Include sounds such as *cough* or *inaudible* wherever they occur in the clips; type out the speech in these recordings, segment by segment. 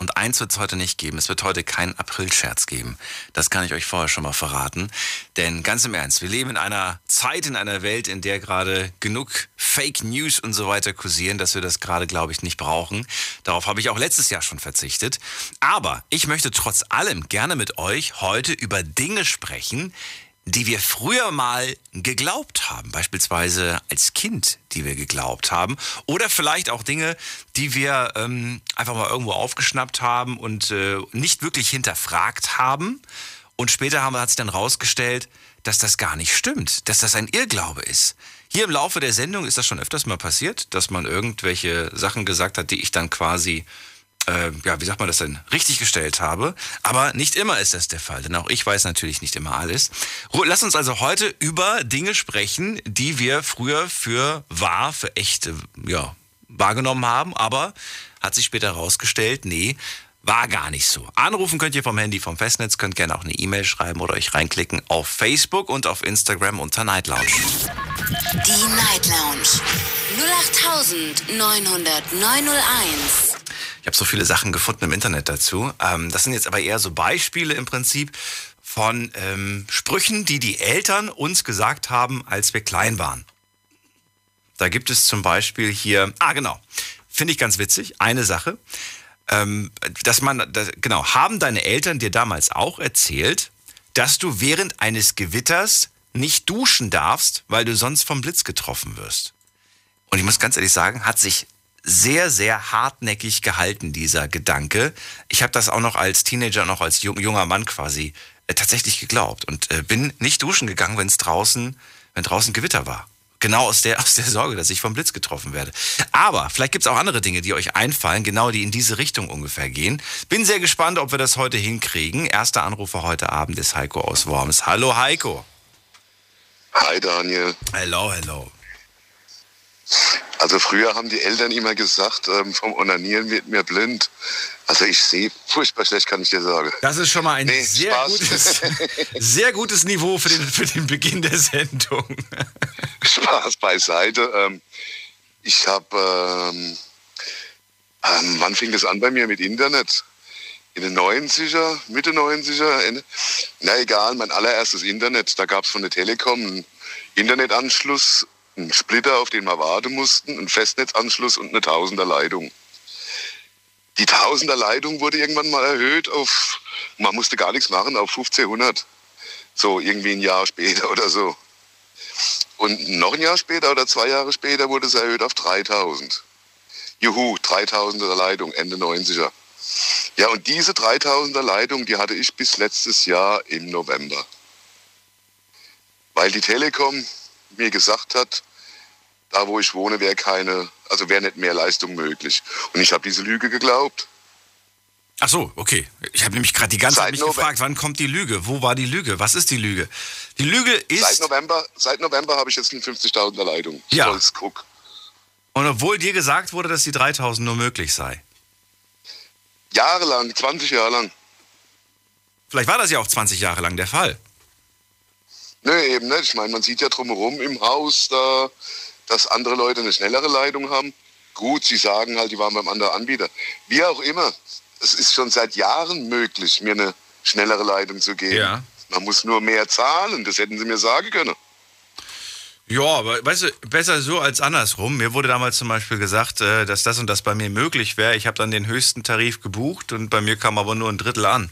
Und eins wird es heute nicht geben. Es wird heute keinen Aprilscherz geben. Das kann ich euch vorher schon mal verraten. Denn ganz im Ernst, wir leben in einer Zeit, in einer Welt, in der gerade genug Fake News und so weiter kursieren, dass wir das gerade, glaube ich, nicht brauchen. Darauf habe ich auch letztes Jahr schon verzichtet. Aber ich möchte trotz allem gerne mit euch heute über Dinge sprechen, die wir früher mal geglaubt haben, beispielsweise als Kind, die wir geglaubt haben, oder vielleicht auch Dinge, die wir ähm, einfach mal irgendwo aufgeschnappt haben und äh, nicht wirklich hinterfragt haben. Und später haben, hat sich dann rausgestellt, dass das gar nicht stimmt, dass das ein Irrglaube ist. Hier im Laufe der Sendung ist das schon öfters mal passiert, dass man irgendwelche Sachen gesagt hat, die ich dann quasi äh, ja, wie sagt man das denn, richtig gestellt habe. Aber nicht immer ist das der Fall, denn auch ich weiß natürlich nicht immer alles. Lass uns also heute über Dinge sprechen, die wir früher für wahr, für echt, ja, wahrgenommen haben, aber hat sich später herausgestellt, nee, war gar nicht so. Anrufen könnt ihr vom Handy vom Festnetz, könnt gerne auch eine E-Mail schreiben oder euch reinklicken auf Facebook und auf Instagram unter Night Lounge. Die Night Lounge. 08901. Ich habe so viele Sachen gefunden im Internet dazu. Ähm, das sind jetzt aber eher so Beispiele im Prinzip von ähm, Sprüchen, die die Eltern uns gesagt haben, als wir klein waren. Da gibt es zum Beispiel hier, ah genau, finde ich ganz witzig, eine Sache, ähm, dass man, das, genau, haben deine Eltern dir damals auch erzählt, dass du während eines Gewitters nicht duschen darfst, weil du sonst vom Blitz getroffen wirst. Und ich muss ganz ehrlich sagen, hat sich sehr, sehr hartnäckig gehalten, dieser Gedanke. Ich habe das auch noch als Teenager, noch als junger Mann quasi äh, tatsächlich geglaubt und äh, bin nicht duschen gegangen, wenn es draußen, wenn draußen Gewitter war. Genau aus der, *laughs* aus der Sorge, dass ich vom Blitz getroffen werde. Aber vielleicht gibt es auch andere Dinge, die euch einfallen, genau die in diese Richtung ungefähr gehen. Bin sehr gespannt, ob wir das heute hinkriegen. Erster Anrufer heute Abend ist Heiko aus Worms. Hallo Heiko. Hi Daniel. Hello, hello. Also früher haben die Eltern immer gesagt, ähm, vom Onanieren wird mir blind. Also ich sehe furchtbar schlecht, kann ich dir sagen. Das ist schon mal ein nee, sehr, gutes, *laughs* sehr gutes Niveau für den, für den Beginn der Sendung. *laughs* Spaß beiseite. Ähm, ich habe, ähm, ähm, wann fing das an bei mir mit Internet? In den 90er, Mitte 90er, Ende. Na egal, mein allererstes Internet, da gab es von der Telekom einen Internetanschluss einen Splitter, auf den wir warten mussten, einen Festnetzanschluss und eine Tausender Leitung. Die Tausender Leitung wurde irgendwann mal erhöht auf, man musste gar nichts machen, auf 1500. So irgendwie ein Jahr später oder so. Und noch ein Jahr später oder zwei Jahre später wurde es erhöht auf 3000. Juhu, 3000er Leitung, Ende 90er. Ja, und diese 3000er Leitung, die hatte ich bis letztes Jahr im November. Weil die Telekom mir gesagt hat, da wo ich wohne, wäre keine, also wäre nicht mehr Leistung möglich. Und ich habe diese Lüge geglaubt. Ach so, okay. Ich habe nämlich gerade die ganze Zeit mich gefragt, wann kommt die Lüge? Wo war die Lüge? Was ist die Lüge? Die Lüge ist. Seit November, seit November habe ich jetzt eine 50.000er Leitung. Ja. Stolz, guck. Und obwohl dir gesagt wurde, dass die 3000 nur möglich sei. Jahrelang, 20 Jahre lang. Vielleicht war das ja auch 20 Jahre lang der Fall. Nö, eben nicht. Ich meine, man sieht ja drumherum im Haus da, dass andere Leute eine schnellere Leitung haben. Gut, sie sagen halt, die waren beim anderen Anbieter. Wie auch immer, es ist schon seit Jahren möglich, mir eine schnellere Leitung zu geben. Ja. Man muss nur mehr zahlen, das hätten sie mir sagen können. Ja, aber weißt du, besser so als andersrum. Mir wurde damals zum Beispiel gesagt, äh, dass das und das bei mir möglich wäre. Ich habe dann den höchsten Tarif gebucht und bei mir kam aber nur ein Drittel an.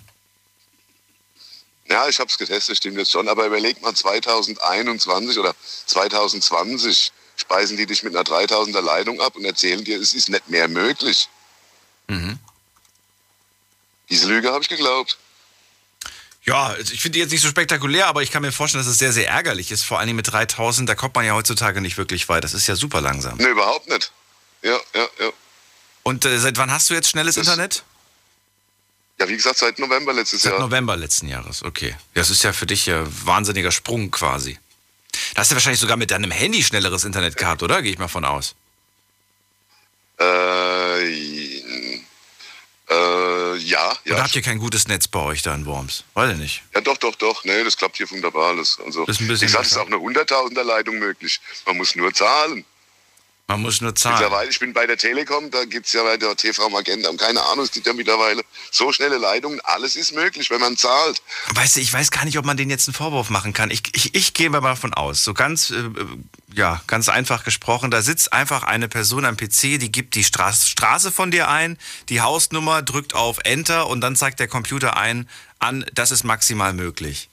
Ja, ich habe es getestet, stimmt jetzt schon. Aber überleg mal 2021 oder 2020 speisen die dich mit einer 3000er Leitung ab und erzählen dir, es ist nicht mehr möglich. Mhm. Diese Lüge habe ich geglaubt. Ja, also ich finde die jetzt nicht so spektakulär, aber ich kann mir vorstellen, dass es sehr, sehr ärgerlich ist. Vor allem mit 3000, da kommt man ja heutzutage nicht wirklich weit. Das ist ja super langsam. Nee, überhaupt nicht. Ja, ja, ja. Und äh, seit wann hast du jetzt schnelles das Internet? Ja, wie gesagt, seit November letztes seit Jahr. Seit November letzten Jahres, okay. Das ist ja für dich ja wahnsinniger Sprung quasi. Hast du wahrscheinlich sogar mit deinem Handy schnelleres Internet gehabt, oder? Gehe ich mal von aus. Äh, äh, ja, ja. Oder habt ihr kein gutes Netz bei euch da in Worms? Weiß ich nicht. Ja, doch, doch, doch. Nee, das klappt hier wunderbar alles. Also, Das ist ein bisschen ich sag, es ist auch eine Hunderttausender Leitung möglich. Man muss nur zahlen. Man muss nur zahlen. Mittlerweile, ich bin bei der Telekom, da gibt's ja bei der TV Magenta, keine Ahnung, es gibt ja mittlerweile so schnelle Leitungen. Alles ist möglich, wenn man zahlt. Weißt du, ich weiß gar nicht, ob man den jetzt einen Vorwurf machen kann. Ich, ich, ich gehe mal davon aus, so ganz, äh, ja, ganz einfach gesprochen, da sitzt einfach eine Person am PC, die gibt die Straße, Straße von dir ein, die Hausnummer, drückt auf Enter und dann zeigt der Computer ein, an, das ist maximal möglich.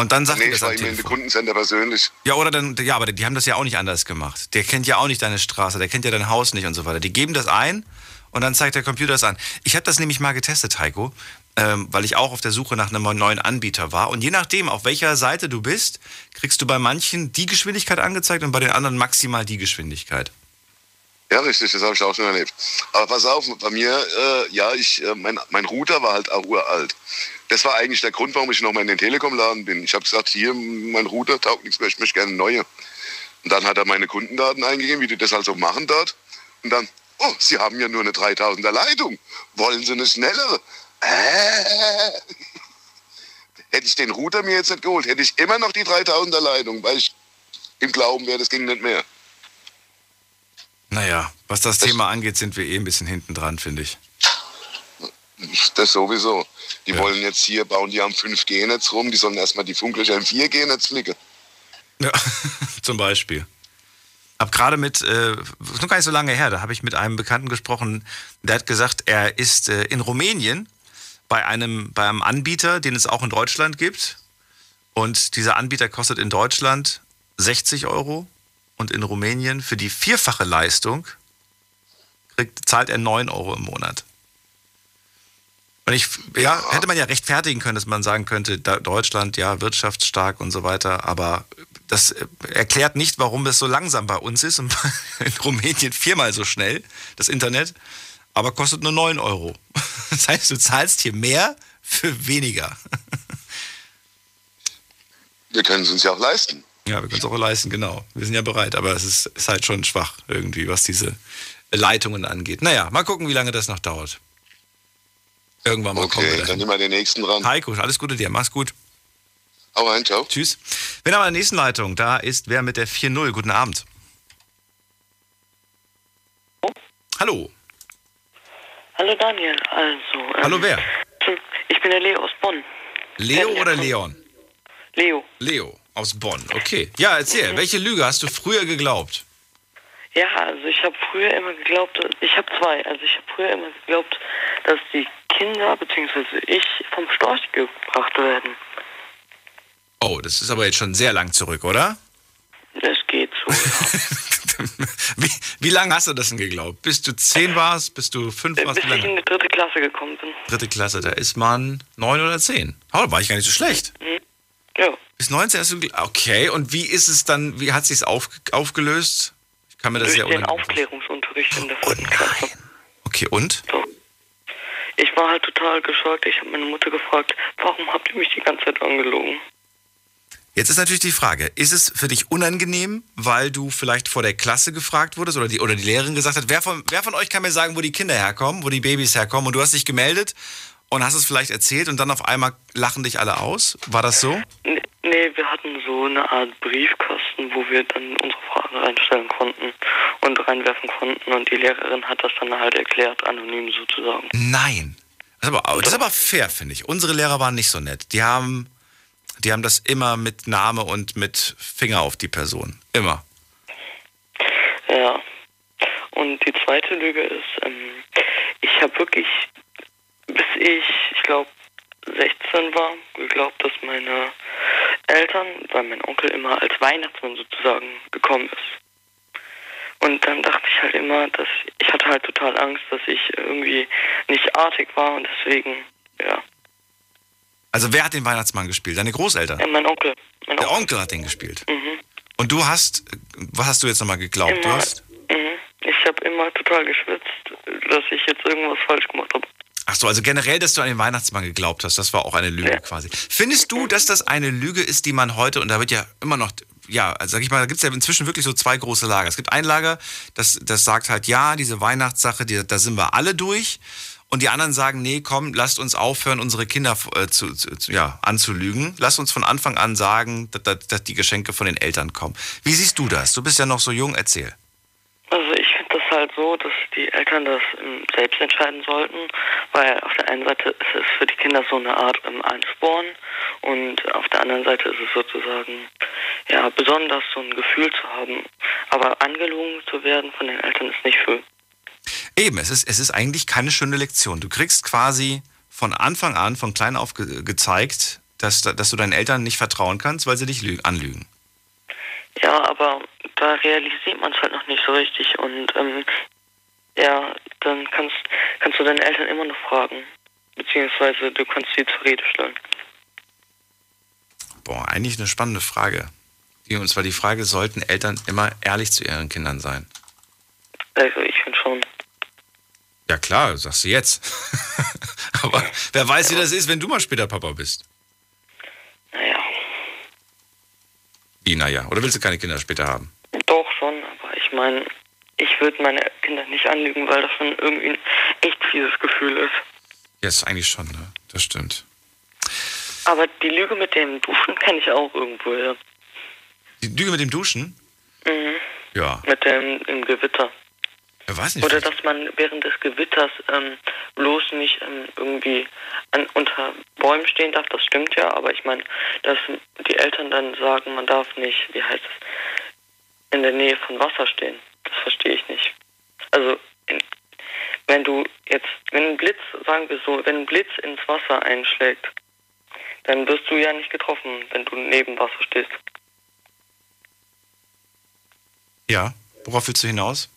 Und dann sagt Nee, er das ich war in der Telefon. Kundencenter persönlich. Ja, oder dann, ja, aber die haben das ja auch nicht anders gemacht. Der kennt ja auch nicht deine Straße, der kennt ja dein Haus nicht und so weiter. Die geben das ein und dann zeigt der Computer das an. Ich habe das nämlich mal getestet, Heiko, ähm, weil ich auch auf der Suche nach einem neuen Anbieter war. Und je nachdem, auf welcher Seite du bist, kriegst du bei manchen die Geschwindigkeit angezeigt und bei den anderen maximal die Geschwindigkeit. Ja, richtig, das habe ich auch schon erlebt. Aber pass auf, bei mir, äh, ja, ich, äh, mein, mein Router war halt auch uralt. Das war eigentlich der Grund, warum ich nochmal in den Telekom-Laden bin. Ich habe gesagt, hier, mein Router taugt nichts mehr, ich möchte gerne neue. Und dann hat er meine Kundendaten eingegeben, wie die das also machen dort. Und dann, oh, Sie haben ja nur eine 3000er Leitung. Wollen Sie eine schnellere? Äh. *laughs* Hätte ich den Router mir jetzt nicht geholt, hätte ich immer noch die 3000er Leitung, weil ich im Glauben wäre, das ging nicht mehr. Naja, was das Thema angeht, sind wir eh ein bisschen hinten dran, finde ich. Das sowieso. Die Ja. wollen jetzt hier bauen, die am 5G-Netz rum, die sollen erstmal die Funklöcher im 4G-Netz flicken. Ja, *laughs* zum Beispiel. Hab gerade mit, äh, ist noch gar nicht so lange her, da habe ich mit einem Bekannten gesprochen, der hat gesagt, er ist äh, in Rumänien bei einem, bei einem Anbieter, den es auch in Deutschland gibt. Und dieser Anbieter kostet in Deutschland 60 Euro und in Rumänien für die vierfache Leistung kriegt, zahlt er 9 Euro im Monat. Und ich, ja, hätte man ja rechtfertigen können, dass man sagen könnte, Deutschland, ja, wirtschaftsstark und so weiter, aber das äh, erklärt nicht, warum es so langsam bei uns ist und *laughs* in Rumänien viermal so schnell, das Internet, aber kostet nur 9 Euro. *laughs* Das heißt, du zahlst hier mehr für weniger. *laughs* Wir können es uns ja auch leisten. Ja, wir können es auch leisten, genau. Wir sind ja bereit, aber es ist, ist halt schon schwach irgendwie, was diese Leitungen angeht. Naja, mal gucken, wie lange das noch dauert. Irgendwann mal kommen wir Okay, dann nehmen wir den nächsten dran. Heiko, alles Gute dir, mach's gut. Hau rein, ciao. Tschüss. Wir haben eine nächsten Leitung. Da ist wer mit der 4-0. Guten Abend. Hallo. Hallo Daniel, also. Ähm, Hallo wer? Ich bin der Leo aus Bonn. Leo Ja, oder. Leon? Leo. Leo aus Bonn. Okay. Ja, erzähl. Welche Lüge hast du früher geglaubt? Ja, also ich habe früher immer geglaubt, ich habe zwei. Also ich habe früher immer geglaubt, dass die Kinder bzw. ich vom Storch gebracht werden. Oh, das ist aber jetzt schon sehr lang zurück, oder? Es geht so. Ja. *laughs* wie, wie lange hast du das denn geglaubt? Bis du zehn warst? Bis du fünf warst? Bis ich in die dritte Klasse gekommen bin. Dritte Klasse, da ist man neun oder zehn. Oh, da war ich gar nicht so schlecht. Ja. Bis 19 hast du Okay, und wie ist es dann, wie hat sich's auf, aufgelöst? Ich kann mir das sehr den Aufklärungsunterricht in der Oh vierten Klasse. nein. Okay, und? So. Ich war halt total geschockt. Ich habe meine Mutter gefragt, warum habt ihr mich die ganze Zeit angelogen? Jetzt ist natürlich die Frage, ist es für dich unangenehm, weil du vielleicht vor der Klasse gefragt wurdest oder die, oder die Lehrerin gesagt hat, wer von, wer von euch kann mir sagen, wo die Kinder herkommen, wo die Babys herkommen und du hast dich gemeldet und hast es vielleicht erzählt und dann auf einmal lachen dich alle aus? War das so? Nee, wir hatten so eine Art Briefkasten, wo wir dann unsere Fragen reinstellen konnten und reinwerfen konnten und die Lehrerin hat das dann halt erklärt, anonym sozusagen. Nein. Das ist aber, das ist aber fair, finde ich. Unsere Lehrer waren nicht so nett. Die haben, die haben das immer mit Name und mit Finger auf die Person. Immer. Ja. Und die zweite Lüge ist, ähm, ich habe wirklich, bis ich, ich glaube, 16 war, geglaubt, dass meine Eltern, weil mein Onkel immer als Weihnachtsmann sozusagen gekommen ist. Und dann dachte ich halt immer, dass ich hatte halt total Angst, dass ich irgendwie nicht artig war und deswegen, ja. Also wer hat den Weihnachtsmann gespielt? Deine Großeltern? ja mein Onkel. Mein Der Onkel. Onkel hat den gespielt. Mhm. Und du hast, was hast du jetzt nochmal geglaubt? Du Immer, hast, mhm. Ich habe immer total geschwitzt, dass ich jetzt irgendwas falsch gemacht habe. Ach so, also generell, dass du an den Weihnachtsmann geglaubt hast, das war auch eine Lüge Ja. quasi. Findest du, dass das eine Lüge ist, die man heute, und da wird ja immer noch ja, also sag ich mal, da gibt es ja inzwischen wirklich so zwei große Lager. Es gibt ein Lager, das, das sagt halt, ja, diese Weihnachtssache, die, da sind wir alle durch. Und die anderen sagen, nee, komm, lasst uns aufhören, unsere Kinder äh, zu, zu, ja, anzulügen. Lasst uns von Anfang an sagen, dass, dass die Geschenke von den Eltern kommen. Wie siehst du das? Du bist ja noch so jung, erzähl. Also ich das halt so, dass die Eltern das ähm, selbst entscheiden sollten, weil auf der einen Seite ist es für die Kinder so eine Art ähm, Ansporn und auf der anderen Seite ist es sozusagen ja besonders so ein Gefühl zu haben. Aber angelogen zu werden von den Eltern ist nicht für. Eben, es ist, es ist eigentlich keine schöne Lektion. Du kriegst quasi von Anfang an, von klein auf ge gezeigt, dass, dass du deinen Eltern nicht vertrauen kannst, weil sie dich anlügen. Ja, aber da realisiert man es halt noch nicht so richtig und ähm, ja, dann kannst, kannst du deine Eltern immer noch fragen, beziehungsweise du kannst sie zur Rede stellen. Boah, eigentlich eine spannende Frage. Und zwar die Frage, sollten Eltern immer ehrlich zu ihren Kindern sein? Also ich finde schon. Ja klar, sagst du jetzt. *laughs* Aber wer weiß, ja. wie das ist, wenn du mal später Papa bist. Naja. Wie, naja? Oder willst du keine Kinder später haben? Doch schon, aber ich meine, ich würde meine Kinder nicht anlügen, weil das schon irgendwie ein echt fieses Gefühl ist. Ja, ist eigentlich schon, ne? Das stimmt. Aber die Lüge mit dem Duschen kenne ich auch irgendwo, ja. Die Lüge mit dem Duschen? Mhm. Ja. Mit dem im Gewitter. Ja, weiß nicht. Oder dass man während des Gewitters ähm, bloß nicht ähm, irgendwie an, unter Bäumen stehen darf, das stimmt ja, aber ich meine, dass die Eltern dann sagen, man darf nicht, wie heißt es, in der Nähe von Wasser stehen. Das verstehe ich nicht. Also, in, wenn du jetzt, wenn ein Blitz, sagen wir so, wenn ein Blitz ins Wasser einschlägt, dann wirst du ja nicht getroffen, wenn du neben Wasser stehst. Ja, worauf willst du hinaus?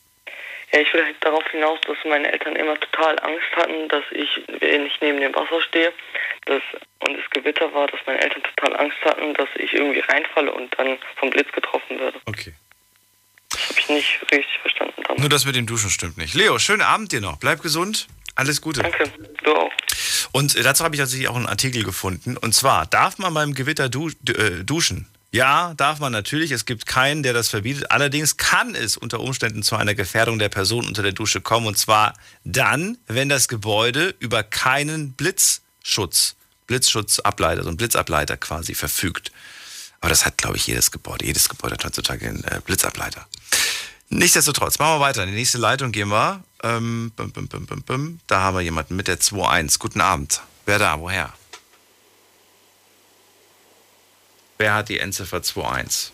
Ja, ich will halt darauf hinaus, dass meine Eltern immer total Angst hatten, dass ich, wenn ich neben dem Wasser stehe, dass, und es Gewitter war, dass meine Eltern total Angst hatten, dass ich irgendwie reinfalle und dann vom Blitz getroffen werde. Okay. Das habe ich nicht richtig verstanden. Damals. Nur das mit dem Duschen stimmt nicht. Leo, schönen Abend dir noch. Bleib gesund. Alles Gute. Danke, du auch. Und dazu habe ich tatsächlich auch einen Artikel gefunden. Und zwar, darf man beim Gewitter du äh, duschen? Ja, darf man natürlich. Es gibt keinen, der das verbietet. Allerdings kann es unter Umständen zu einer Gefährdung der Person unter der Dusche kommen. Und zwar dann, wenn das Gebäude über keinen Blitzschutz, Blitzschutzableiter, so einen Blitzableiter quasi verfügt. Aber das hat, glaube ich, jedes Gebäude. Jedes Gebäude hat heutzutage einen äh, Blitzableiter. Nichtsdestotrotz, machen wir weiter. In die nächste Leitung gehen wir. Ähm, bim, bim, bim, da haben wir jemanden mit der 2.1. Guten Abend. Wer da? Woher? Wer hat die Endziffer 2.1?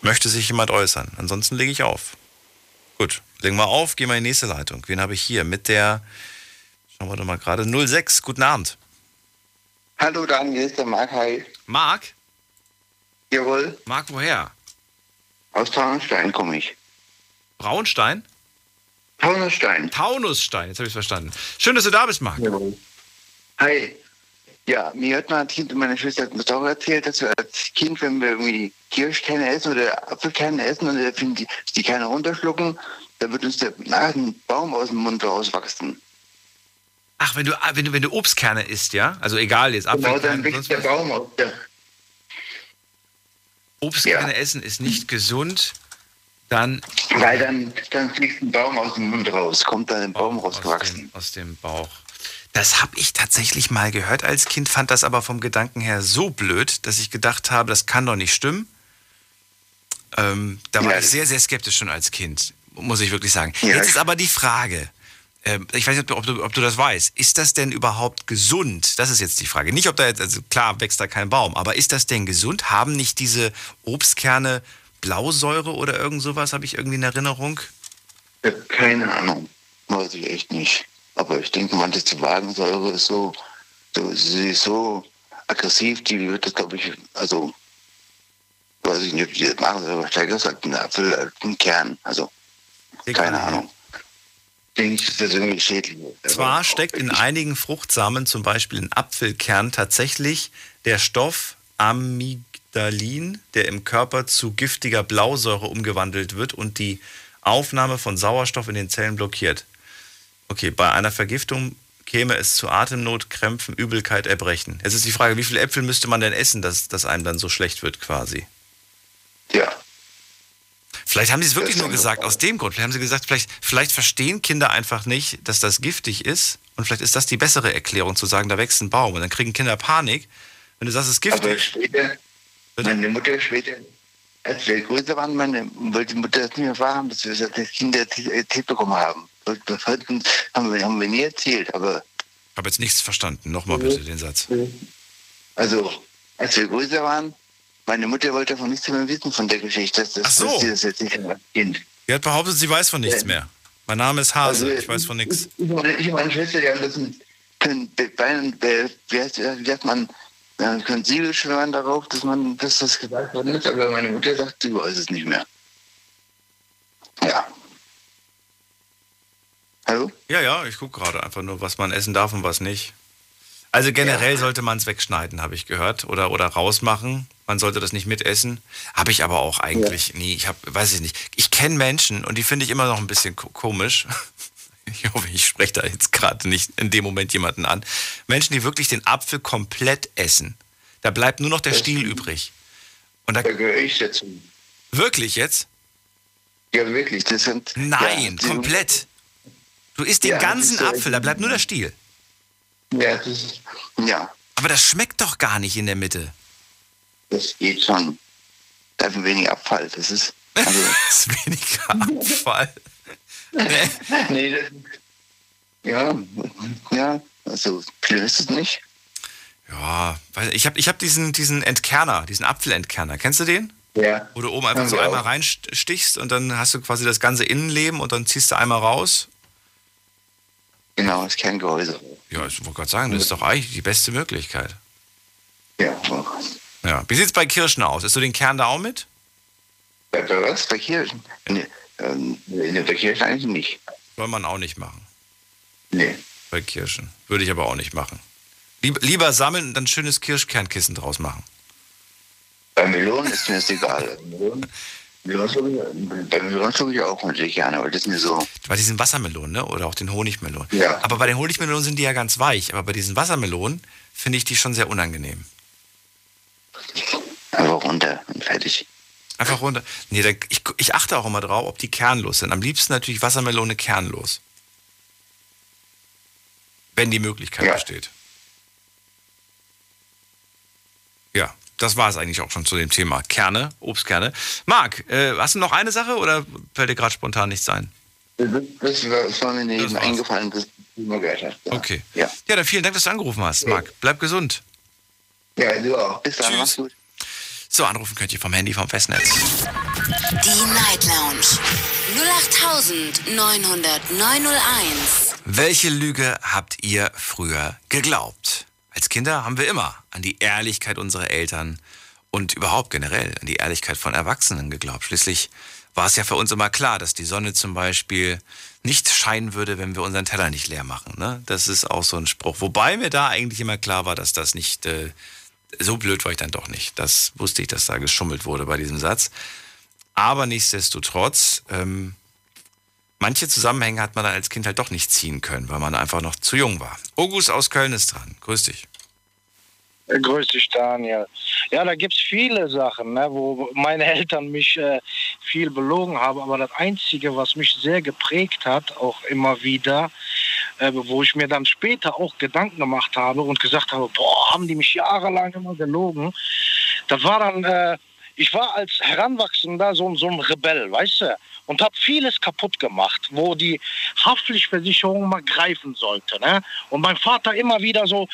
Möchte sich jemand äußern? Ansonsten lege ich auf. Gut, legen wir auf, gehen wir in die nächste Leitung. Wen habe ich hier? Mit der, schauen wir doch mal gerade, 06. Guten Abend. Hallo Daniel, ist der Marc. Hi. Marc? Jawohl. Marc, woher? Aus Taunusstein komme ich. Braunstein? Taunusstein. Taunusstein, jetzt habe ich es verstanden. Schön, dass du da bist, Marc. Jawohl. Hi. Ja, mir hat mal ein Kind, meine Schwester hat mir auch erzählt, dass wir als Kind, wenn wir irgendwie Kirschkerne essen oder Apfelkerne essen und finden die, die Kerne runterschlucken, dann wird uns der ein Baum aus dem Mund rauswachsen. Ach, wenn du, wenn du, wenn du Obstkerne isst, ja? Also egal, jetzt Apfelkerne. Genau, dann wächst der Baum aus der. Obstkerne ja. essen ist nicht gesund, dann. Weil dann, dann fliegt ein Baum aus dem Mund raus, kommt dann ein Baum rausgewachsen. Aus dem, aus dem Bauch. Das habe ich tatsächlich mal gehört als Kind, fand das aber vom Gedanken her so blöd, dass ich gedacht habe, das kann doch nicht stimmen. Ähm, da war ja. ich sehr, sehr skeptisch schon als Kind, muss ich wirklich sagen. Ja. Jetzt ist aber die Frage, äh, ich weiß nicht, ob du, ob du das weißt, ist das denn überhaupt gesund? Das ist jetzt die Frage. Nicht, ob da jetzt, also klar wächst da kein Baum, aber ist das denn gesund? Haben nicht diese Obstkerne Blausäure oder irgend sowas, habe ich irgendwie in Erinnerung? Keine Ahnung, weiß ich echt nicht. Aber ich denke, manche Wagensäure ist so, so, sie ist so aggressiv, die wird das, glaube ich, also, weiß ich nicht, die Magensäure stärker ist als ein Apfel, als ein Kern. Also, keine Ahnung. Zwar steckt in einigen Fruchtsamen, zum Beispiel in Apfelkern, tatsächlich der Stoff Amygdalin, der im Körper zu giftiger Blausäure umgewandelt wird und die Aufnahme von Sauerstoff in den Zellen blockiert. Okay, bei einer Vergiftung käme es zu Atemnot, Krämpfen, Übelkeit, Erbrechen. Jetzt ist die Frage, wie viele Äpfel müsste man denn essen, dass, dass einem dann so schlecht wird quasi? Ja. Vielleicht haben sie es wirklich nur gesagt Frage. aus dem Grund. Vielleicht haben sie gesagt, vielleicht, vielleicht verstehen Kinder einfach nicht, dass das giftig ist. Und vielleicht ist das die bessere Erklärung, zu sagen, da wächst ein Baum. Und dann kriegen Kinder Panik, wenn du sagst, es ist Aber giftig. später, Bitte? meine Mutter später, als wir größer waren, meine, wollte die Mutter das nicht mehr wahrhaben, dass wir das Kind erzählt bekommen haben. Das wollten- haben wir, haben wir nie erzählt, aber Ich habe jetzt nichts verstanden. Nochmal bitte den Satz. also, als wir größer waren, meine Mutter wollte davon nichts mehr wissen von der Geschichte, dass, das, Ach so. dass sie das jetzt nicht mehr Kind. Sie hat behauptet, sie weiß von nichts Ja. mehr. Mein Name ist Hase, ich weiß von nichts. Ich, ich, meine- ich und meine Schwester, die haben das können, wie heißt, wie sagt man, können Siegel schwören darauf, dass man, dass das gesagt worden ist, aber meine Mutter sagt, sie weiß es nicht mehr. Ja. Hallo? Ja, ja, ich gucke gerade einfach nur, was man essen darf und was nicht. Also generell sollte man es wegschneiden, habe ich gehört, oder, oder rausmachen. Man sollte das nicht mitessen. Habe ich aber auch eigentlich nie. Ich habe, weiß ich nicht. Ich kenne Menschen und die finde ich immer noch ein bisschen ko- komisch. *laughs* Ich hoffe, ich spreche da jetzt gerade nicht in dem Moment jemanden an. Menschen, die wirklich den Apfel komplett essen. Da bleibt nur noch der Stiel übrig. Und da Da gehöre ich dazu. wirklich jetzt? Ja, wirklich, das sind... Nein, ja, komplett. Du isst den Ja, ganzen ist so- Apfel, da bleibt nur der Stiel. Ja, das ist, ja, Aber das schmeckt doch gar nicht in der Mitte. das geht schon. Da ist ein wenig Abfall, das ist... Also, *laughs* Das ist weniger *laughs* Abfall. Nee. nee, das, ja, ja, also viel ist es nicht. Ja, ich habe ich hab diesen, diesen Entkerner, diesen Apfelentkerner. Kennst du den? Ja. Wo du oben einfach so einmal reinstichst und dann hast du quasi das ganze Innenleben und dann ziehst du einmal raus. Genau, das Kerngehäuse. Ja, ich wollte gerade sagen, das ist doch eigentlich die beste Möglichkeit. Ja, auch. Ja. Wie sieht's bei Kirschen aus? Isst du den Kern da auch mit? Bei, bei was? Bei Kirchen? Nee, ähm, nee, bei Kirchen eigentlich nicht. Soll man auch nicht machen. Nee. Bei Kirschen. Würde ich aber auch nicht machen. Lieb, lieber sammeln und dann ein schönes Kirschkernkissen draus machen. Bei Melonen ist mir das egal. Melonen, *laughs* Melonen schlucke ich, bei Melonen schlucke ich auch natürlich gerne, aber das ist mir so. Bei diesen Wassermelonen, ne? Oder auch den Honigmelonen. Ja. Aber bei den Honigmelonen sind die ja ganz weich. Aber bei diesen Wassermelonen finde ich die schon sehr unangenehm. Einfach runter und fertig. Einfach runter. Nee, da, ich, ich achte auch immer drauf, ob die kernlos sind. Am liebsten natürlich Wassermelone kernlos. Wenn die Möglichkeit Ja. besteht. Ja, das war es eigentlich auch schon zu dem Thema. Kerne, Obstkerne. Marc, äh, hast du noch eine Sache oder fällt dir gerade spontan nichts ein? Das, das, war, mir war's. eingefallen, das du immer gehört hast. Ja. Okay. Ja. Ja, dann vielen Dank, dass du angerufen hast, Marc. Bleib gesund. Ja, du auch. Bis dann, Tschüss. mach's gut. So, anrufen könnt ihr vom Handy, vom Festnetz. Die Night Lounge 0890901. Welche Lüge habt ihr früher geglaubt? Als Kinder haben wir immer an die Ehrlichkeit unserer Eltern und überhaupt generell an die Ehrlichkeit von Erwachsenen geglaubt. Schließlich war es ja für uns immer klar, dass die Sonne zum Beispiel nicht scheinen würde, wenn wir unseren Teller nicht leer machen. Ne? Das ist auch so ein Spruch. Wobei mir da eigentlich immer klar war, dass das nicht, äh, so blöd war ich dann doch nicht. Das wusste ich, dass da geschummelt wurde bei diesem Satz. Aber nichtsdestotrotz, ähm, manche Zusammenhänge hat man dann als Kind halt doch nicht ziehen können, weil man einfach noch zu jung war. August aus Köln ist dran. Grüß dich. Äh, Grüß dich, Daniel. Ja, da gibt es viele Sachen, ne, wo meine *laughs* Eltern mich äh, viel belogen haben. Aber das Einzige, was mich sehr geprägt hat, auch immer wieder, äh, wo ich mir dann später auch Gedanken gemacht habe und gesagt habe, boah, haben die mich jahrelang immer gelogen. Das war dann, äh, ich war als Heranwachsender so, so ein Rebell, weißt du, und habe vieles kaputt gemacht, wo die Haftpflichtversicherung mal greifen sollte. Ne? Und mein Vater immer wieder so,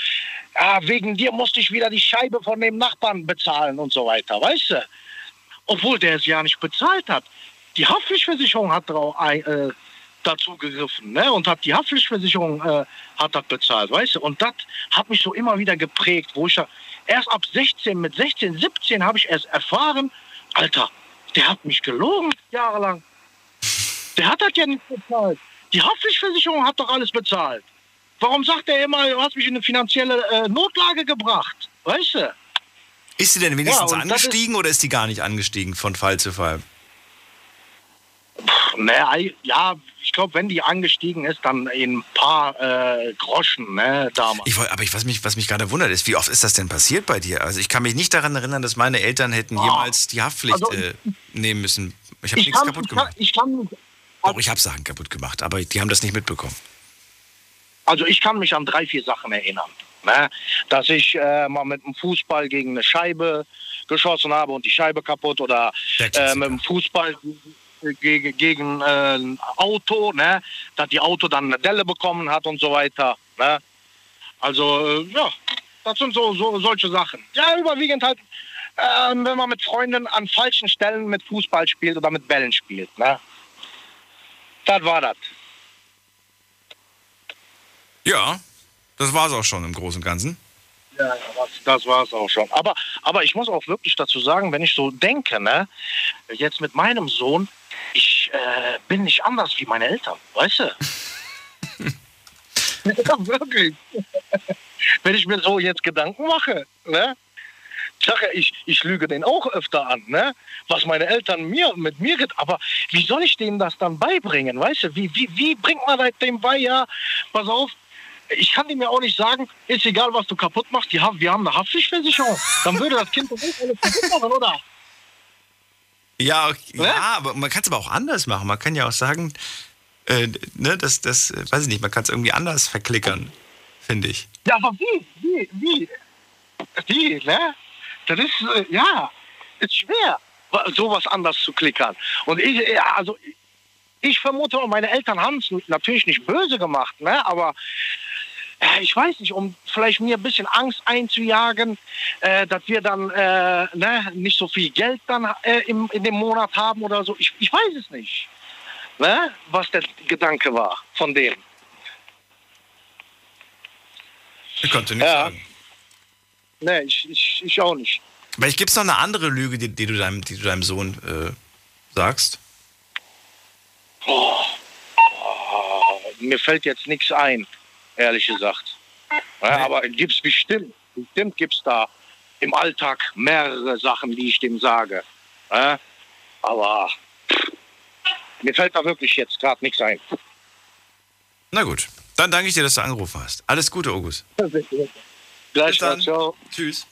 ja, wegen dir musste ich wieder die Scheibe von dem Nachbarn bezahlen und so weiter, weißt du? Obwohl der es ja nicht bezahlt hat. Die Haftpflichtversicherung hat drauf, äh, dazu gegriffen ne? und hat die Haftpflichtversicherung äh, hat das bezahlt, weißt du? Und das hat mich so immer wieder geprägt, wo ich ja erst ab 16, mit 16, 17 habe ich erst erfahren, Alter, der hat mich gelogen jahrelang. Der hat das ja nicht bezahlt. Die Haftpflichtversicherung hat doch alles bezahlt. Warum sagt er immer, du hast mich in eine finanzielle äh, Notlage gebracht? Weißt du? Ist sie denn wenigstens Ja, angestiegen oder ist die gar nicht angestiegen von Fall zu Fall? Ne, ei- ja, ich glaube, wenn die angestiegen ist, dann in ein paar äh, Groschen, ne, damals. Ich wollt, aber ich, was mich, was mich gerade wundert, ist, wie oft ist das denn passiert bei dir? Also ich kann mich nicht daran erinnern, dass meine Eltern hätten jemals die Haftpflicht Also, äh, nehmen müssen. Ich habe ich, nichts kann, kaputt ich, kann, gemacht. ich kann, Auch ich habe Sachen kaputt gemacht, aber die haben das nicht mitbekommen. also ich kann mich an drei, vier Sachen erinnern. Ne? Dass ich äh, mal mit dem Fußball gegen eine Scheibe geschossen habe und die Scheibe kaputt oder Der äh, mit dem Fußball gegen, gegen äh, ein Auto, ne? dass die Auto dann eine Delle bekommen hat und so weiter. Ne? Also äh, ja, das sind so, so solche Sachen. Ja, überwiegend halt, äh, wenn man mit Freunden an falschen Stellen mit Fußball spielt oder mit Bällen spielt. Ne? Das war das. Ja, das war es auch schon im Großen und Ganzen. Ja, das, das war es auch schon. Aber, aber ich muss auch wirklich dazu sagen, wenn ich so denke, ne, jetzt mit meinem Sohn, ich äh, bin nicht anders wie meine Eltern, weißt du? *laughs* ja, wirklich. wenn ich mir so jetzt Gedanken mache, ne? Ich sage, ja, ich, ich lüge den auch öfter an, ne? Was meine Eltern mir mit mir geht. Aber wie soll ich denen das dann beibringen, weißt du? Wie, wie, wie bringt man das dem bei? Ja, pass auf, ich kann ihm ja auch nicht sagen, ist egal, was du kaputt machst, die haben, wir haben eine Haftpflichtversicherung. Dann würde das Kind doch nicht alles kaputt machen, oder? Ja, okay, ja, aber man kann es aber auch anders machen. Man kann ja auch sagen, äh, ne, das, das, äh, weiß ich nicht, man kann es irgendwie anders verklickern, finde ich. Ja, aber wie? Wie? Wie? Wie, ne? Das ist, äh, ja, ist schwer, wa- sowas anders zu klickern. Und ich, ja, also, ich vermute, meine Eltern haben es natürlich nicht böse gemacht, ne? Aber äh, ich weiß nicht, um vielleicht mir ein bisschen Angst einzujagen, äh, dass wir dann äh, ne, nicht so viel Geld dann äh, im, in dem Monat haben oder so. Ich, ich weiß es nicht, ne? was der Gedanke war von dem. Ich konnte nicht Ja. sagen. Ne, ich, ich, ich auch nicht. Vielleicht gibt es noch eine andere Lüge, die, die, du, deinem, die du deinem Sohn äh, sagst. mir fällt jetzt nichts ein, ehrlich gesagt. Ja, aber gibt's bestimmt, bestimmt gibt's da im Alltag mehrere Sachen, die ich dem sage. Ja, aber pff, mir fällt da wirklich jetzt gerade nichts ein. Na gut, dann danke ich dir, dass du angerufen hast. Alles Gute, August. Gleich dann. ciao. Tschüss.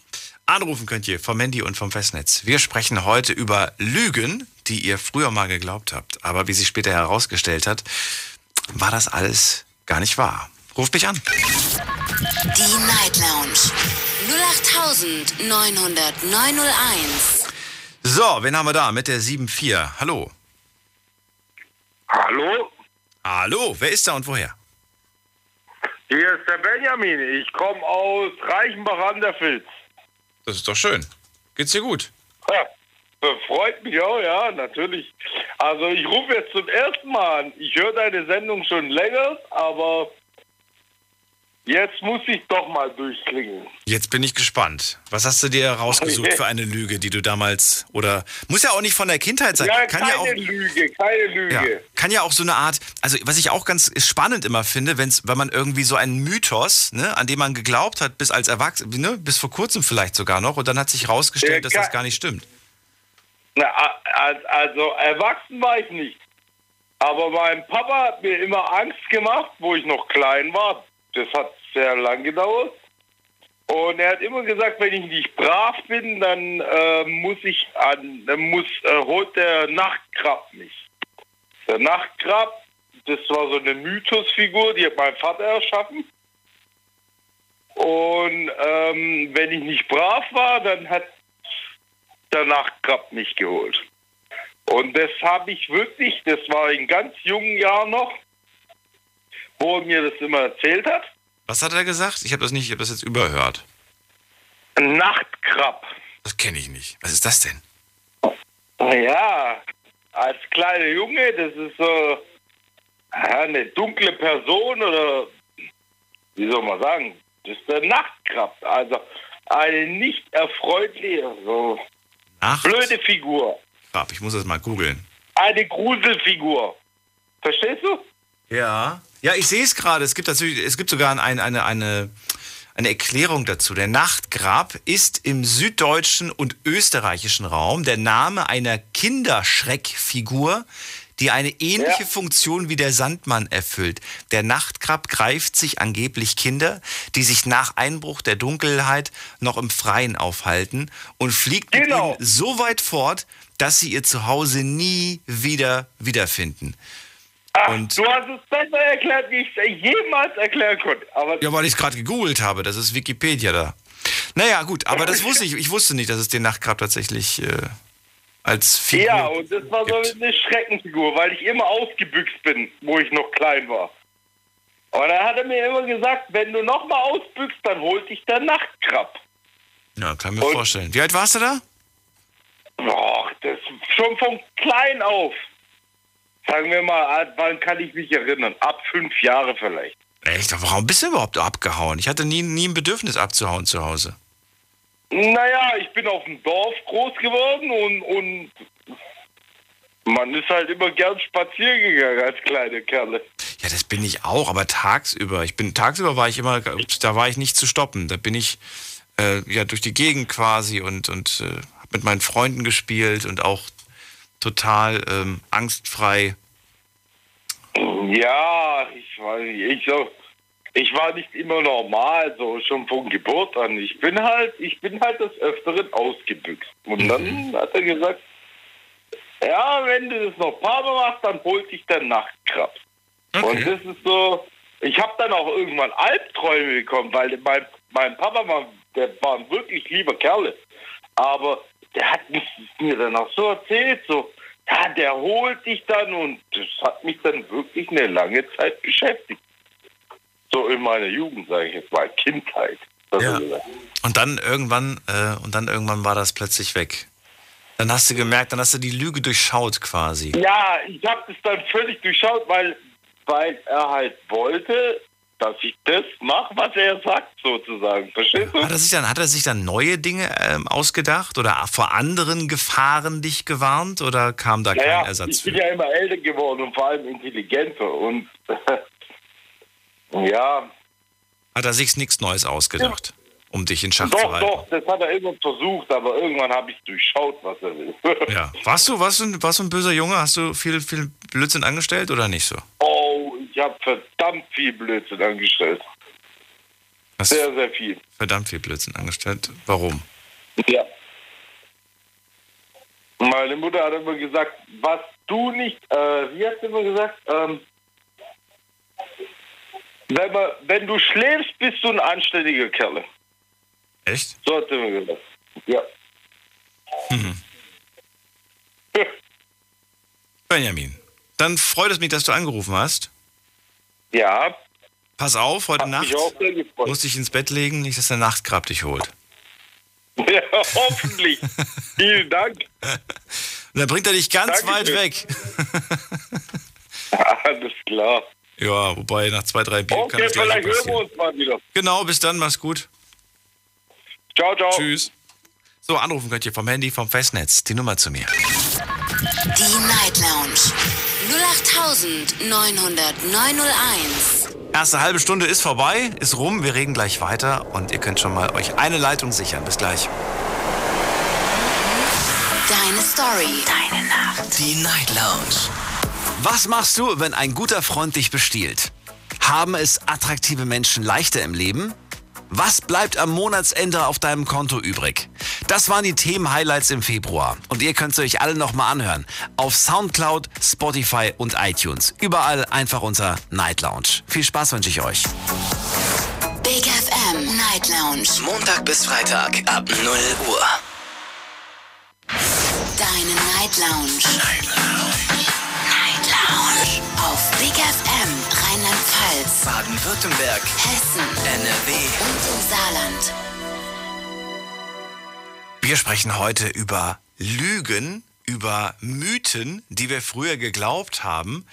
Anrufen könnt ihr vom Handy und vom Festnetz. Wir sprechen heute über Lügen, die ihr früher mal geglaubt habt. Aber wie sich später herausgestellt hat, war das alles gar nicht wahr. Ruft mich an. Die Night Lounge 08901. So, wen haben wir da mit der 7-4? Hallo. Hallo, Hallo, wer ist da und woher? Hier ist der Benjamin. Ich komme aus Reichenbach an der Filz. Das ist doch schön. Geht's dir gut? Ja, freut mich auch, ja, natürlich. Also ich rufe jetzt zum ersten Mal an. Ich höre deine Sendung schon länger, aber jetzt muss ich doch mal durchklingen. Jetzt bin ich gespannt. Was hast du dir rausgesucht *laughs* für eine Lüge, die du damals oder muss ja auch nicht von der Kindheit sein. Ja, kann keine ja auch Lüge, keine Lüge. Ja, kann ja auch so eine Art, also was ich auch ganz spannend immer finde, wenn's, wenn man irgendwie so einen Mythos, ne, an dem man geglaubt hat, bis als Erwachsener, ne, bis vor kurzem vielleicht sogar noch, und dann hat sich herausgestellt, Ja, dass das gar nicht stimmt. Na, also erwachsen war ich nicht. Aber mein Papa hat mir immer Angst gemacht, wo ich noch klein war. Das hat sehr lang gedauert. Und er hat immer gesagt, wenn ich nicht brav bin, dann äh, muss ich an, dann muss äh, holt der Nachtkrab mich. Der Nachtkrab, das war so eine Mythosfigur, die hat mein Vater erschaffen. Und ähm, wenn ich nicht brav war, dann hat der Nachtkrab mich geholt. Und das habe ich wirklich, das war in ganz jungen Jahren noch, wo er mir das immer erzählt hat. Was hat er gesagt? Ich habe das nicht, ich habe das jetzt überhört. Nachtkrab. Das kenne ich nicht. Was ist das denn? Ja, als kleiner Junge, das ist so eine dunkle Person oder wie soll man sagen, das ist der Nachtkrab. Also eine nicht erfreuliche, so Nacht. blöde Figur. Krab, ich muss das mal googeln. Eine Gruselfigur. Verstehst du? Ja. Ja, ich sehe es gerade. Es gibt natürlich, es gibt sogar ein, eine, eine, eine Erklärung dazu. Der Nachtgrab ist im süddeutschen und österreichischen Raum der Name einer Kinderschreckfigur, die eine ähnliche Ja. Funktion wie der Sandmann erfüllt. Der Nachtkrab greift sich angeblich Kinder, die sich nach Einbruch der Dunkelheit noch im Freien aufhalten und fliegt mit Genau. ihnen so weit fort, dass sie ihr Zuhause nie wieder wiederfinden. Ach, Und- du hast es besser erklärt, wie ich es jemals erklären konnte. Aber Ja, weil ich es gerade gegoogelt habe. Das ist Wikipedia da. Naja, gut, aber das wusste ich. Ich wusste nicht, dass es den Nachtkrab tatsächlich äh, als Figur ja, und das war so gibt. eine Schreckenfigur, weil ich immer ausgebüxt bin, wo ich noch klein war. Und dann hat er mir immer gesagt, wenn du nochmal ausbüchst, dann holt dich der Nachtkrab. Ja, kann mir Und- vorstellen. Wie alt warst du da? Boah, das schon von klein auf. Sagen wir mal, ab wann kann ich mich erinnern? Ab fünf Jahre vielleicht. Echt? Warum bist du überhaupt abgehauen? Ich hatte nie, nie ein Bedürfnis abzuhauen zu Hause. Naja, ich bin auf dem Dorf groß geworden und, und man ist halt immer gern spazieren gegangen als kleine Kerle. Ja, das bin ich auch, aber tagsüber. Ich bin tagsüber war ich immer, da war ich nicht zu stoppen. Da bin ich äh, ja durch die Gegend quasi und und äh, hab mit meinen Freunden gespielt und auch total ähm, angstfrei. Ja, ich nicht, ich so, ich war nicht immer normal, so schon von Geburt an. Ich bin halt, ich bin halt des Öfteren ausgebüxt. Und dann hat er gesagt, ja, wenn du das noch ein paar Mal machst, dann holt dich der Nachtkrab. Und das ist so, ich habe dann auch irgendwann Albträume bekommen, weil mein, mein Papa war, der war ein wirklich lieber Kerl. Aber der hat mich, mir dann auch so erzählt, so, ja, der holt dich dann und das hat mich dann wirklich eine lange Zeit beschäftigt. So in meiner Jugend, sage ich jetzt mal, Kindheit. Das Ja. Und dann irgendwann äh, und dann irgendwann war das plötzlich weg. Dann hast du gemerkt, dann hast du die Lüge durchschaut quasi. Ja, ich habe das dann völlig durchschaut, weil, weil er halt wollte, dass ich das mache, was er sagt, sozusagen. Verstehst du? Hat er sich dann, hat er sich dann neue Dinge ähm, ausgedacht oder vor anderen Gefahren dich gewarnt oder kam da kein Naja, Ersatz ich bin für? ja immer älter geworden und vor allem intelligenter. Und *laughs* ja, Hat er sich nichts Neues ausgedacht, um dich in Schach zu doch, halten? doch, das hat er immer versucht, aber irgendwann habe ich durchschaut, was er will. Ja. Warst du, warst, du, warst du ein böser Junge? Hast du viel, viel Blödsinn angestellt oder nicht so? Oh, ich habe verdammt viel Blödsinn angestellt. Hast Sehr, sehr viel. verdammt viel Blödsinn angestellt. Warum? Ja. Meine Mutter hat immer gesagt, was du nicht, äh, wie hat sie immer gesagt, ähm, wenn, man, wenn du schläfst, bist du ein anständiger Kerl. Echt? So hat sie immer gesagt. Ja. *laughs* Benjamin, dann freut es mich, dass du angerufen hast. Ja, Pass auf, heute hat Nacht musst dich ins Bett legen, nicht, dass der Nachtgrab dich holt. *laughs* Ja, hoffentlich. Vielen Dank. *laughs* Und dann bringt er dich ganz Dankeschön. weit weg. *laughs* Alles klar. Ja, wobei nach zwei, drei Bier kann Okay, das gleich vielleicht hören wir uns mal wieder. Genau, bis dann, mach's gut. Ciao, ciao. Tschüss. So, anrufen könnt ihr vom Handy, vom Festnetz. Die Nummer zu mir. Die Night Lounge 0890901. Erste halbe Stunde ist vorbei, ist rum. Wir reden gleich weiter und ihr könnt schon mal euch eine Leitung sichern. Bis gleich. Deine Story. Deine Nacht. Die Night Lounge. Was machst du, wenn ein guter Freund dich bestiehlt? Haben es attraktive Menschen leichter im Leben? Was bleibt am Monatsende auf deinem Konto übrig? Das waren die Themen-Highlights im Februar. Und ihr könnt sie euch alle nochmal anhören. Auf Soundcloud, Spotify und iTunes. Überall einfach unter Night Lounge. Viel Spaß wünsche ich euch. Big FM Night Lounge. Montag bis Freitag ab 0 Uhr. Deine Night Lounge. Night Lounge. Night Lounge. Auf Big FM Baden-Württemberg, Hessen NRW. und im Saarland. Wir sprechen heute über Lügen, über Mythen, die wir früher geglaubt haben,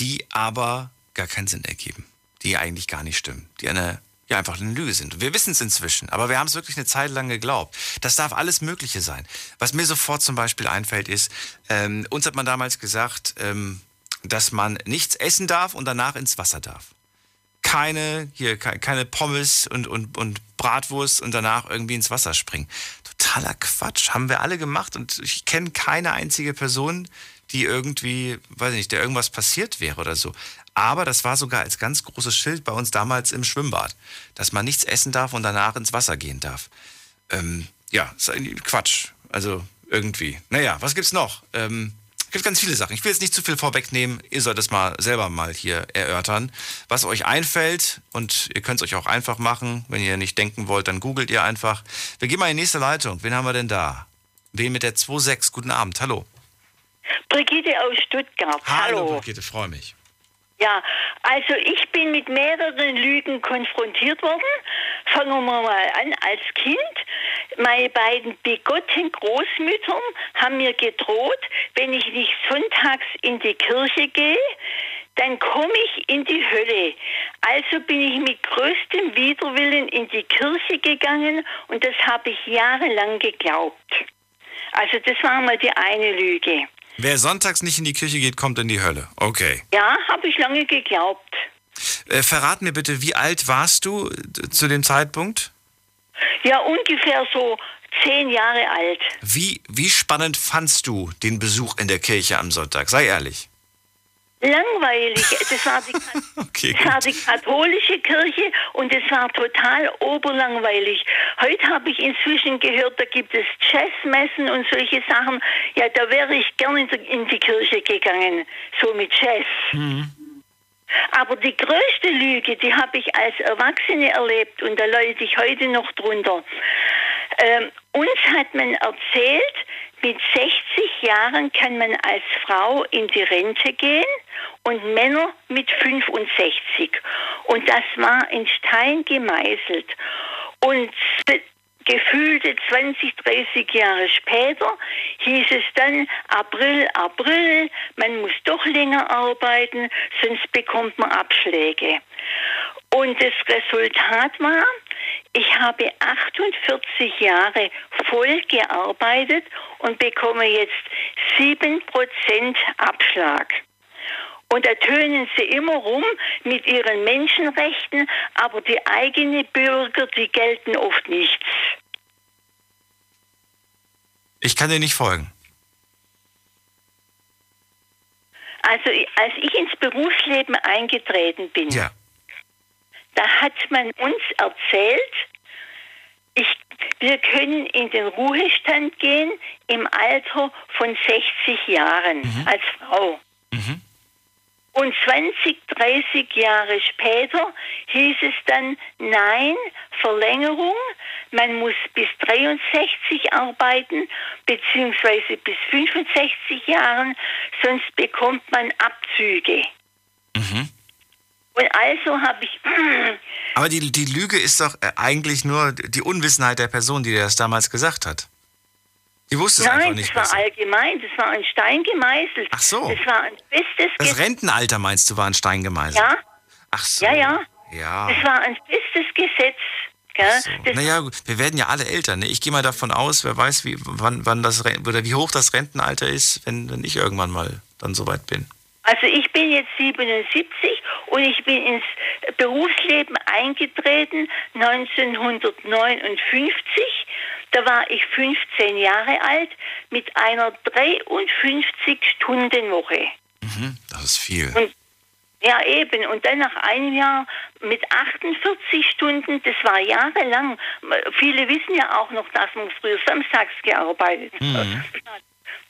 die aber gar keinen Sinn ergeben, die eigentlich gar nicht stimmen, die eine ja einfach eine Lüge sind. Wir wissen es inzwischen, aber wir haben es wirklich eine Zeit lang geglaubt. Das darf alles Mögliche sein. Was mir sofort zum Beispiel einfällt, ist, ähm, uns hat man damals gesagt, ähm, dass man nichts essen darf und danach ins Wasser darf keine, hier, ke- keine Pommes und, und, und Bratwurst und danach irgendwie ins Wasser springen. Totaler Quatsch. Haben wir alle gemacht und ich kenne keine einzige Person, die irgendwie, weiß ich nicht, der irgendwas passiert wäre oder so. Aber das war sogar als ganz großes Schild bei uns damals im Schwimmbad, dass man nichts essen darf und danach ins Wasser gehen darf. Ähm, ja, ist Quatsch. Also irgendwie. Naja, was gibt's noch? Ähm, gibt ganz viele Sachen. Ich will jetzt nicht zu viel vorwegnehmen. Ihr sollt es mal selber mal hier erörtern, was euch einfällt. Und ihr könnt es euch auch einfach machen. Wenn ihr nicht denken wollt, dann googelt ihr einfach. Wir gehen mal in die nächste Leitung. Wen haben wir denn da? Wen mit der 2.6? Guten Abend. Hallo. Brigitte aus Stuttgart. Hallo, Hallo. Brigitte, freue mich. Ja, also ich bin mit mehreren Lügen konfrontiert worden. Fangen wir mal an. Als Kind, meine beiden bigotten Großmüttern haben mir gedroht, wenn ich nicht sonntags in die Kirche gehe, dann komme ich in die Hölle. Also bin ich mit größtem Widerwillen in die Kirche gegangen und das habe ich jahrelang geglaubt. Also das war mal die eine Lüge. Wer sonntags nicht in die Kirche geht, kommt in die Hölle. Okay. Ja, habe ich lange geglaubt. Äh, verrat mir bitte, wie alt warst du äh, zu dem Zeitpunkt? Ja, ungefähr so zehn Jahre alt. Wie, wie spannend fandst du den Besuch in der Kirche am Sonntag? Sei ehrlich. Langweilig. Das war, die, *laughs* Okay, das war die katholische Kirche und es war total oberlangweilig. Heute habe ich inzwischen gehört, da gibt es Jazzmessen und solche Sachen. Ja, da wäre ich gerne in, die- in die Kirche gegangen, so mit Jazz. Aber die größte Lüge, die habe ich als Erwachsene erlebt und da leide ich heute noch drunter. Ähm, uns hat man erzählt, mit 60 Jahren kann man als Frau in die Rente gehen und Männer mit 65. Und das war in Stein gemeißelt. Und gefühlte 20, 30 Jahre später hieß es dann April, April, man muss doch länger arbeiten, sonst bekommt man Abschläge. Und das Resultat war, ich habe 48 Jahre voll gearbeitet und bekomme jetzt 7% Abschlag. Und da tönen sie immer rum mit ihren Menschenrechten, aber die eigenen Bürger, die gelten oft nichts. Ich kann dir nicht folgen. Also als ich ins Berufsleben eingetreten bin, Ja. Da hat man uns erzählt, ich, wir können in den Ruhestand gehen im Alter von 60 Jahren als Frau. Und 20, 30 Jahre später hieß es dann, nein, Verlängerung, man muss bis 63 arbeiten, beziehungsweise bis 65 Jahren, sonst bekommt man Abzüge. Und also habe ich, *clears throat* Aber die, die Lüge ist doch äh, eigentlich nur die Unwissenheit der Person, die dir das damals gesagt hat. Die wusste es einfach nein, nicht das war besser. allgemein, das war ein Stein gemeißelt. Ach so. Das war ein festes Das. Rentenalter meinst du, war ein Stein gemeißelt? Ja, Ach so. ja, ja. Ja. Das war ein festes Gesetz. So. Naja, wir werden ja alle älter. Ne? Ich gehe mal davon aus, wer weiß, wie, wann, wann das oder wie hoch das Rentenalter ist, wenn, wenn ich irgendwann mal dann soweit bin. Also ich bin jetzt 77 und ich bin ins Berufsleben eingetreten 1959. Da war ich 15 Jahre alt mit einer 53-Stunden-Woche. Mhm, das ist viel. Und ja, eben. Und dann nach einem Jahr mit 48 Stunden, das war jahrelang. Viele wissen ja auch noch, dass man früher samstags gearbeitet hat.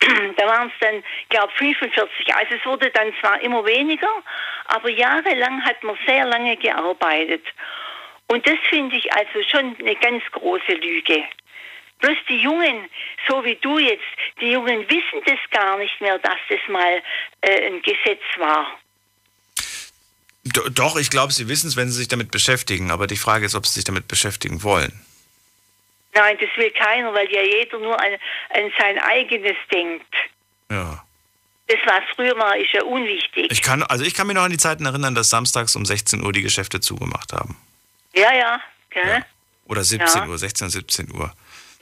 *clears throat* Da waren es dann, glaube 45. Also es wurde dann zwar immer weniger, aber jahrelang hat man sehr lange gearbeitet. Und das finde ich also schon eine ganz große Lüge. Bloß die Jungen, so wie du jetzt, die Jungen wissen das gar nicht mehr, dass das mal äh, ein Gesetz war. Do- Doch, ich glaube, sie wissen es, wenn sie sich damit beschäftigen. Aber die Frage ist, ob sie sich damit beschäftigen wollen. Nein, das will keiner, weil ja jeder nur an, an sein eigenes denkt. Ja. Das, was früher war, ist ja unwichtig. Ich kann, also ich kann mich noch an die Zeiten erinnern, dass samstags um 16 Uhr die Geschäfte zugemacht haben. Ja, ja, gell? Oder 17 Ja. Uhr, 16, 17 Uhr.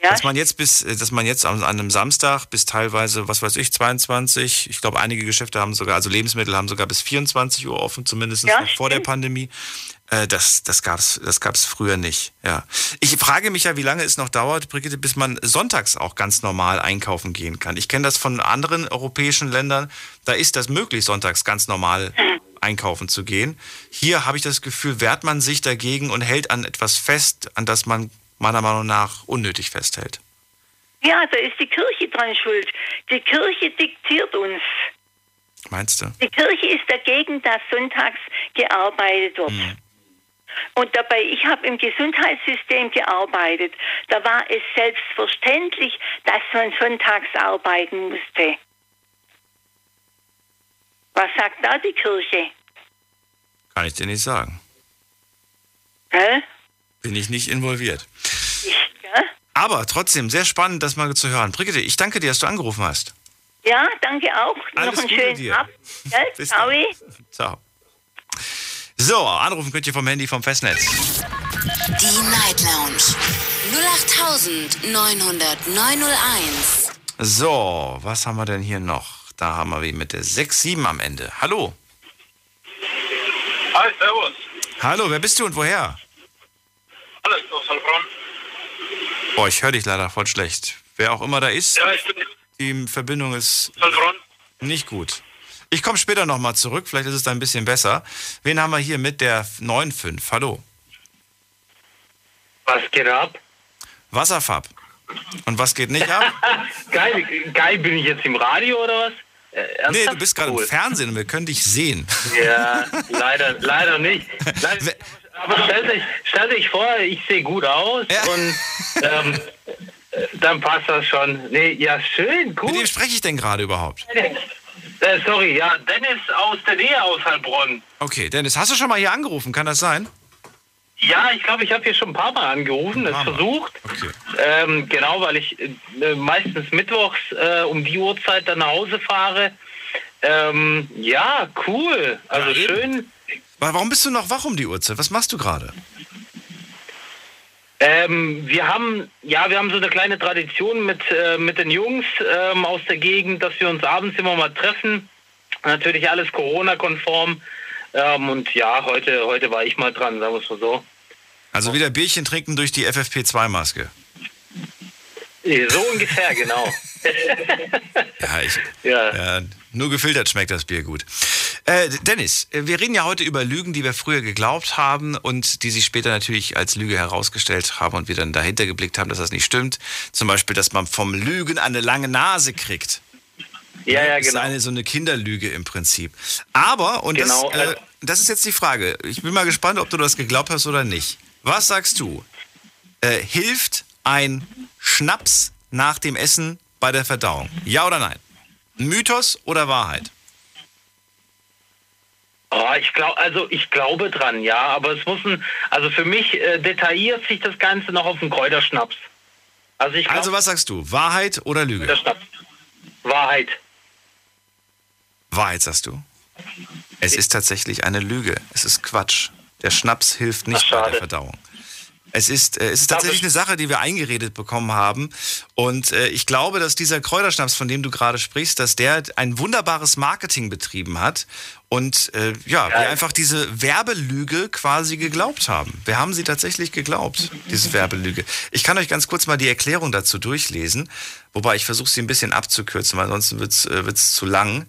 Ja, Dass man jetzt bis, äh, dass man jetzt an einem Samstag bis teilweise, was weiß ich, 22, ich glaube einige Geschäfte haben sogar, also Lebensmittel haben sogar bis 24 Uhr offen, zumindest Ja, noch vor der. Pandemie. Äh, das das gab es das gab's früher nicht. Ja. Ich frage mich ja, wie lange es noch dauert, Brigitte, bis man sonntags auch ganz normal einkaufen gehen kann. Ich kenne das von anderen europäischen Ländern. Da ist das möglich, sonntags ganz normal einkaufen zu gehen. Hier habe ich das Gefühl, wehrt man sich dagegen und hält an etwas fest, an das man meiner Meinung nach unnötig festhält. Ja, da ist die Kirche dran schuld. Die Kirche diktiert uns. Meinst du? Die Kirche ist dagegen, dass sonntags gearbeitet wird. Hm. Und dabei, ich habe im Gesundheitssystem gearbeitet. Da war es selbstverständlich, dass man sonntags arbeiten musste. Was sagt da die Kirche? Kann ich dir nicht sagen. Hä? Bin ich nicht involviert. Ich, ja? Aber trotzdem, sehr spannend, das mal zu hören. Brigitte, ich danke dir, dass du angerufen hast. ja, danke auch. Alles Noch einen Gute schönen dir. Abend. *laughs* Bis Ciao. Ciao. So, anrufen könnt ihr vom Handy vom Festnetz. Die Night Lounge 0890901. So, was haben wir denn hier noch? Da haben wir wie mit der 6-7 am Ende. Hallo. Hi, servus. Hallo, wer bist du und woher? Alles aus Heilbronn. Boah, ich höre dich leider voll schlecht. Wer auch immer da ist, Ja, ich bin die Verbindung ist Heilbronn. nicht gut. Ich komme später nochmal zurück, vielleicht ist es dann ein bisschen besser. Wen haben wir hier mit der 9.5? Hallo. Was geht ab? Wasserfarb. Und was geht nicht ab? *laughs* Geil, geil, bin ich jetzt im Radio oder was? Äh, Nee, ernsthaft? du bist gerade Cool. im Fernsehen und wir können dich sehen. Ja, *laughs* leider, leider nicht. Leider, aber stellt euch, stellt euch vor, ich sehe gut aus und ähm, äh, dann passt das schon. Nee, ja, schön, Mit wem spreche ich denn gerade überhaupt? Äh, sorry, ja, Dennis aus der Nähe aus Heilbronn. Okay, Dennis, hast du schon mal hier angerufen? Kann das sein? Ja, ich glaube, ich habe hier schon ein paar Mal angerufen, es versucht. Okay. Ähm, genau, weil ich äh, meistens mittwochs äh, um die Uhrzeit dann nach Hause fahre. Ähm, ja, cool. Also Ja, schön. Wa- Warum bist du noch wach um die Uhrzeit? Was machst du gerade? Ähm, wir haben, ja, wir haben so eine kleine Tradition mit, äh, mit den Jungs ähm, aus der Gegend, dass wir uns abends immer mal treffen. Natürlich alles Corona-konform. Ähm, und ja, heute, heute war ich mal dran, sagen wir es mal so. Also wieder Bierchen trinken durch die FFP2-Maske. Äh, So ungefähr, genau. *laughs* Ja, ich, Ja. ja, nur gefiltert schmeckt das Bier gut. Äh, Dennis, wir reden ja heute über Lügen, die wir früher geglaubt haben und die sich später natürlich als Lüge herausgestellt haben und wir dann dahinter geblickt haben, dass das nicht stimmt. Zum Beispiel, dass man vom Lügen eine lange Nase kriegt. Ja, ja, Das ist genau. eine so eine Kinderlüge im Prinzip. Aber, und Genau, das, äh, äh, das ist jetzt die Frage. Ich bin mal gespannt, ob du das geglaubt hast oder nicht. Was sagst du? Äh, hilft ein Schnaps nach dem Essen bei der Verdauung? Ja oder nein? Mythos oder Wahrheit? Oh, ich glaube, also ich glaube dran, ja, aber es muss ein, also für mich äh, detailliert sich das Ganze noch auf den Kräuterschnaps. Also ich glaub, Also was sagst du? Wahrheit oder Lüge? Kräuterschnaps. Wahrheit. Wahrheit sagst du? Es ist tatsächlich eine Lüge. Es ist Quatsch. Der Schnaps hilft nicht Ach, bei der. Verdauung. Es ist, äh, es ist tatsächlich eine Sache, die wir eingeredet bekommen haben. Und äh, ich glaube, dass dieser Kräuterschnaps, von dem du gerade sprichst, dass der ein wunderbares Marketing betrieben hat. Und äh, ja, wir einfach diese Werbelüge quasi geglaubt haben. Wir haben sie tatsächlich geglaubt, diese Werbelüge. Ich kann euch ganz kurz mal die Erklärung dazu durchlesen, wobei ich versuche sie ein bisschen abzukürzen, weil ansonsten wird's äh, wird's zu lang.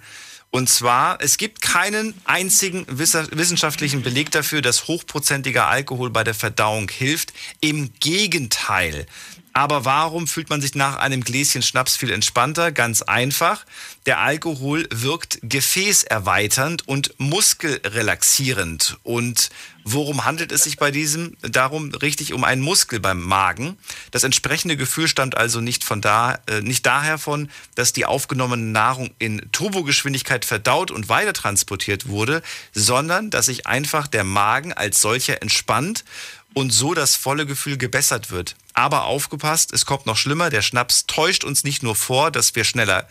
Und zwar, es gibt keinen einzigen wissenschaftlichen Beleg dafür, dass hochprozentiger Alkohol bei der Verdauung hilft. Im Gegenteil. Aber warum fühlt man sich nach einem Gläschen Schnaps viel entspannter? Ganz einfach. Der Alkohol wirkt gefäßerweiternd und muskelrelaxierend. Und worum handelt es sich bei diesem? Darum richtig um einen Muskel beim Magen. Das entsprechende Gefühl stammt also nicht von da, äh, nicht daher von, dass die aufgenommene Nahrung in Turbogeschwindigkeit verdaut und weiter transportiert wurde, sondern dass sich einfach der Magen als solcher entspannt und so das volle Gefühl gebessert wird. Aber aufgepasst, es kommt noch schlimmer, der Schnaps täuscht uns nicht nur vor, dass wir schneller,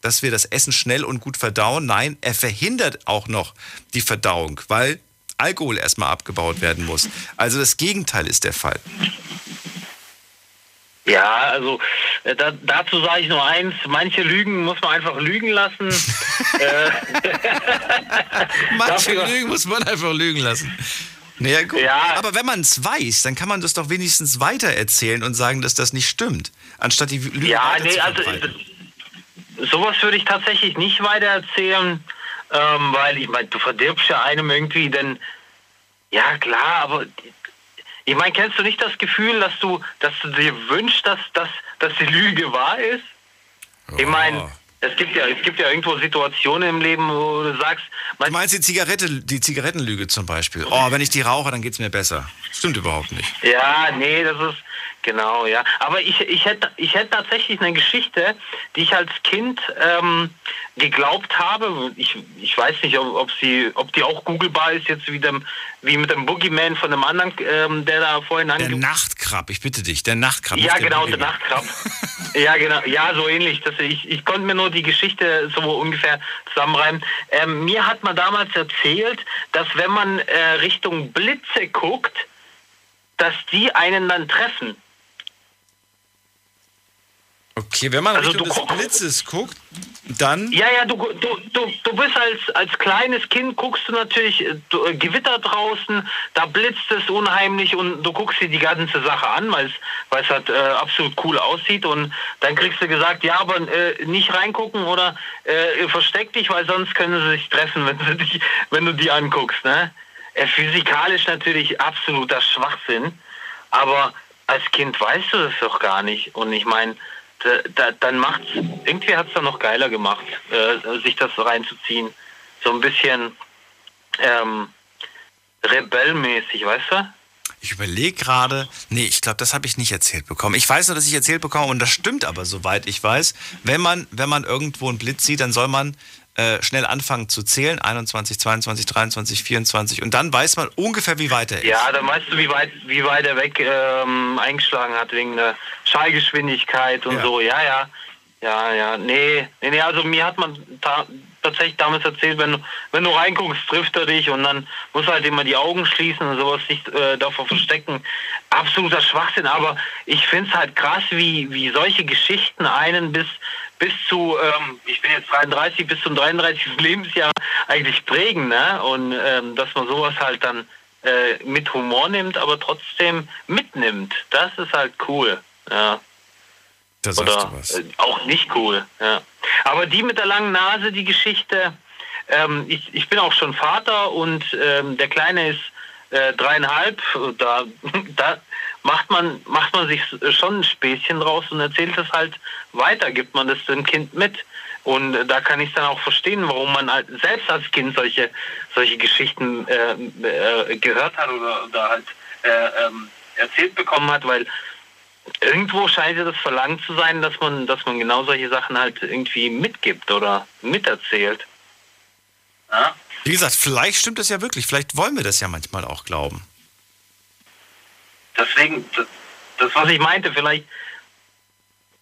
dass wir das Essen schnell und gut verdauen, nein, er verhindert auch noch die Verdauung, weil Alkohol erstmal abgebaut werden muss. Also das Gegenteil ist der Fall. Ja, also äh, da, dazu sage ich nur eins, manche Lügen muss man einfach lügen lassen. *laughs* äh, *laughs* Manche Lügen muss man einfach lügen lassen. Naja, gut. Ja. Aber wenn man es weiß, dann kann man das doch wenigstens weitererzählen und sagen, dass das nicht stimmt. Anstatt die Lüge Ja, nee, zu also sowas würde ich tatsächlich nicht weiter erzählen, ähm, weil ich meine, du verdirbst ja einem irgendwie, denn ja klar, aber ich meine, kennst du nicht das Gefühl, dass du, dass du dir wünschst, dass, dass, dass die Lüge wahr ist? Ich meine, es gibt ja, es gibt ja irgendwo Situationen im Leben, wo du sagst, Du meinst die Zigarette, die Zigarettenlüge zum Beispiel. Oh, wenn ich die rauche, dann geht's mir besser. Stimmt überhaupt nicht. Ja, nee, das ist genau, ja. Aber ich, ich hätte ich hätte tatsächlich eine Geschichte, die ich als Kind ähm, geglaubt habe. Ich, ich weiß nicht, ob, ob sie, ob die auch googlebar ist jetzt wie dem, wie mit dem Boogeyman von dem anderen, ähm, der da vorhin Der ange Nachtkrab, ich bitte dich, der Nachtkrab. ja, der genau, der Boogeyman. Nachtkrab. *laughs* ja, genau, ja, so ähnlich. Das, ich, ich konnte mir nur die Geschichte so ungefähr zusammenreimen. Ähm, mir hat man damals erzählt, dass wenn man äh, Richtung Blitze guckt, dass die einen dann treffen. Okay, wenn man Also Richtung du des Blitzes guckt, dann... Ja, ja, du, du, du, du bist als, als kleines Kind, guckst du natürlich äh, du, äh, Gewitter draußen, da blitzt es unheimlich und du guckst dir die ganze Sache an, weil es, weil es halt äh, absolut cool aussieht und dann kriegst du gesagt, ja, aber äh, nicht reingucken oder äh, versteck dich, weil sonst können sie sich treffen, *laughs* wenn, sie dich, wenn du die anguckst. Ne? Äh, physikalisch natürlich absoluter Schwachsinn, aber als Kind weißt du das doch gar nicht und ich meine, da, da, dann macht's, irgendwie hat es dann noch geiler gemacht, äh, sich das reinzuziehen. So ein bisschen ähm, rebellmäßig, weißt du? Ich überlege gerade, nee, ich glaube, das habe ich nicht erzählt bekommen. Ich weiß nur, dass ich erzählt bekomme, und das stimmt aber, soweit ich weiß, wenn man, wenn man irgendwo einen Blitz sieht, dann soll man äh, schnell anfangen zu zählen, 21, 22, 23, 24, und dann weiß man ungefähr, wie weit er ist. Ja, dann weißt du, wie weit, wie weit er weg ähm, eingeschlagen hat wegen der Schallgeschwindigkeit und Ja. so. Ja, ja. Ja, ja. Nee, nee, nee, also mir hat man ta tatsächlich damals erzählt, wenn du, wenn du reinguckst, trifft er dich und dann musst du halt immer die Augen schließen und sowas nicht äh, davor verstecken. Absoluter Schwachsinn, aber ich finde es halt krass, wie, wie solche Geschichten einen bis bis zu, ähm, ich bin jetzt 33, bis zum 33. Lebensjahr eigentlich prägen, ne? Und ähm, dass man sowas halt dann äh, mit Humor nimmt, aber trotzdem mitnimmt. Das ist halt cool. Ja. Da Oder äh, auch nicht cool. Ja. Aber die mit der langen Nase, die Geschichte, ähm, ich, ich bin auch schon Vater und ähm, der Kleine ist äh, dreieinhalb. Da, *laughs* da macht man macht man sich schon ein Späßchen draus und erzählt es halt weiter, gibt man das dem Kind mit. Und äh, da kann ich dann auch verstehen, warum man halt selbst als Kind solche solche Geschichten äh, äh, gehört hat oder, oder halt äh, ähm, erzählt bekommen hat, weil irgendwo scheint ja das verlangt zu sein, dass man, dass man genau solche Sachen halt irgendwie mitgibt oder miterzählt. Ja? Wie gesagt, vielleicht stimmt das ja wirklich. Vielleicht wollen wir das ja manchmal auch glauben. Deswegen, das, das, was ich meinte, vielleicht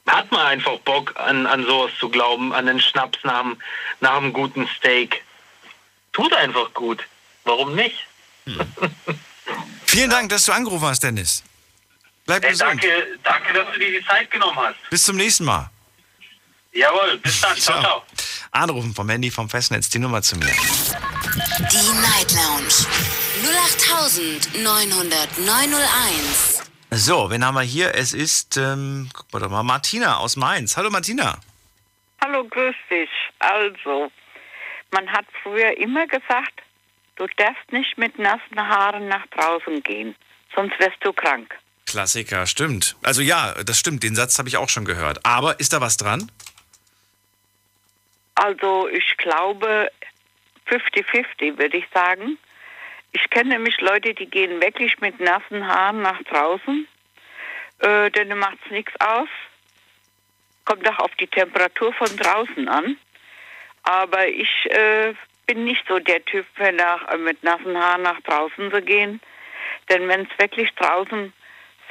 hat man einfach Bock an, an sowas zu glauben, an den Schnaps nach, dem- nach einem guten Steak. Tut einfach gut. Warum nicht? Vielen Dank, dass du angerufen hast, Dennis. Bleib Ey, gesund. danke, danke, dass du dir die Zeit genommen hast. Bis zum nächsten Mal. Jawohl, bis dann. Ciao, ciao. Anrufen vom Handy vom Festnetz, die Nummer zu mir. Die Night Lounge 0890901. So, wen haben wir hier? Es ist, ähm, guck mal doch mal, Martina aus Mainz. Hallo Martina. Hallo, grüß dich. Also, man hat früher immer gesagt, du darfst nicht mit nassen Haaren nach draußen gehen, sonst wirst du krank. Klassiker, stimmt. Also ja, das stimmt, den Satz habe ich auch schon gehört. Aber ist da was dran? Also, ich glaube 50-50, würde ich sagen. Ich kenne nämlich Leute, die gehen wirklich mit nassen Haaren nach draußen. Äh, denen macht es nichts aus. Kommt auch auf die Temperatur von draußen an. Aber ich äh, bin nicht so der Typ, für nach, äh, mit nassen Haaren nach draußen zu gehen. Denn wenn es wirklich draußen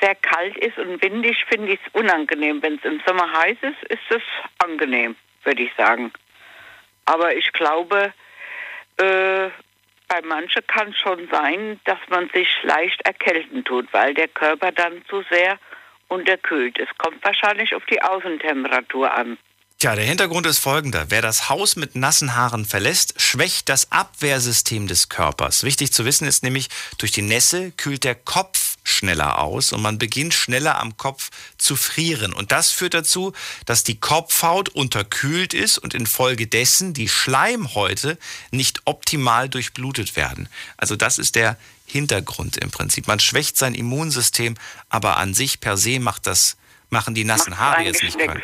sehr kalt ist und windig, finde ich es unangenehm. Wenn es im Sommer heiß ist, ist es angenehm, würde ich sagen. Aber ich glaube, äh, bei manchen kann es schon sein, dass man sich leicht erkälten tut, weil der Körper dann zu sehr unterkühlt. Es kommt wahrscheinlich auf die Außentemperatur an. Tja, der Hintergrund ist folgender. Wer das Haus mit nassen Haaren verlässt, schwächt das Abwehrsystem des Körpers. Wichtig zu wissen ist nämlich, durch die Nässe kühlt der Kopf schneller aus und man beginnt schneller am Kopf zu frieren. Und das führt dazu, dass die Kopfhaut unterkühlt ist und infolgedessen die Schleimhäute nicht optimal durchblutet werden. Also das ist der Hintergrund im Prinzip. Man schwächt sein Immunsystem, aber an sich per se macht das, machen die nassen Haare jetzt nicht krank.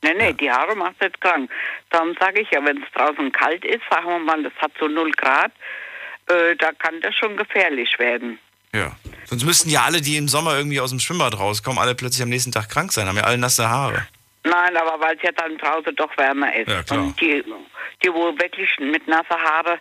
Nee, nee, die Haare macht nicht krank. Darum sage ich ja, wenn es draußen kalt ist, sagen wir mal, das hat so 0 Grad, äh, da kann das schon gefährlich werden. Ja. Sonst müssten ja alle, die im Sommer irgendwie aus dem Schwimmbad rauskommen, alle plötzlich am nächsten Tag krank sein, haben ja alle nasse Haare. Nein, aber weil es ja dann draußen doch wärmer ist. Ja, klar. Und die, die, wo wirklich mit nasser Haare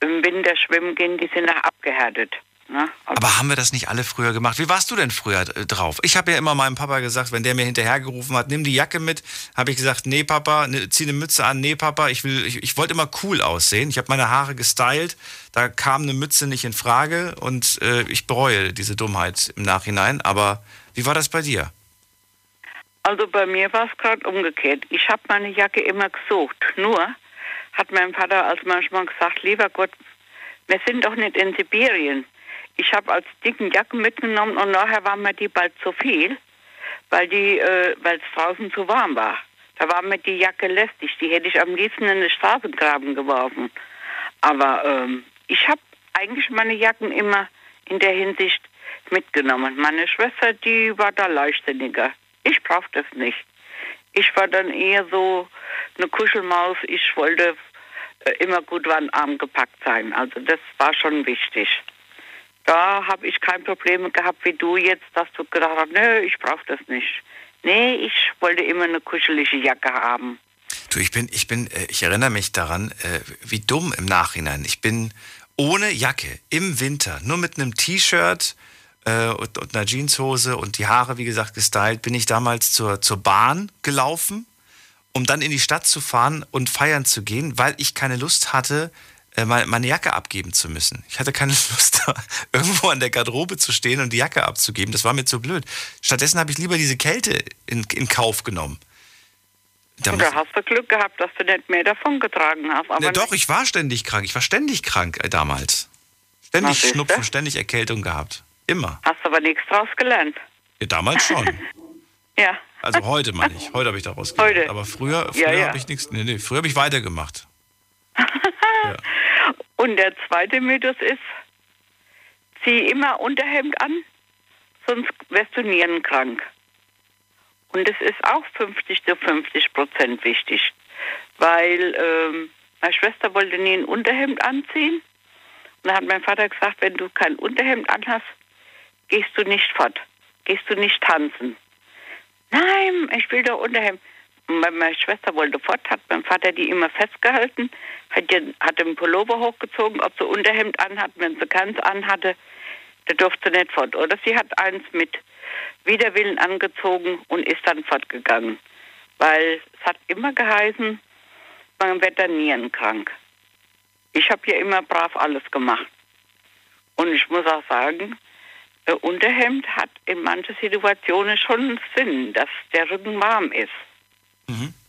im Winter schwimmen gehen, die sind auch abgehärtet. Ne? Aber haben wir das nicht alle früher gemacht? Wie warst du denn früher äh, drauf? Ich habe ja immer meinem Papa gesagt, wenn der mir hinterhergerufen hat, nimm die Jacke mit, habe ich gesagt, nee Papa, ne, zieh eine Mütze an, nee Papa, ich will, ich, ich wollte immer cool aussehen. Ich habe meine Haare gestylt, da kam eine Mütze nicht in Frage und äh, ich bereue diese Dummheit im Nachhinein. Aber wie war das bei dir? Also bei mir war es gerade umgekehrt. Ich habe meine Jacke immer gesucht. Nur hat mein Vater als manchmal gesagt, lieber Gott, wir sind doch nicht in Sibirien. Ich habe als dicken Jacken mitgenommen und nachher war mir die bald zu viel, weil die, äh, weil es draußen zu warm war. Da war mir die Jacke lästig. Die hätte ich am liebsten in den Straßengraben geworfen. Aber ähm, ich habe eigentlich meine Jacken immer in der Hinsicht mitgenommen. Meine Schwester, die war da leichtsinniger. Ich brauchte das nicht. Ich war dann eher so eine Kuschelmaus. Ich wollte äh, immer gut warm gepackt sein. Also das war schon wichtig. Da habe ich kein Problem gehabt wie du jetzt, dass du gedacht hast, nö, ich brauche das nicht. Nee, ich wollte immer eine kuschelige Jacke haben. Du, ich bin, ich bin, äh, ich erinnere mich daran, äh, wie dumm im Nachhinein. Ich bin ohne Jacke im Winter, nur mit einem T-Shirt äh, und, einer Jeanshose und die Haare, wie gesagt, gestylt, bin ich damals zur, zur Bahn gelaufen, um dann in die Stadt zu fahren und feiern zu gehen, weil ich keine Lust hatte, meine Jacke abgeben zu müssen. Ich hatte keine *laughs* Lust, da irgendwo an der Garderobe zu stehen und die Jacke abzugeben. Das war mir zu blöd. Stattdessen habe ich lieber diese Kälte in, in Kauf genommen. Da Oder hast du Glück gehabt, dass du nicht mehr davon getragen hast? Aber ne, doch, ich war ständig krank. Ich war ständig krank äh, damals. Ständig Na, Schnupfen, ständig Erkältung gehabt. Immer. Hast aber nichts draus gelernt. Ja, damals schon. *laughs* ja. Also heute meine ich. *laughs* Heute habe ich daraus gelernt. Heute. Aber früher, früher Ja, ja. habe ich nichts. Nee, nee, früher habe ich weitergemacht. *laughs* Und der zweite Mythos ist, zieh immer Unterhemd an, sonst wirst du nierenkrank. Und es ist auch 50 zu 50 Prozent wichtig, weil ähm, meine Schwester wollte nie ein Unterhemd anziehen. Und dann hat mein Vater gesagt, wenn du kein Unterhemd anhast, gehst du nicht fort, gehst du nicht tanzen. Nein, ich will doch Unterhemd. Und weil meine Schwester wollte fort, hat mein Vater die immer festgehalten, hat, den, hat den Pullover hochgezogen, ob sie Unterhemd anhat. Wenn sie keins anhatte, da durfte sie nicht fort. Oder sie hat eins mit Widerwillen angezogen und ist dann fortgegangen. Weil es hat immer geheißen, man wird dann nierenkrank. Ich habe ja immer brav alles gemacht. Und ich muss auch sagen, Unterhemd hat in manchen Situationen schon Sinn, dass der Rücken warm ist.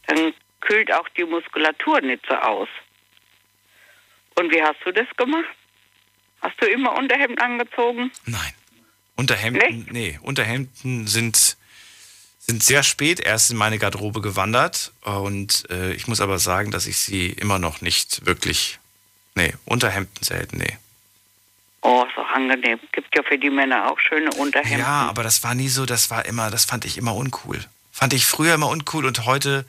Dann kühlt auch die Muskulatur nicht so aus. Und wie hast du das gemacht? Hast du immer Unterhemd angezogen? Unterhemden, nee, Unterhemden sind, sind sehr spät erst in meine Garderobe gewandert. Und äh, ich muss aber sagen, dass ich sie immer noch nicht wirklich. Nee, Unterhemden selten, nee. Oh, so angenehm. Gibt ja für die Männer auch schöne Unterhemden. Ja, aber das war nie so, das war immer, das fand ich immer uncool. Fand ich früher immer uncool und heute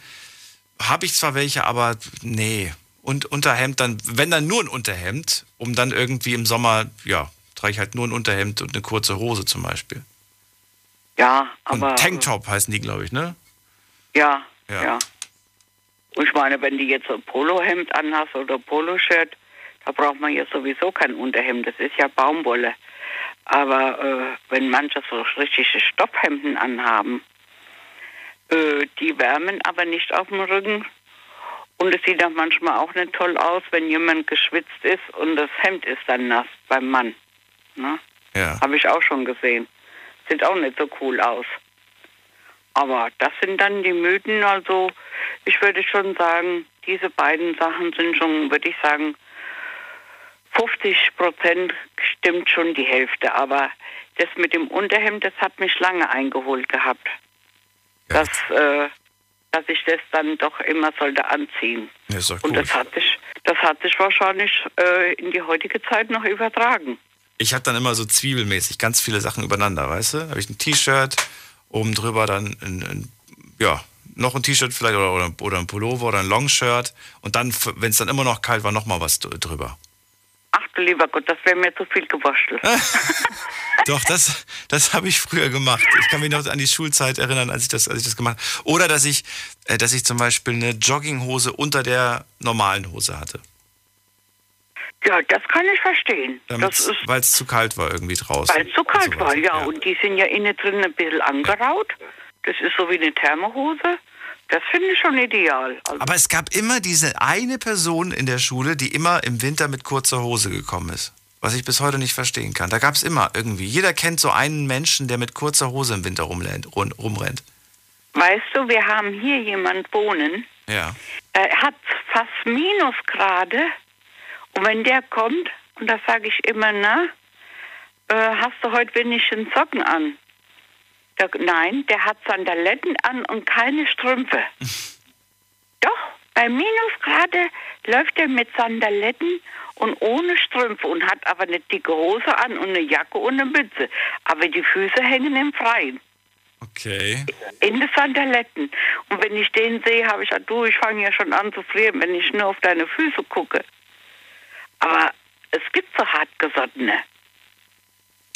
habe ich zwar welche, aber nee. Und Unterhemd dann, wenn dann nur ein Unterhemd, um dann irgendwie im Sommer, ja, trage ich halt nur ein Unterhemd und eine kurze Hose zum Beispiel. Ja, aber. Und Tanktop heißen die, glaube ich, ne? Ja, Ja. ja, Und ich meine, wenn du jetzt ein Polohemd anhast oder Poloshirt, da braucht man ja sowieso kein Unterhemd. Das ist ja Baumwolle. Aber äh, wenn manche so richtige Stoffhemden anhaben, äh, die wärmen aber nicht auf dem Rücken. Und es sieht auch manchmal auch nicht toll aus, wenn jemand geschwitzt ist und das Hemd ist dann nass beim Mann. Ne? Ja. Habe ich auch schon gesehen. Sieht auch nicht so cool aus. Aber das sind dann die Mythen. Also ich würde schon sagen, diese beiden Sachen sind schon, würde ich sagen, 50 Prozent stimmt schon die Hälfte. Aber das mit dem Unterhemd, das hat mich lange eingeholt gehabt. Dass, äh, dass ich das dann doch immer sollte anziehen. Ja, ist doch Und das hat sich, das hat sich wahrscheinlich äh, in die heutige Zeit noch übertragen. Ich habe dann immer so zwiebelmäßig ganz viele Sachen übereinander, weißt du? Habe ich ein T-Shirt, oben drüber dann ein, ein ja, noch ein T-Shirt vielleicht oder, oder, oder ein Pullover oder ein Longshirt und dann, wenn es dann immer noch kalt war, noch mal was dr- drüber. Ach du lieber Gott, das wäre mir zu viel gewurschtelt. *laughs* Doch, das, das habe ich früher gemacht. Ich kann mich noch an die Schulzeit erinnern, als ich das, als ich das gemacht habe. Oder dass ich, äh, dass ich zum Beispiel eine Jogginghose unter der normalen Hose hatte. Ja, das kann ich verstehen. Weil es zu kalt war irgendwie draußen. weil es zu kalt war, ja. Und die sind ja innen drin ein bisschen angeraut. Das ist so wie eine Thermohose. Das finde ich schon ideal. Also, Aber es gab immer diese eine Person in der Schule, die immer im Winter mit kurzer Hose gekommen ist. Was ich bis heute nicht verstehen kann. Da gab es immer irgendwie. Jeder kennt so einen Menschen, der mit kurzer Hose im Winter rumrennt. rum- rumrennt. weißt du, wir haben hier jemand wohnen, Ja. er hat fast Minusgrade. Und wenn der kommt, und da sage ich immer, na, äh, hast du heute wenigstens Socken an? Da, nein, der hat Sandaletten an und keine Strümpfe. *laughs* Doch, bei Minusgrade läuft er mit Sandaletten und ohne Strümpfe und hat aber eine dicke Hose an und eine Jacke und eine Mütze. Aber die Füße hängen im Freien. Okay. In den Sandaletten. Und wenn ich den sehe, habe ich gesagt, du, ich fange ja schon an zu frieren, wenn ich nur auf deine Füße gucke. Aber es gibt so hartgesottene.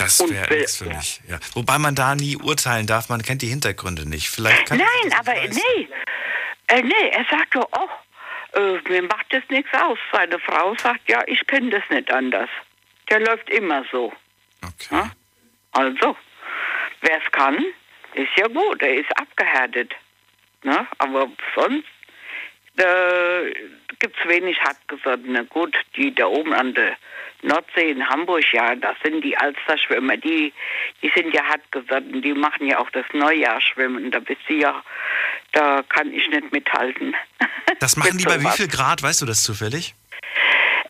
Das wäre nichts für mich. Ja. Wobei man da nie urteilen darf, man kennt die Hintergründe nicht. Vielleicht kann Nein, aber nee. Äh, nee, er sagt doch, oh, äh, mir macht das nichts aus. Seine Frau sagt, ja, ich kenne das nicht anders. Der läuft immer so. Okay. Also, wer es kann, ist ja gut, er ist abgehärtet. Ne? Aber sonst äh, gibt es wenig hartgesottene. Gut, die da oben an der Nordsee in Hamburg, ja, das sind die Alsterschwimmer, die, die sind ja hartgesotten, die machen ja auch das Neujahrsschwimmen. Da bist du ja, da kann ich nicht mithalten. *laughs* Das machen die bei wie viel Grad, weißt du das zufällig?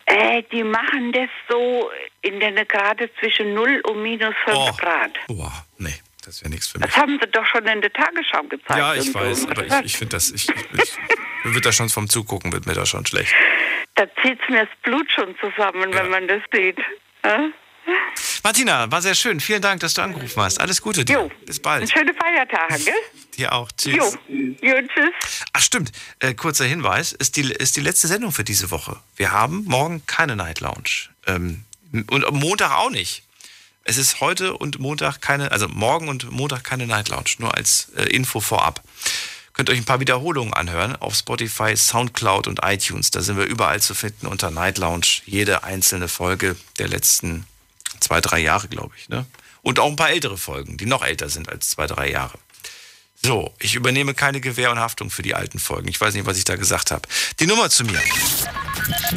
Äh, die machen das so in der gerade zwischen 0 und minus 5 Grad. Boah, nee, das wäre nichts für mich. Das haben sie doch schon in der Tagesschau gezeigt. Ja, ich und so. weiß, aber ich, ich finde das, ich, ich, mir wird da schon vom Zugucken, wird mir da schon schlecht. Da zieht mir das Blut schon zusammen, wenn man das sieht. Ja? Martina, war sehr schön. Vielen Dank, dass du angerufen hast. Alles Gute dir. Bis bald. Schöne Feiertage? *laughs* Dir auch. Tschüss. Jo. jo, tschüss. Ach stimmt, äh, kurzer Hinweis, ist die, ist die letzte Sendung für diese Woche. Wir haben morgen keine Night Lounge. Ähm, und am Montag auch nicht. Es ist heute und Montag keine, also morgen und Montag keine Night Lounge, nur als äh, Info vorab. Könnt euch ein paar Wiederholungen anhören auf Spotify, Soundcloud und iTunes. Da sind wir überall zu finden unter Night Lounge. Jede einzelne Folge der letzten zwei, drei Jahre, glaube ich. Ne? Und auch ein paar ältere Folgen, die noch älter sind als zwei, drei Jahre. So, ich übernehme keine Gewähr und Haftung für die alten Folgen. Ich weiß nicht, was ich da gesagt habe. Die Nummer zu mir.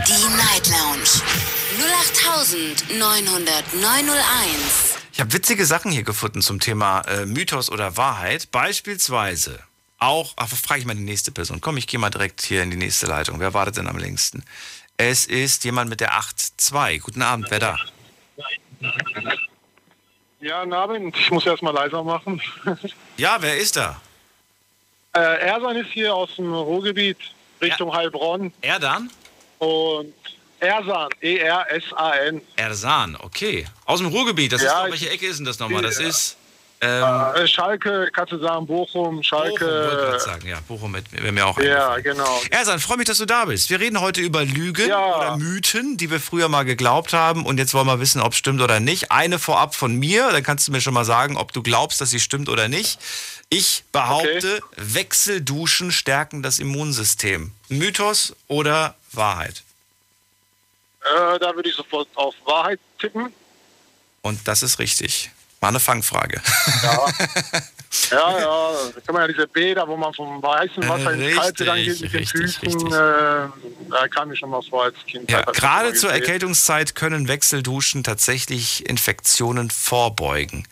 Die Night Lounge 0890901. Ich habe witzige Sachen hier gefunden zum Thema äh, Mythos oder Wahrheit. Beispielsweise auch, ach, frage ich mal die nächste Person. Komm, ich gehe mal direkt hier in die nächste Leitung. Wer wartet denn am längsten? Es ist jemand mit der 8.2. Guten Abend, wer da? Ja, guten Abend. Ich muss erst mal leiser machen. *laughs* Ja, wer ist da? Äh, Ersan ist hier aus dem Ruhrgebiet Richtung Heilbronn. Erdan? Und Ersan, E-R-S-A-N. Ersan, okay. Aus dem Ruhrgebiet. Das Ja, ist doch, welche Ecke ist denn das nochmal? Das Ja. ist. Ähm, Äh, Schalke, kannst du sagen, Bochum, Schalke. Bochum, wollte ich grad sagen. Ja, Bochum wäre mir auch Ja, genau. Ersan, freue mich, dass du da bist. Wir reden heute über Lügen oder Mythen, die wir früher mal geglaubt haben und jetzt wollen wir wissen, ob es stimmt oder nicht. Eine vorab von mir, dann kannst du mir schon mal sagen, ob du glaubst, dass sie stimmt oder nicht. Ich behaupte, Wechselduschen stärken das Immunsystem. Mythos oder Wahrheit? Äh, da würde ich sofort auf Wahrheit tippen. Und das ist richtig. War eine Fangfrage. *laughs* Ja, ja, da kann man ja diese Bäder, wo man vom weißen Wasser ins Kalte dann geht mit den Richtig, Füßen. Äh, da kam mir schon mal vor als Kind. Ja, ich gerade zur. Erkältungszeit können Wechselduschen tatsächlich Infektionen vorbeugen.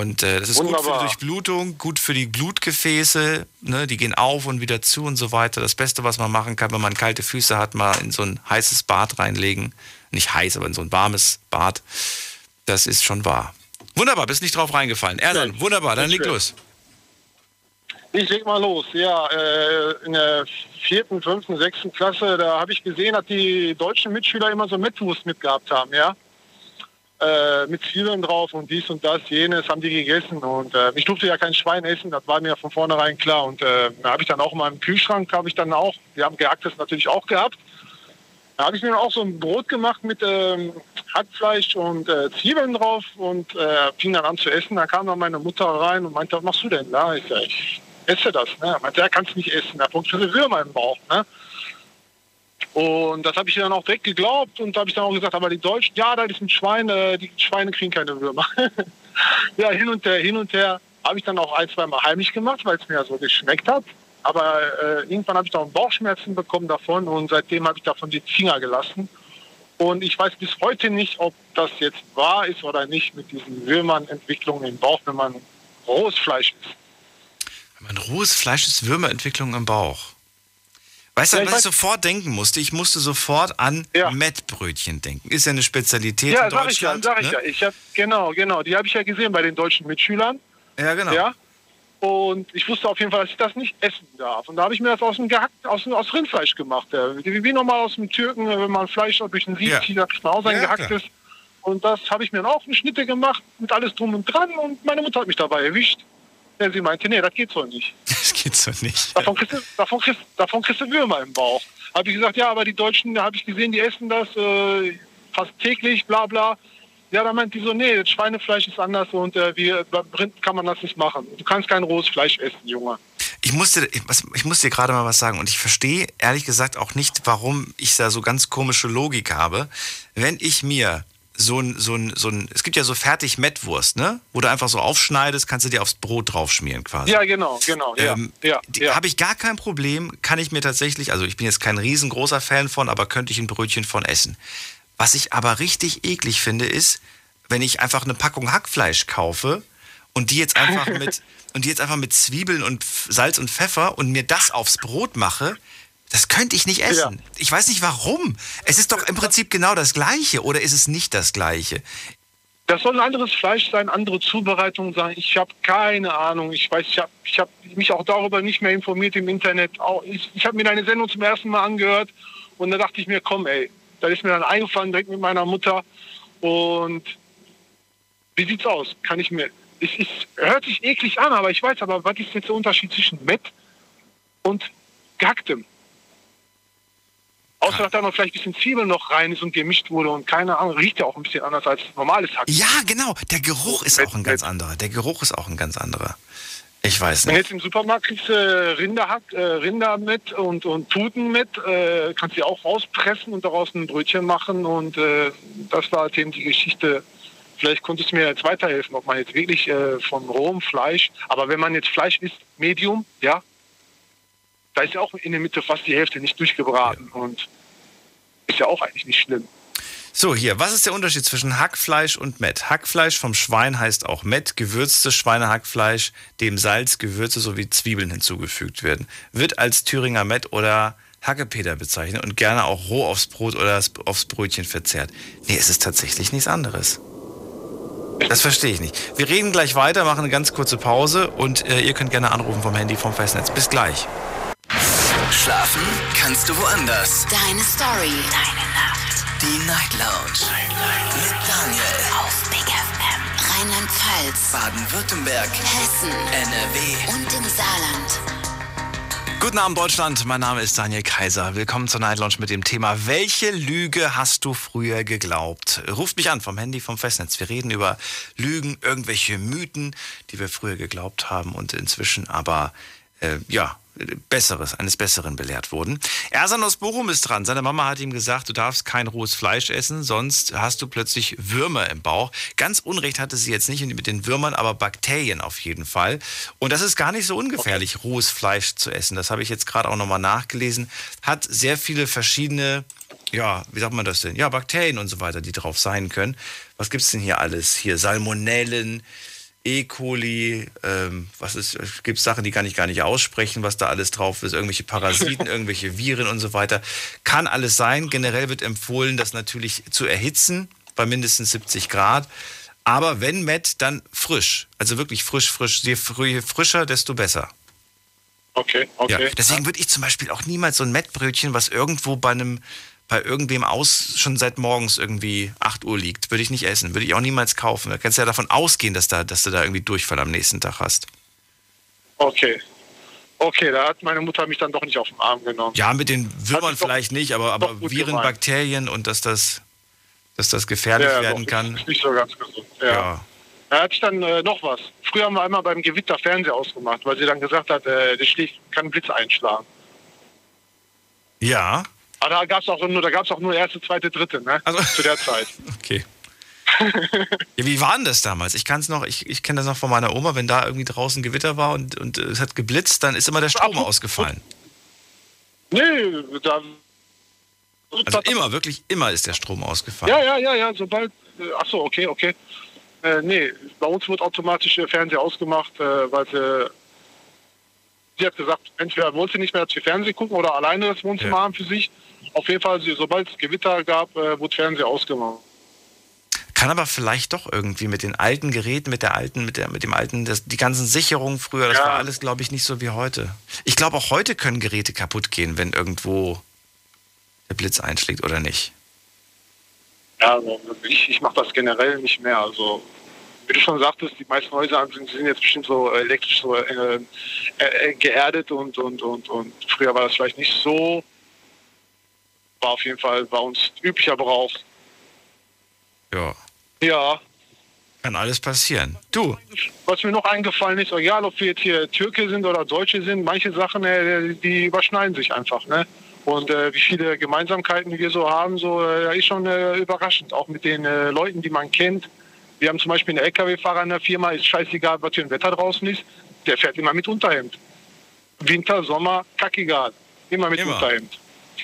Und äh, das ist gut für die Wunderbar. Durchblutung, gut für die Blutgefäße, ne? die gehen auf und wieder zu und so weiter. Das Beste, was man machen kann, wenn man kalte Füße hat, mal in so ein heißes Bad reinlegen. Nicht heiß, aber in so ein warmes Bad. Das ist schon wahr. Wunderbar, bist nicht drauf reingefallen. Erdan, wunderbar, dann leg los. Ich leg mal los. Ja, äh, in der vierten, fünften, sechsten Klasse, da habe ich gesehen, dass die deutschen Mitschüler immer so Mettwurst mitgehabt haben, ja. Äh, mit Zwiebeln drauf und dies und das, jenes haben die gegessen. Und äh, ich durfte ja kein Schwein essen, das war mir von vornherein klar. Und äh, da habe ich dann auch in meinem Kühlschrank, habe ich dann auch, wir haben gehacktes natürlich auch gehabt. Da habe ich mir auch so ein Brot gemacht mit ähm, Hackfleisch und äh, Zwiebeln drauf und äh, fing dann an zu essen. Da kam dann meine Mutter rein und meinte, was machst du denn da? Ich, ich esse das. Ne? Er meinte, ja, kannst nicht essen, da funktioniert Würmer im Bauch. Ne? Und das habe ich dann auch direkt geglaubt und da habe ich dann auch gesagt, aber die Deutschen, ja, das ist ein Schwein, äh, die Schweine kriegen keine Würmer. *laughs* ja, hin und her, hin und her habe ich dann auch ein, zwei Mal heimlich gemacht, weil es mir ja so geschmeckt hat. Aber äh, irgendwann habe ich dann Bauchschmerzen bekommen davon und seitdem habe ich davon die Finger gelassen. Und ich weiß bis heute nicht, ob das jetzt wahr ist oder nicht mit diesen Würmern-Entwicklungen im Bauch, wenn man rohes Fleisch isst. Mein rohes Fleisch ist Würmerentwicklung im Bauch. Weißt du, Ja, ich was ich weiß- sofort denken musste? Ich musste sofort an Mettbrötchen denken. Ist ja eine Spezialität Ja, in sag ich ja, Deutschland. sag ich ne? ja. Ich hab, genau, genau. Die habe ich ja gesehen bei den deutschen Mitschülern. Ja, genau. Ja. Und ich wusste auf jeden Fall, dass ich das nicht essen darf. Und da habe ich mir das aus dem gehackt, aus, aus Rindfleisch gemacht. Wie, wie normal aus dem Türken, wenn man Fleisch durch den Sieb Ja. zieht, auch sein Ja, gehacktes. Und das habe ich mir dann auch in Schnitte gemacht, mit alles drum und dran. Und meine Mutter hat mich dabei erwischt. Ja, sie meinte, nee, das geht so nicht. *laughs* Das geht so nicht. Davon kriegst du, davon kriegst, davon kriegst du Würmer im Bauch. Habe ich gesagt, ja, aber die Deutschen, da habe ich gesehen, die essen das äh, fast täglich, bla bla. Ja, da meint die so, nee, das Schweinefleisch ist anders und äh, wir, Rind kann man das nicht machen. Du kannst kein rohes Fleisch essen, Junge. Ich musste, ich, was- ich muss dir gerade mal was sagen und ich verstehe ehrlich gesagt auch nicht, warum ich da so ganz komische Logik habe. Wenn ich mir so ein, so ein, so ein, es gibt ja so fertig Mettwurst, ne? Wo du einfach so aufschneidest, kannst du dir aufs Brot draufschmieren quasi. Ja, genau, genau. Ja, Ähm, ja, die Habe ich gar kein Problem, kann ich mir tatsächlich, also ich bin jetzt kein riesengroßer Fan von, aber könnte ich ein Brötchen von essen. Was ich aber richtig eklig finde, ist, wenn ich einfach eine Packung Hackfleisch kaufe und die jetzt einfach *laughs* mit und die jetzt einfach mit Zwiebeln und Salz und Pfeffer und mir das aufs Brot mache, das könnte ich nicht essen. Ich weiß nicht warum. Es ist doch im Prinzip genau das Gleiche oder ist es nicht das Gleiche? Das soll ein anderes Fleisch sein, andere Zubereitung sein. Ich habe keine Ahnung. Ich weiß, ich habe ich hab mich auch darüber nicht mehr informiert im Internet. Ich ich habe mir deine Sendung zum ersten Mal angehört und da dachte ich mir, komm, ey, da ist mir dann eingefallen direkt mit meiner Mutter. Und wie sieht's aus? Kann ich mir. Es, es hört sich eklig an, aber ich weiß, aber was ist jetzt der Unterschied zwischen Mett und gehacktem? Außer dass da noch vielleicht ein bisschen Zwiebeln noch rein ist und gemischt wurde und keine Ahnung, riecht ja auch ein bisschen anders als normales Hack. Ja, genau. Der Geruch ist auch ein ganz anderer. Der Geruch ist auch ein ganz anderer. Ich weiß Wenn nicht. jetzt im Supermarkt kriegst du Rinderhack, äh, Rinder mit und, und Puten mit, äh, kannst du auch rauspressen und daraus ein Brötchen machen und äh, das war halt eben die Geschichte. Vielleicht konntest du mir jetzt weiterhelfen, ob man jetzt wirklich äh, von rohem Fleisch, aber wenn man jetzt Fleisch isst, Medium, ja, da ist ja auch in der Mitte fast die Hälfte nicht durchgebraten und ist ja auch eigentlich nicht schlimm. So, hier, was ist der Unterschied zwischen Hackfleisch und Mett? Hackfleisch vom Schwein heißt auch Mett, gewürztes Schweinehackfleisch, dem Salz, Gewürze sowie Zwiebeln hinzugefügt werden. Wird als Thüringer Mett oder Hackepeter bezeichnet und gerne auch roh aufs Brot oder aufs Brötchen verzehrt. Nee, es ist tatsächlich nichts anderes. Das verstehe ich nicht. Wir reden gleich weiter, machen eine ganz kurze Pause und äh, ihr könnt gerne anrufen vom Handy vom Festnetz. Bis gleich. Schlafen kannst du woanders. Deine Story. Deine Nacht. Die Night Lounge. Mit Daniel. Auf Big FM. Rheinland-Pfalz. Baden-Württemberg. Hessen. NRW. Und im Saarland. Guten Abend Deutschland, mein Name ist Daniel Kaiser. Willkommen zur Night Lounge mit dem Thema Welche Lüge hast du früher geglaubt? Ruft mich an vom Handy vom Festnetz. Wir reden über Lügen, irgendwelche Mythen, die wir früher geglaubt haben und inzwischen aber äh, ja Besseres, eines Besseren belehrt wurden. Ersan aus Bochum ist dran. Seine Mama hat ihm gesagt, du darfst kein rohes Fleisch essen, sonst hast du plötzlich Würmer im Bauch. Ganz Unrecht hatte sie jetzt nicht mit den Würmern, aber Bakterien auf jeden Fall. Und das ist gar nicht so ungefährlich, rohes Fleisch zu essen. Das habe ich jetzt gerade auch nochmal nachgelesen. Hat sehr viele verschiedene, ja, wie sagt man das denn? Ja, Bakterien und so weiter, die drauf sein können. Was gibt's denn hier alles? Hier Salmonellen, E. coli, ähm, was ist, es gibt Sachen, die kann ich gar nicht aussprechen, was da alles drauf ist, irgendwelche Parasiten, *laughs* irgendwelche Viren und so weiter. Kann alles sein. Generell wird empfohlen, das natürlich zu erhitzen bei mindestens 70 Grad. Aber wenn Met, dann frisch. Also wirklich frisch, frisch. Je frischer, desto besser. Okay, okay. Ja, deswegen würde ich zum Beispiel auch niemals so ein Mettbrötchen, was irgendwo bei einem bei irgendwem aus schon seit morgens irgendwie 8 Uhr liegt, würde ich nicht essen, würde ich auch niemals kaufen. Da kannst du ja davon ausgehen, dass, da, dass du da irgendwie Durchfall am nächsten Tag hast. Okay. Okay, da hat meine Mutter mich dann doch nicht auf den Arm genommen. Ja, mit den Würmern vielleicht doch, nicht, aber, aber Viren, gemeint. Bakterien und dass das, dass das gefährlich ja, werden doch, kann. Ist nicht so ganz gesund. Ja. ja. Da hatte ich dann äh, noch was. Früher haben wir einmal beim Gewitter Fernseher ausgemacht, weil sie dann gesagt hat, äh, der Stich kann Blitz einschlagen. Ja. Aber da gab es auch nur, da gab's auch nur erste, zweite, dritte, ne? Also, Zu der Zeit. *laughs* Okay. ja, wie war denn das damals? Ich kann es noch, ich, ich kenne das noch von meiner Oma, wenn da irgendwie draußen Gewitter war und, und es hat geblitzt, dann ist immer der Strom Ach, ausgefallen. Nee, da. Also immer, wirklich immer ist der Strom ausgefallen. Ja, ja, ja, ja, sobald. Äh, Achso, okay, okay. Äh, nee, bei uns wird automatisch der Fernseher ausgemacht, äh, weil sie sie hat gesagt, entweder wollte sie nicht mehr, wir Fernsehen gucken oder alleine das Wohnzimmer ja. haben für sich. Auf jeden Fall, sobald es Gewitter gab, äh, wurde Fernseher ausgemacht. Kann aber vielleicht doch irgendwie mit den alten Geräten, mit der alten, mit der, mit dem alten, das, die ganzen Sicherungen früher, das ja. war alles, glaube ich, nicht so wie heute. Ich glaube, auch heute können Geräte kaputt gehen, wenn irgendwo der Blitz einschlägt oder nicht. Ja, also ich, ich mache das generell nicht mehr. Also wie du schon sagtest, die meisten Häuser sind, jetzt bestimmt so elektrisch so äh, äh, geerdet und, und, und, und früher war das vielleicht nicht so war auf jeden Fall bei uns üblicher Brauch. Ja. Ja. Kann alles passieren. Du. Was mir noch eingefallen ist, egal ob wir jetzt hier Türke sind oder Deutsche sind, manche Sachen, äh, die überschneiden sich einfach. Ne? Und äh, wie viele Gemeinsamkeiten wir so haben, so äh, ist schon äh, überraschend. Auch mit den äh, Leuten, die man kennt. Wir haben zum Beispiel einen LKW-Fahrer in der Firma, ist scheißegal, was für ein Wetter draußen ist. Der fährt immer mit Unterhemd. Winter, Sommer, kackegal. Immer mit immer. Unterhemd.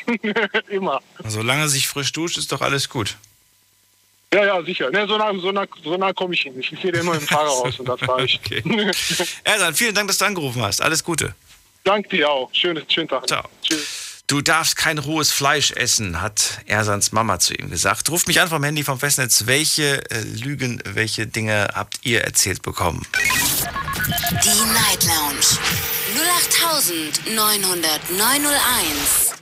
*laughs* Immer. Solange sich frisch duscht, ist doch alles gut. Ja, ja, sicher. Ne, so nah, so nah, so nah komme ich hin. Ich sehe den nur im Fahrerhaus und da fahre ich. *laughs* Okay. Erdan, vielen Dank, dass du angerufen hast. Alles Gute. Danke dir auch. Schönes, schönen Tag. Ciao. Tschüss. Du darfst kein rohes Fleisch essen, hat Ersans Mama zu ihm gesagt. Ruft mich an vom Handy vom Festnetz. Welche äh, Lügen, welche Dinge habt ihr erzählt bekommen? Die Night Lounge 08901.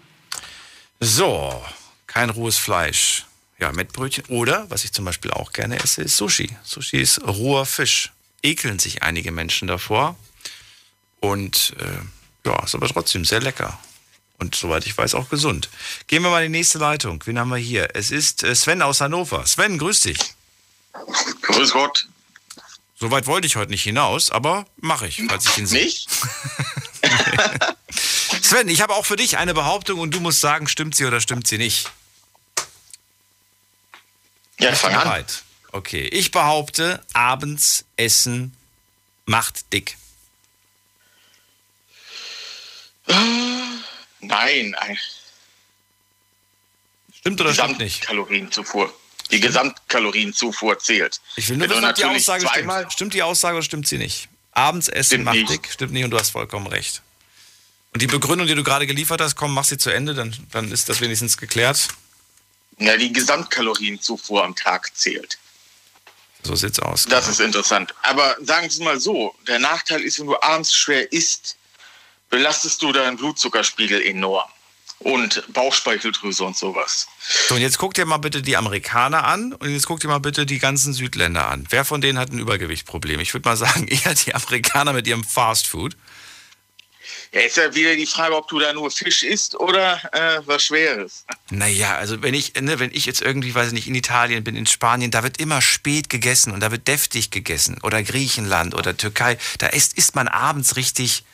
So, kein rohes Fleisch. Ja, Mettbrötchen. Oder, was ich zum Beispiel auch gerne esse, ist Sushi. Sushi ist roher Fisch. Ekeln sich einige Menschen davor. Und äh, ja, ist aber trotzdem sehr lecker. Und soweit ich weiß, auch gesund. Gehen wir mal in die nächste Leitung. Wen haben wir hier? Es ist äh, Sven aus Hannover. Sven, grüß dich. Grüß Gott. Soweit wollte ich heute nicht hinaus, aber mache ich, falls ich ihn sehe. Nicht? *laughs* Sven, ich habe auch für dich eine Behauptung und du musst sagen, stimmt sie oder stimmt sie nicht. Ja, fang an. Bereit? Okay, ich behaupte, abends essen macht dick. Nein. Stimmt oder stimmt nicht? Kalorienzufuhr. Die Gesamtkalorienzufuhr zählt. Ich will nur wissen, ob die Aussage stimmt. Stimmt die Aussage oder stimmt sie nicht? Abends essen stimmt macht nicht. dick, stimmt nicht und du hast vollkommen recht. Und die Begründung, die du gerade geliefert hast, komm, mach sie zu Ende, dann, dann ist das wenigstens geklärt. Ja, die Gesamtkalorienzufuhr am Tag zählt. So sieht's aus. Das genau. ist interessant. Aber sagen Sie mal so, der Nachteil ist, wenn du abends schwer isst, belastest du deinen Blutzuckerspiegel enorm. Und Bauchspeicheldrüse und sowas. So, und jetzt guck dir mal bitte die Amerikaner an und jetzt guck dir mal bitte die ganzen Südländer an. Wer von denen hat ein Übergewichtproblem? Ich würde mal sagen, *laughs* eher die Amerikaner mit ihrem Fastfood. Ja, ist ja wieder die Frage, ob du da nur Fisch isst oder äh, was Schweres. Naja, also wenn ich, ne, wenn ich jetzt irgendwie, weiß ich nicht, in Italien bin, in Spanien, da wird immer spät gegessen und da wird deftig gegessen. Oder Griechenland oder Türkei. Da isst, isst man abends richtig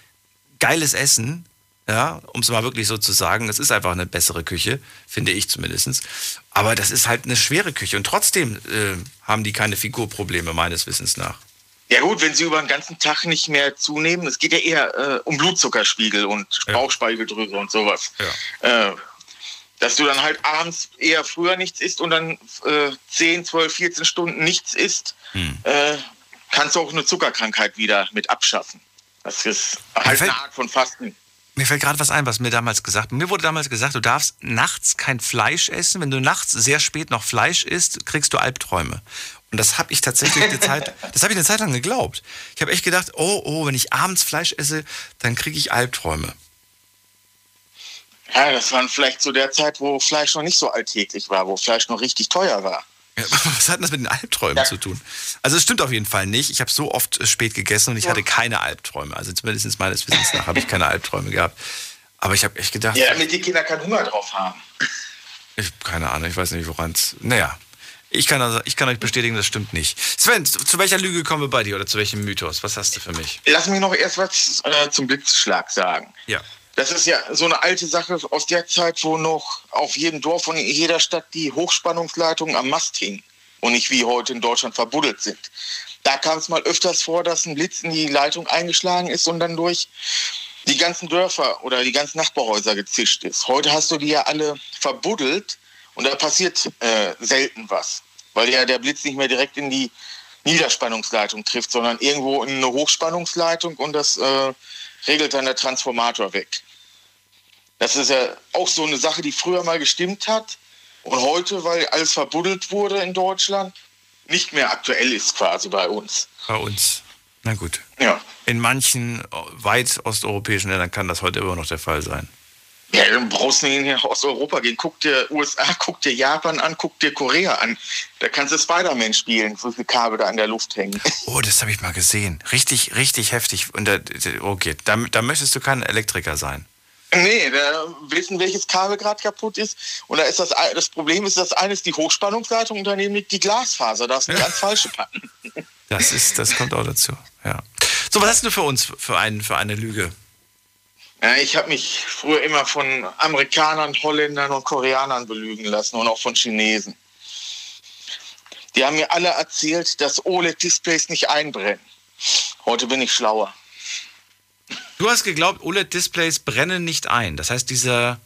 geiles Essen. Ja, um es mal wirklich so zu sagen, es ist einfach eine bessere Küche, finde ich zumindest. Aber das ist halt eine schwere Küche und trotzdem äh, haben die keine Figurprobleme meines Wissens nach. Ja gut, wenn sie über den ganzen Tag nicht mehr zunehmen, es geht ja eher äh, um Blutzuckerspiegel und Bauchspeicheldrüse und sowas. Ja. Äh, dass du dann halt abends eher früher nichts isst und dann äh, 10, 12, 14 Stunden nichts isst, hm. äh, kannst du auch eine Zuckerkrankheit wieder mit abschaffen. Das ist halt eine Art von Fasten. Mir fällt gerade was ein, was mir damals gesagt Mir wurde damals gesagt, du darfst nachts kein Fleisch essen. Wenn du nachts sehr spät noch Fleisch isst, kriegst du Albträume. Und das habe ich tatsächlich eine Zeit, *laughs* das habe ich eine Zeit lang geglaubt. Ich habe echt gedacht, oh, oh, wenn ich abends Fleisch esse, dann kriege ich Albträume. Ja, das war vielleicht zu der Zeit, wo Fleisch noch nicht so alltäglich war, wo Fleisch noch richtig teuer war. *laughs* Was hat das mit den Albträumen ja. zu tun? Also es stimmt auf jeden Fall nicht. Ich habe so oft äh, spät gegessen und ich ja. hatte keine Albträume. Also zumindest meines Wissens nach habe ich keine Albträume gehabt. Aber ich habe echt gedacht... Ja, damit die Kinder keinen Hunger drauf haben. Ich keine Ahnung, ich weiß nicht, woran es... Naja, ich kann, also, ich kann euch bestätigen, das stimmt nicht. Sven, zu welcher Lüge kommen wir bei dir oder zu welchem Mythos? Was hast du für mich? Lass mich noch erst was äh, zum Blitzschlag sagen. Ja. Das ist ja so eine alte Sache aus der Zeit, wo noch auf jedem Dorf und in jeder Stadt die Hochspannungsleitungen am Mast hingen und nicht wie heute in Deutschland verbuddelt sind. Da kam es mal öfters vor, dass ein Blitz in die Leitung eingeschlagen ist und dann durch die ganzen Dörfer oder die ganzen Nachbarhäuser gezischt ist. Heute hast du die ja alle verbuddelt und da passiert äh, selten was, weil ja der Blitz nicht mehr direkt in die Niederspannungsleitung trifft, sondern irgendwo in eine Hochspannungsleitung und das äh, regelt dann der Transformator weg. Das ist ja auch so eine Sache, die früher mal gestimmt hat und heute, weil alles verbuddelt wurde in Deutschland, nicht mehr aktuell ist quasi bei uns. Bei uns. Na gut. Ja. In manchen weit osteuropäischen Ländern kann das heute immer noch der Fall sein. Ja, du brauchst nicht in Osteuropa gehen. Guck dir USA, *laughs* guck dir Japan an, guck dir Korea an. Da kannst du Spider-Man spielen, so viele Kabel da an der Luft hängen. *laughs* Oh, das habe ich mal gesehen. Richtig, richtig heftig. Und da, okay, da, da möchtest du kein Elektriker sein. Nee, da wissen, welches Kabel gerade kaputt ist. Und da ist das, das Problem ist, das eine ist die Hochspannungsleitung und daneben liegt die Glasfaser. Da ist eine ganz *laughs* falsche packen. Das ist, das kommt auch dazu. Ja. So, was hast du für uns für, einen, für eine Lüge? Ja, ich habe mich früher immer von Amerikanern, Holländern und Koreanern belügen lassen und auch von Chinesen. Die haben mir alle erzählt, dass OLED-Displays nicht einbrennen. Heute bin ich schlauer. Du hast geglaubt, OLED-Displays brennen nicht ein. Das heißt, dieser.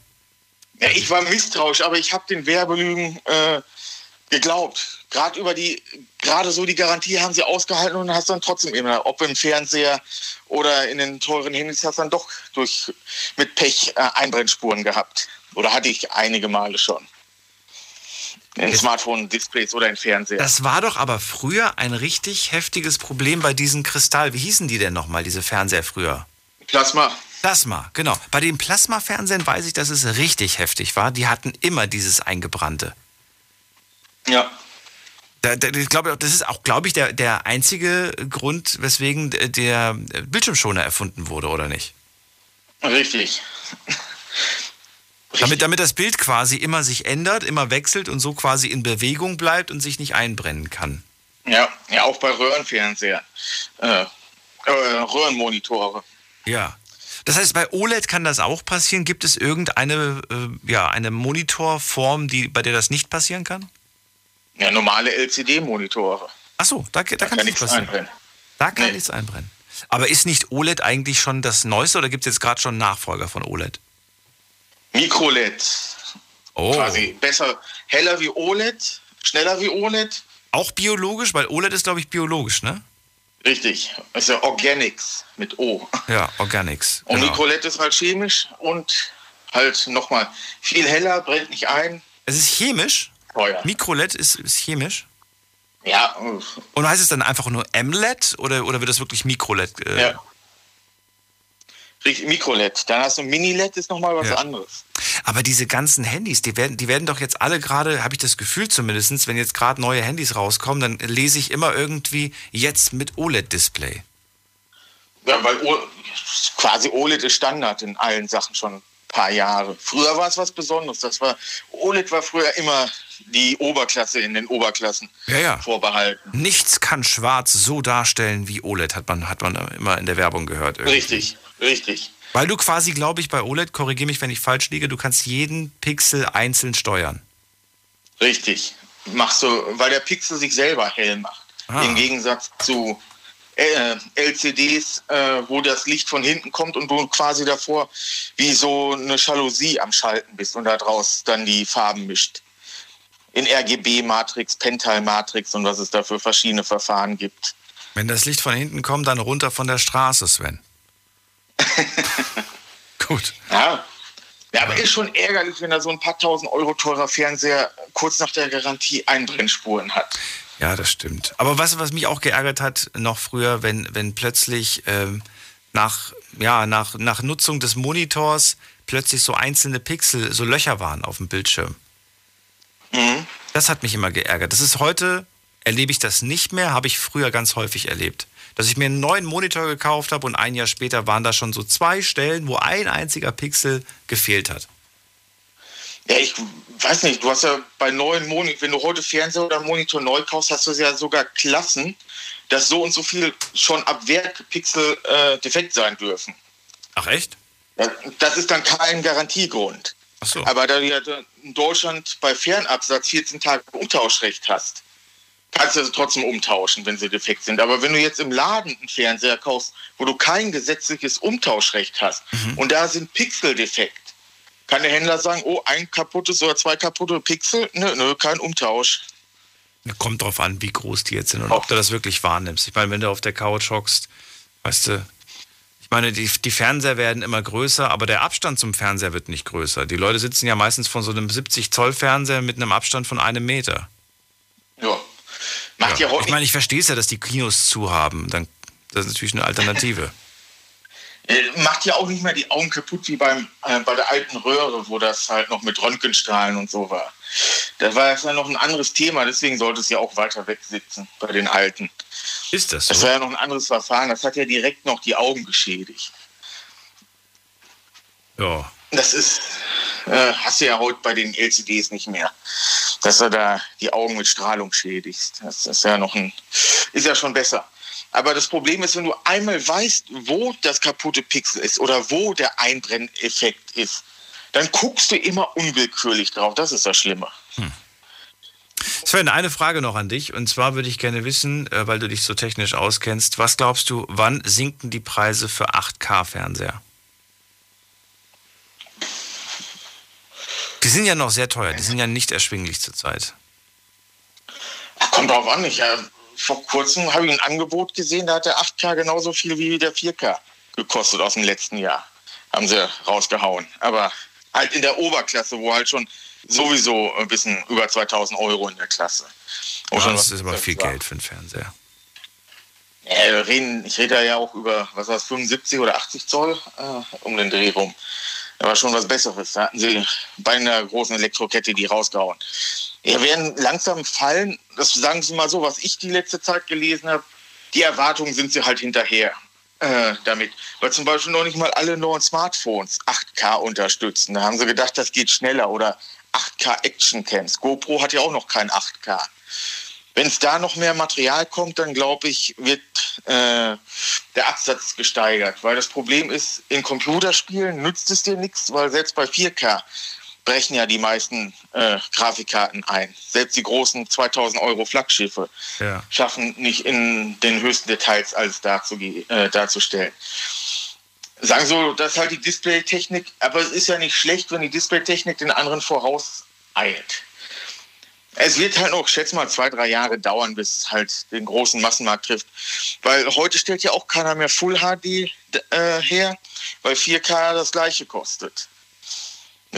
Ja, ich war misstrauisch, aber ich habe den Werbelügen äh, geglaubt. Gerade über die, gerade so die Garantie haben sie ausgehalten und hast dann trotzdem immer, ob im Fernseher oder in den teuren Handys, hast dann doch durch mit Pech äh, Einbrennspuren gehabt. Oder hatte ich einige Male schon. In Smartphone-Displays oder in Fernseher. Das war doch aber früher ein richtig heftiges Problem bei diesen Kristall. Wie hießen die denn nochmal, diese Fernseher früher? Plasma. Plasma, genau. Bei den Plasma-Fernsehern weiß ich, dass es richtig heftig war. Die hatten immer dieses Eingebrannte. Ja. Da, da, ich glaube, das ist auch, glaube ich, der, der einzige Grund, weswegen der Bildschirmschoner erfunden wurde, oder nicht? Richtig. Damit, damit das Bild quasi immer sich ändert, immer wechselt und so quasi in Bewegung bleibt und sich nicht einbrennen kann. Ja, ja auch bei Röhrenfernseher. Äh, äh, Röhrenmonitore. Ja. Das heißt, bei OLED kann das auch passieren. Gibt es irgendeine äh, ja, eine Monitorform, die, bei der das nicht passieren kann? Ja, normale LCD-Monitore. Achso, da, da, da kann, kann nichts passieren. Einbrennen. Da kann nee. nichts einbrennen. Aber ist nicht OLED eigentlich schon das Neueste oder gibt es jetzt gerade schon Nachfolger von OLED? Mikro-LED. Oh. Quasi besser, heller wie OLED, schneller wie OLED. Auch biologisch, weil OLED ist, glaube ich, biologisch, ne? Richtig. Ist ja Organics mit O. Ja, Organics. Und genau. Mikrolet ist halt chemisch und halt nochmal viel heller, brennt nicht ein. Es ist chemisch? Teuer. Mikrolet ist, ist chemisch? Ja. Und heißt es dann einfach nur MLED oder, oder wird das wirklich Mikrolet? Äh, ja. Mikro-LED. Dann hast du Mini-LED, ist nochmal was ja. anderes. Aber diese ganzen Handys, die werden, die werden doch jetzt alle gerade, habe ich das Gefühl zumindest, wenn jetzt gerade neue Handys rauskommen, dann lese ich immer irgendwie jetzt mit OLED-Display. Ja, weil o quasi OLED ist Standard in allen Sachen schon ein paar Jahre. Früher war es was Besonderes. Das war, OLED war früher immer die Oberklasse in den Oberklassen ja, ja. vorbehalten. Nichts kann schwarz so darstellen wie OLED, hat man, hat man immer in der Werbung gehört. Irgendwie. Richtig. Richtig. Weil du quasi, glaube ich, bei OLED, korrigiere mich, wenn ich falsch liege, du kannst jeden Pixel einzeln steuern. Richtig. Machst du, weil der Pixel sich selber hell macht. Ah. Im Gegensatz zu äh, LCDs, äh, wo das Licht von hinten kommt und du quasi davor wie so eine Jalousie am Schalten bist und daraus dann die Farben mischt. In RGB-Matrix, Pental-Matrix und was es da für verschiedene Verfahren gibt. Wenn das Licht von hinten kommt, dann runter von der Straße, Sven. *laughs* Gut. Ja. ja, aber ist schon ärgerlich, wenn da so ein paar tausend Euro teurer Fernseher kurz nach der Garantie Einbrennspuren hat. Ja, das stimmt. Aber du, was mich auch geärgert hat, noch früher, wenn, wenn plötzlich ähm, nach, ja, nach, nach Nutzung des Monitors plötzlich so einzelne Pixel, so Löcher waren auf dem Bildschirm. Mhm. Das hat mich immer geärgert. Das ist heute, erlebe ich das nicht mehr, habe ich früher ganz häufig erlebt. Dass ich mir einen neuen Monitor gekauft habe und ein Jahr später waren da schon so zwei Stellen, wo ein einziger Pixel gefehlt hat. Ja, ich weiß nicht, du hast ja bei neuen Monitor, wenn du heute Fernseher oder Monitor neu kaufst, hast du ja sogar Klassen, dass so und so viel schon ab Werk Pixel äh, defekt sein dürfen. Ach echt? Das ist dann kein Garantiegrund. Ach so. Aber da du ja in Deutschland bei Fernabsatz 14 Tage Umtauschrecht hast, kannst du sie trotzdem umtauschen, wenn sie defekt sind. Aber wenn du jetzt im Laden einen Fernseher kaufst, wo du kein gesetzliches Umtauschrecht hast Mhm. und da sind Pixel defekt, kann der Händler sagen, oh, ein kaputtes oder zwei kaputte Pixel? Nö, nö, kein Umtausch. Kommt drauf an, wie groß die jetzt sind und ob du das wirklich wahrnimmst. Ich meine, wenn du auf der Couch hockst, weißt du, ich meine, die, die Fernseher werden immer größer, aber der Abstand zum Fernseher wird nicht größer. Die Leute sitzen ja meistens von so einem 70-Zoll-Fernseher mit einem Abstand von einem Meter. Ja. Macht ja, heute Ich meine, ich verstehe es ja, dass die Kinos zu haben. Dann, das ist natürlich eine Alternative. Äh, macht ja auch nicht mehr die Augen kaputt wie beim, äh, bei der alten Röhre, wo das halt noch mit Röntgenstrahlen und so war. Das war jetzt ja noch ein anderes Thema, deswegen sollte es ja auch weiter weg sitzen bei den alten. Ist das so? Das war ja noch ein anderes Verfahren, das hat ja direkt noch die Augen geschädigt. Ja. Das ist, äh, hast du ja heute bei den LCDs nicht mehr, dass du da die Augen mit Strahlung schädigst. Das ist ja noch ein, ist ja schon besser. Aber das Problem ist, wenn du einmal weißt, wo das kaputte Pixel ist oder wo der Einbrenneffekt ist, dann guckst du immer unwillkürlich drauf. Das ist das Schlimme. Sven, eine Frage noch an dich. Und zwar würde ich gerne wissen, äh, weil du dich so technisch auskennst, was glaubst du, wann sinken die Preise für 8K-Fernseher? Die sind ja noch sehr teuer, die sind ja nicht erschwinglich zurzeit. Kommt drauf an. Ich, äh, vor kurzem habe ich ein Angebot gesehen, da hat der 8K genauso viel wie der 4K gekostet aus dem letzten Jahr. Haben sie rausgehauen. Aber halt in der Oberklasse, wo halt schon sowieso ein bisschen über 2000 Euro in der Klasse. Ja, das ist aber viel war. Geld für einen Fernseher. Ja, wir reden, ich rede da ja auch über, was war das, 75 oder 80 Zoll äh, um den Dreh rum. Da war schon was Besseres. Da hatten sie bei einer großen Elektrokette die rausgehauen. Ja, werden langsam fallen, das sagen Sie mal so, was ich die letzte Zeit gelesen habe, die Erwartungen sind sie halt hinterher äh, damit. Weil zum Beispiel noch nicht mal alle neuen Smartphones 8K unterstützen. Da haben sie gedacht, das geht schneller. Oder 8K Action Cams. GoPro hat ja auch noch kein 8K. Wenn es da noch mehr Material kommt, dann glaube ich, wird äh, der Absatz gesteigert. Weil das Problem ist, in Computerspielen nützt es dir nichts, weil selbst bei 4K brechen ja die meisten äh, Grafikkarten ein. Selbst die großen 2000 Euro Flaggschiffe Ja. schaffen nicht in den höchsten Details alles äh, darzustellen. Sagen so, das ist halt die Displaytechnik, aber es ist ja nicht schlecht, wenn die Displaytechnik den anderen vorauseilt. Es wird halt noch, schätze mal, zwei, drei Jahre dauern, bis es halt den großen Massenmarkt trifft. Weil heute stellt ja auch keiner mehr Full HD äh, her, weil 4K das gleiche kostet.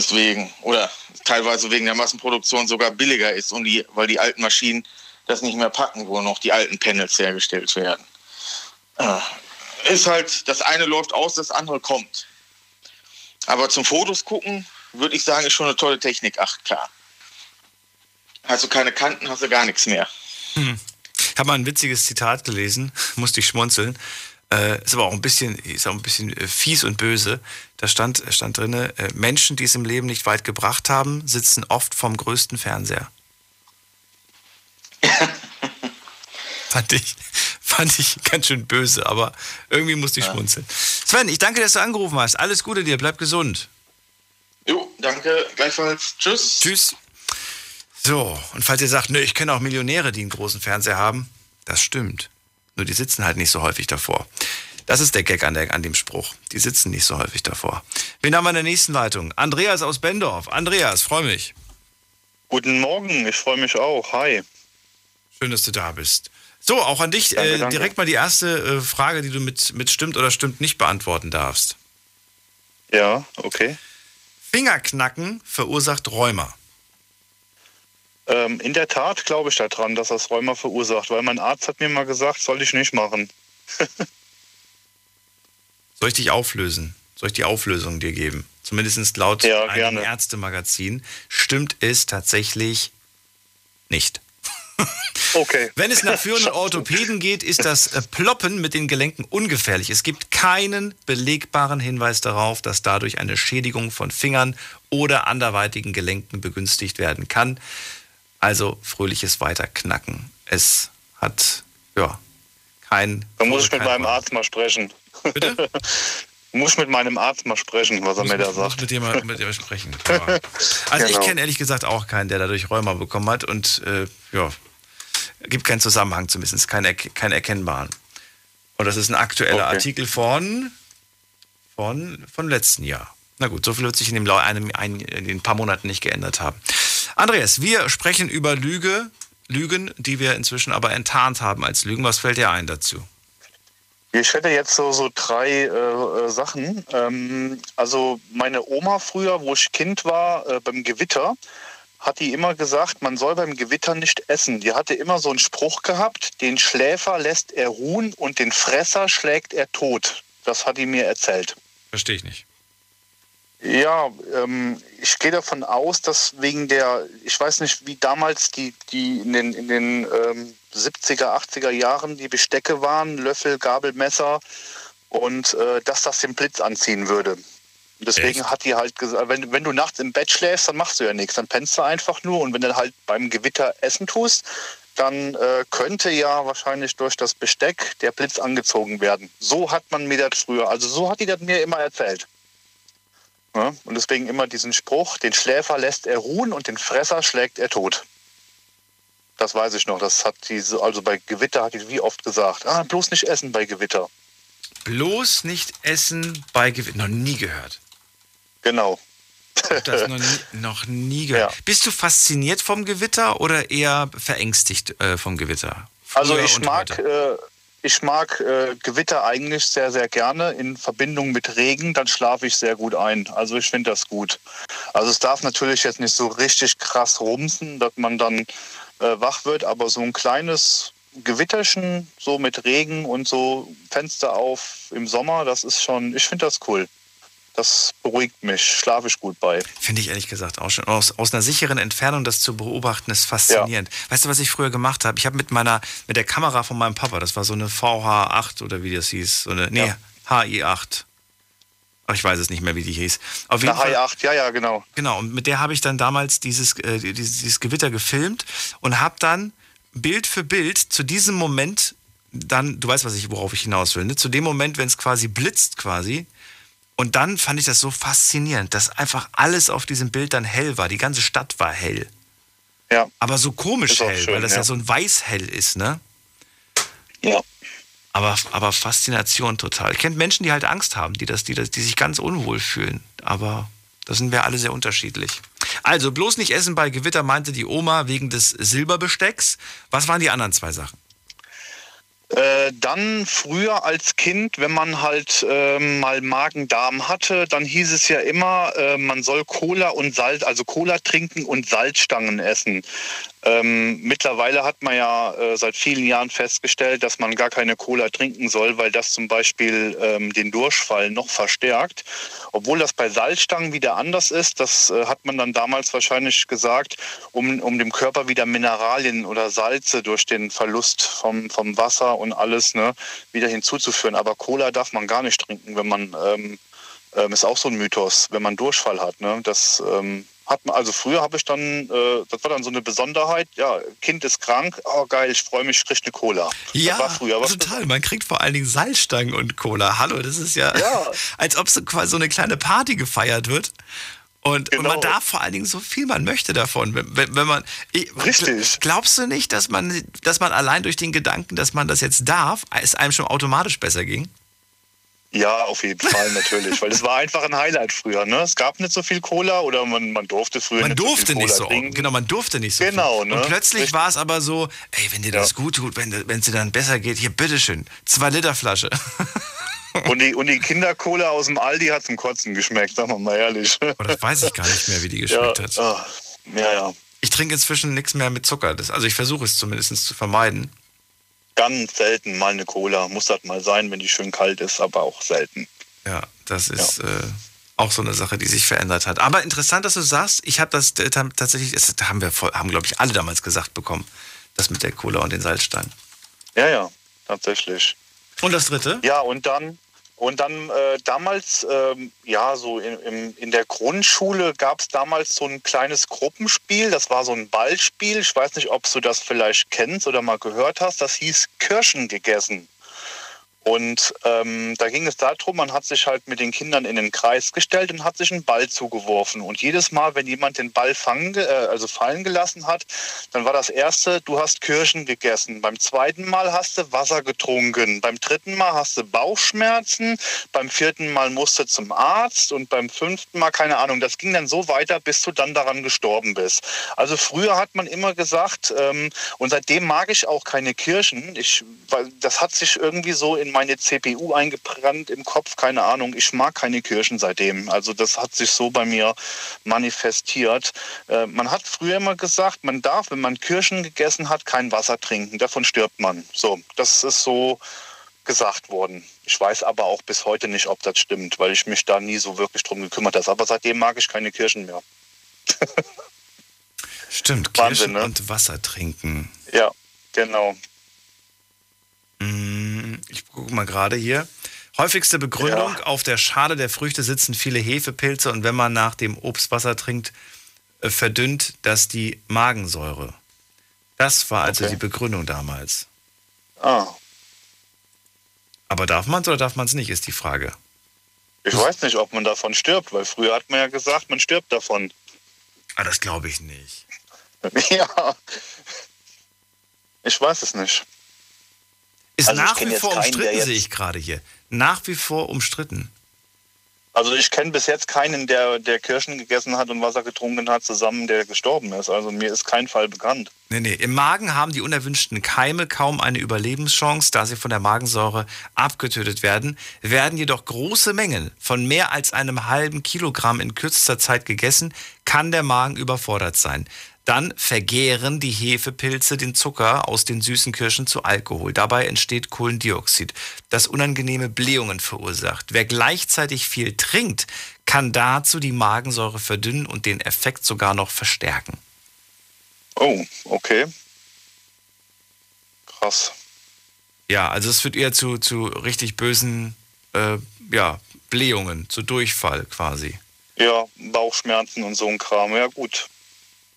Deswegen, oder teilweise wegen der Massenproduktion sogar billiger ist, und die, weil die alten Maschinen das nicht mehr packen, wo noch die alten Panels hergestellt werden. Äh, ist halt, das eine läuft aus, das andere kommt. Aber zum Fotos gucken, würde ich sagen, ist schon eine tolle Technik, 8K. Hast du keine Kanten, hast du gar nichts mehr. Hm. Ich habe mal ein witziges Zitat gelesen, *laughs* musste ich schmunzeln. Äh, ist aber auch ein bisschen, ist auch ein bisschen äh, fies und böse. Da stand, stand drin, äh, Menschen, die es im Leben nicht weit gebracht haben, sitzen oft vom größten Fernseher. *laughs* fand, ich, fand ich ganz schön böse, aber irgendwie musste ich schmunzeln. Sven, ich danke, dass du angerufen hast. Alles Gute dir, bleib gesund. Jo, danke, gleichfalls. Tschüss. Tschüss. So, und falls ihr sagt, nö, ich kenne auch Millionäre, die einen großen Fernseher haben, das stimmt. Nur die sitzen halt nicht so häufig davor. Das ist der Gag an, der, an dem Spruch. Die sitzen nicht so häufig davor. Wen haben wir in der nächsten Leitung? Andreas aus Bendorf. Andreas, freue mich. Guten Morgen, ich freue mich auch. Hi. Schön, dass du da bist. So, auch an dich Danke, äh, danke. direkt mal die erste äh, Frage, die du mit, mit stimmt oder stimmt nicht beantworten darfst. Ja, okay. Fingerknacken verursacht Rheuma. Ähm, in der Tat glaube ich daran, dass das Rheuma verursacht, weil mein Arzt hat mir mal gesagt, soll ich nicht machen. *laughs* Soll ich dich auflösen? Soll ich die Auflösung dir geben? Zumindest laut Ja, einem. Ärztemagazin stimmt es tatsächlich nicht. Okay. *laughs* Wenn es nach führenden Orthopäden geht, ist das äh, Ploppen mit den Gelenken ungefährlich. Es gibt keinen belegbaren Hinweis darauf, dass dadurch eine Schädigung von Fingern oder anderweitigen Gelenken begünstigt werden kann. Also fröhliches Weiterknacken. Es hat, ja, kein. Da muss ich mit meinem Arzt mal sprechen. Bitte? *laughs* muss ich mit meinem Arzt mal sprechen, was er mir da muss sagt. mit dir mal mit dir sprechen. Ja. Also ich Genau. kenne ehrlich gesagt auch keinen, der dadurch Rheuma bekommen hat und äh, ja, gibt keinen Zusammenhang zumindest, keinen, keinen erkennbaren. Und das ist ein aktueller Okay. Artikel von, von, von letzten Jahr. Na gut, so viel wird sich in, dem, einem, ein, in den paar Monaten nicht geändert haben. Andreas, wir sprechen über Lüge, Lügen, die wir inzwischen aber enttarnt haben als Lügen. Was fällt dir ein dazu? Ich hätte jetzt so, so drei äh, äh, Sachen. Ähm, also meine Oma früher, wo ich Kind war, äh, beim Gewitter, hat die immer gesagt, man soll beim Gewitter nicht essen. Die hatte immer so einen Spruch gehabt, den Schläfer lässt er ruhen und den Fresser schlägt er tot. Das hat die mir erzählt. Verstehe ich nicht. Ja, ähm, ich gehe davon aus, dass wegen der, ich weiß nicht, wie damals die, die in den, in den ähm, 70er, 80er Jahren die Bestecke waren, Löffel, Gabel, Messer und äh, dass das den Blitz anziehen würde. Und Deswegen hat die halt gesagt, wenn, wenn du nachts im Bett schläfst, dann machst du ja nichts, dann pennst du einfach nur und wenn du halt beim Gewitter Essen tust, dann äh, könnte ja wahrscheinlich durch das Besteck der Blitz angezogen werden. So hat man mir das früher, also so hat die das mir immer erzählt. Ja, und deswegen immer diesen Spruch, den Schläfer lässt er ruhen und den Fresser schlägt er tot. Das weiß ich noch. Das hat diese, also bei Gewitter hat die wie oft gesagt, ah, bloß nicht essen bei Gewitter. Bloß nicht essen bei Gewitter. Noch nie gehört. Genau. Hab das noch *laughs* nie, noch nie gehört. Bist du fasziniert vom Gewitter oder eher verängstigt äh, vom Gewitter? Also Früher ich und mag, äh, ich mag äh, Gewitter eigentlich sehr, sehr gerne in Verbindung mit Regen, dann schlafe ich sehr gut ein. Also ich finde das gut. Also es darf natürlich jetzt nicht so richtig krass rumsen, dass man dann äh, wach wird, aber so ein kleines Gewitterchen, so mit Regen und so Fenster auf im Sommer, das ist schon, ich finde das cool. Das beruhigt mich, schlafe ich gut bei. Finde ich ehrlich gesagt auch schon. Aus, aus einer sicheren Entfernung das zu beobachten, ist faszinierend. Weißt du, was ich früher gemacht habe? Ich habe mit meiner, mit der Kamera von meinem Papa, das war so eine VH8 oder wie das hieß, so eine, nee, HI8. Ach, ich weiß es nicht mehr, wie die hieß. Auf jeden Fall, Hi8, ja, ja, genau. Genau, und mit der habe ich dann damals dieses, äh, dieses, dieses Gewitter gefilmt und habe dann Bild für Bild zu diesem Moment dann, du weißt, was ich, worauf ich hinaus will, ne? zu dem Moment, wenn es quasi blitzt quasi. Und dann fand ich das so faszinierend, dass einfach alles auf diesem Bild dann hell war. Die ganze Stadt war hell. Ja. Aber so komisch hell, schön, weil das ja. ja. so ein Weißhell ist, ne? Ja. Aber, aber Faszination total. Ich kenne Menschen, die halt Angst haben, die, das, die, das, die sich ganz unwohl fühlen. Aber da sind wir alle sehr unterschiedlich. Also bloß nicht essen bei Gewitter, meinte die Oma wegen des Silberbestecks. Was waren die anderen zwei Sachen? Äh, dann früher als Kind, wenn man halt ähm, mal Magen-Darm hatte, dann hieß es ja immer, äh, man soll Cola und Salz, also Cola trinken und Salzstangen essen. Ähm, mittlerweile hat man ja äh, seit vielen Jahren festgestellt, dass man gar keine Cola trinken soll, weil das zum Beispiel ähm, den Durchfall noch verstärkt. Obwohl das bei Salzstangen wieder anders ist, das äh, hat man dann damals wahrscheinlich gesagt, um, um dem Körper wieder Mineralien oder Salze durch den Verlust vom, vom Wasser und alles ne, wieder hinzuzuführen. Aber Cola darf man gar nicht trinken, wenn man, ähm, ähm, ist auch so ein Mythos, wenn man Durchfall hat. Ne? Das ähm, hat man, also früher habe ich dann, äh, das war dann so eine Besonderheit, ja, Kind ist krank, oh geil, ich freue mich, ich kriege eine Cola. Ja, das war früher was total. Man kriegt vor allen Dingen Salzstangen und Cola. Hallo, das ist ja, Ja. *laughs* als ob so quasi so eine kleine Party gefeiert wird. Und, und man Genau. darf vor allen Dingen so viel man möchte davon. Wenn, wenn, man, ich, Richtig. Glaubst du nicht, dass man, dass man allein durch den Gedanken, dass man das jetzt darf, es einem schon automatisch besser ging? Ja, auf jeden Fall natürlich, weil es war einfach ein Highlight früher. Ne? Es gab nicht so viel Cola oder man, man durfte früher Man nicht durfte so viel nicht Cola so, trinken. genau, man durfte nicht so Genau, viel. ne? Und plötzlich Richtig. war es aber so, ey, wenn dir das gut tut, wenn es dir dann besser geht, hier, bitteschön, zwei Liter Flasche. *laughs* Und die, und die Kindercola aus dem Aldi hat zum Kotzen geschmeckt, sagen wir mal ehrlich. Oh, das weiß ich gar nicht mehr, wie die geschmeckt ja, hat. ja, ja. Ich trinke inzwischen nichts mehr mit Zucker. Das, also ich versuche es zumindest zu vermeiden. Ganz selten mal eine Cola. Muss das mal sein, wenn die schön kalt ist, aber auch selten. Ja, das ist Äh, auch so eine Sache, die sich verändert hat. Aber interessant, dass du sagst, ich habe das äh, tatsächlich, das haben wir, voll- haben glaube ich alle damals gesagt bekommen, das mit der Cola und den Salzsteinen. Ja, ja, tatsächlich. Und das dritte? Ja, und dann, und dann äh, damals, ähm, ja, so in, im, in der Grundschule gab es damals so ein kleines Gruppenspiel. Das war so ein Ballspiel. Ich weiß nicht, ob du das vielleicht kennst oder mal gehört hast. Das hieß Kirschen gegessen. Und ähm, da ging es darum, man hat sich halt mit den Kindern in den Kreis gestellt und hat sich einen Ball zugeworfen. Und jedes Mal, wenn jemand den Ball fangen, ge- äh, also fallen gelassen hat, dann war das erste, du hast Kirschen gegessen. Beim zweiten Mal hast du Wasser getrunken. Beim dritten Mal hast du Bauchschmerzen. Beim vierten Mal musst du zum Arzt. Und beim fünften Mal, keine Ahnung, das ging dann so weiter, bis du dann daran gestorben bist. Also früher hat man immer gesagt, ähm, und seitdem mag ich auch keine Kirschen. Ich, weil das hat sich irgendwie so in meine CPU eingebrannt im Kopf, keine Ahnung. Ich mag keine Kirschen seitdem. Also das hat sich so bei mir manifestiert. Äh, man hat früher immer gesagt, man darf, wenn man Kirschen gegessen hat, kein Wasser trinken. Davon stirbt man. So, das ist so gesagt worden. Ich weiß aber auch bis heute nicht, ob das stimmt, weil ich mich da nie so wirklich drum gekümmert habe. Aber seitdem mag ich keine Kirschen mehr. *laughs* Stimmt, Wahnsinn, Kirschen ne? und Wasser trinken. Ja, genau. Mm, Ich gucke mal gerade hier. Häufigste Begründung, auf der Schale der Früchte sitzen viele Hefepilze und wenn man nach dem Obst Wasser trinkt, äh, verdünnt das die Magensäure. Das war also Okay. die Begründung damals. Ah, Aber darf man es oder darf man es nicht, ist die Frage. ich weiß nicht, ob man davon stirbt, weil früher hat man ja gesagt, man stirbt davon. Ah, das glaube ich nicht. *laughs* ja. Ich weiß es nicht. Ist Also nach wie vor keinen, umstritten, sehe ich gerade hier. Nach wie vor umstritten. Also ich kenne bis jetzt keinen, der, der Kirschen gegessen hat und Wasser getrunken hat, zusammen, der gestorben ist. Also mir ist kein Fall bekannt. Nee, nee. Im Magen haben die unerwünschten Keime kaum eine Überlebenschance, da sie von der Magensäure abgetötet werden, werden jedoch große Mengen von mehr als einem halben Kilogramm in kürzester Zeit gegessen, kann der Magen überfordert sein. Dann vergären die Hefepilze den Zucker aus den süßen Kirschen zu Alkohol. Dabei entsteht Kohlendioxid, das unangenehme Blähungen verursacht. Wer gleichzeitig viel trinkt, kann dazu die Magensäure verdünnen und den Effekt sogar noch verstärken. Oh, okay. Krass. Ja, also es führt eher zu, zu richtig bösen äh, ja, Blähungen, zu Durchfall quasi. Ja, Bauchschmerzen und so ein Kram. Ja, gut.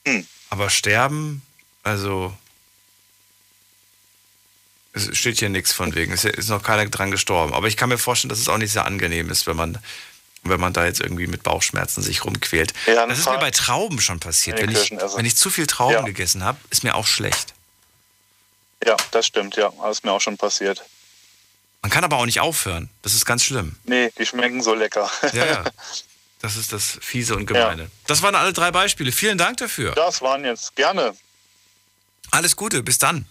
Hm. Aber sterben, also es steht hier nichts von wegen. Es ist noch keiner dran gestorben. Aber ich kann mir vorstellen, dass es auch nicht sehr angenehm ist, wenn man, wenn man da jetzt irgendwie mit Bauchschmerzen sich rumquält. Ja, das ist mir bei Trauben schon passiert. Wenn ich wenn ich zu viel Trauben Ja. gegessen habe, ist mir auch schlecht. Ja, das stimmt, ja. Das ist mir auch schon passiert. Man kann aber auch nicht aufhören. Das ist ganz schlimm. Nee, die schmecken so lecker. Ja, ja. *laughs* Das ist das Fiese und Gemeine. Das waren alle drei Beispiele. Vielen Dank dafür. Das waren jetzt gerne. Alles Gute, bis dann.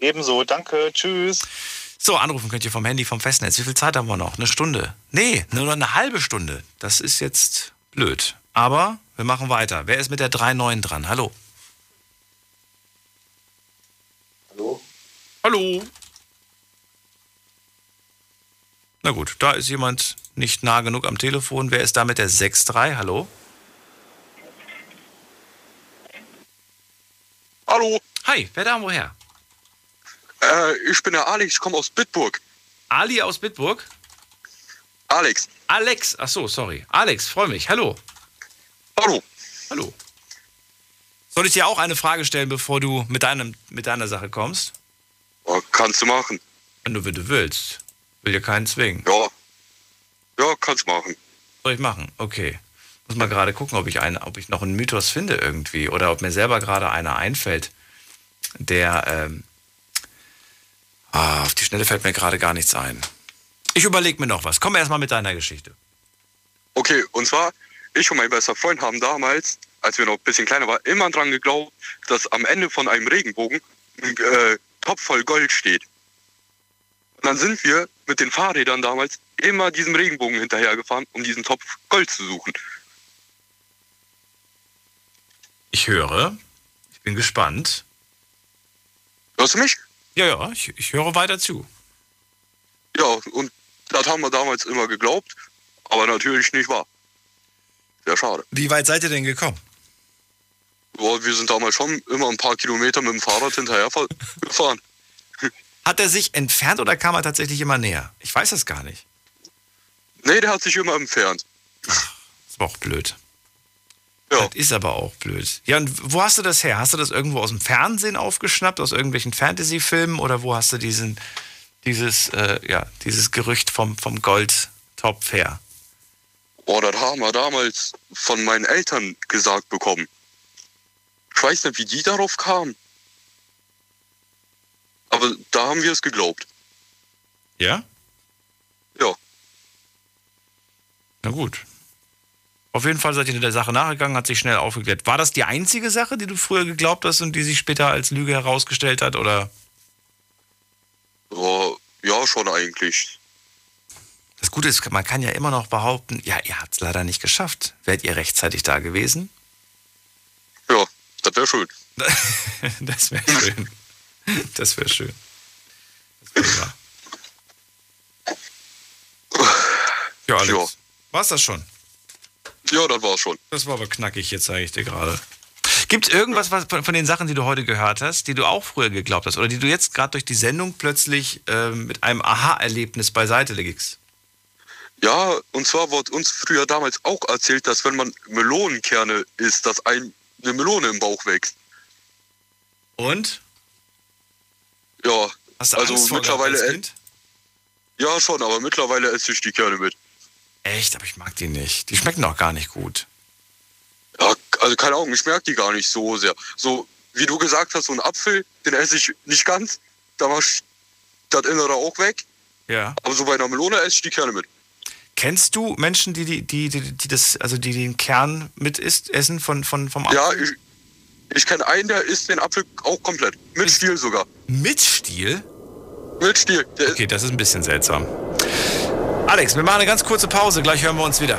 Ebenso, danke, tschüss. So, anrufen könnt ihr vom Handy, vom Festnetz. Wie viel Zeit haben wir noch? Eine Stunde? Nee, nur noch eine halbe Stunde. Das ist jetzt blöd. Aber wir machen weiter. Wer ist mit der 3.9 dran? Hallo. Hallo? Hallo. Na gut, da ist jemand nicht nah genug am Telefon. Wer ist da mit der 6.3? Hallo? Hallo. Hi, wer da woher? Äh, ich bin der Alex, ich komme aus Bitburg. Ali aus Bitburg? Alex. Alex, ach so, sorry. Alex, freue mich. Hallo. Hallo. Hallo. Soll ich dir auch eine Frage stellen, bevor du mit, deinem, mit deiner Sache kommst? Oh, kannst du machen. Wenn du, wenn du willst. Will dir keinen zwingen. Ja. Ja, kannst machen. Soll ich machen? Okay. Muss mal gerade gucken, ob ich, einen, ob ich noch einen Mythos finde irgendwie oder ob mir selber gerade einer einfällt, der. Ähm, ah, auf die Schnelle fällt mir gerade gar nichts ein. Ich überlege mir noch was. Komm erst mal mit deiner Geschichte. Okay, und zwar, ich und mein bester Freund haben damals, als wir noch ein bisschen kleiner waren, immer dran geglaubt, dass am Ende von einem Regenbogen ein äh, Topf voll Gold steht. Und dann sind wir mit den Fahrrädern damals immer diesem Regenbogen hinterhergefahren, um diesen Topf Gold zu suchen. Ich höre. Ich bin gespannt. Hörst du mich? Ja, ja, ich, ich höre weiter zu. Ja, und das haben wir damals immer geglaubt, aber natürlich nicht wahr. Sehr schade. Wie weit seid ihr denn gekommen? Ja, wir sind damals schon immer ein paar Kilometer mit dem Fahrrad hinterher fa- gefahren. Hat er sich entfernt oder kam er tatsächlich immer näher? Ich weiß das gar nicht. Nee, der hat sich immer entfernt. Ist aber auch blöd. Ja. Das ist aber auch blöd. Ja, und wo hast du das her? Hast du das irgendwo aus dem Fernsehen aufgeschnappt, aus irgendwelchen Fantasy-Filmen oder wo hast du diesen, dieses, äh, ja, dieses Gerücht vom, vom Goldtopf her? Oh, das haben wir damals von meinen Eltern gesagt bekommen. Ich weiß nicht, wie die darauf kamen. Aber da haben wir es geglaubt. Ja? Ja. Na gut. Auf jeden Fall seid ihr der Sache nachgegangen, hat sich schnell aufgeklärt. War das die einzige Sache, die du früher geglaubt hast und die sich später als Lüge herausgestellt hat, oder? Oh, ja, schon eigentlich. Das Gute ist, man kann ja immer noch behaupten, ja, ihr habt es leider nicht geschafft. Wärt ihr rechtzeitig da gewesen? Ja, das wäre schön. *laughs* das wäre schön. *laughs* Das wäre schön. Das wär ja, Alex. War's das schon? Ja, das war's schon. Das war aber knackig, jetzt sage ich dir gerade. Gibt es irgendwas was von den Sachen, die du heute gehört hast, die du auch früher geglaubt hast oder die du jetzt gerade durch die Sendung plötzlich ähm, mit einem Aha-Erlebnis beiseite legst? Ja, und zwar wurde uns früher damals auch erzählt, dass wenn man Melonenkerne isst, dass ein, eine Melone im Bauch wächst. Und? Ja, Hast du also Angst vor mittlerweile. als Kind? Ja, schon, aber mittlerweile esse ich die Kerne mit. Echt, aber ich mag die nicht. Die schmecken doch gar nicht gut. Ja, also keine Ahnung, ich merke die gar nicht so sehr. So, wie du gesagt hast, so ein Apfel, den esse ich nicht ganz. Da ich das Innere auch weg. Ja. Aber so bei einer Melone esse ich die Kerne mit. Kennst du Menschen, die, die, die, die, die das, also die den Kern mit isst, essen von, von, vom Apfel? Ja, ich, ich kenne einen, der isst den Apfel auch komplett. Mit Stiel sogar. Mit Stiel? Mit Stiel. Der okay, das ist ein bisschen seltsam. Alex, wir machen eine ganz kurze Pause, gleich hören wir uns wieder.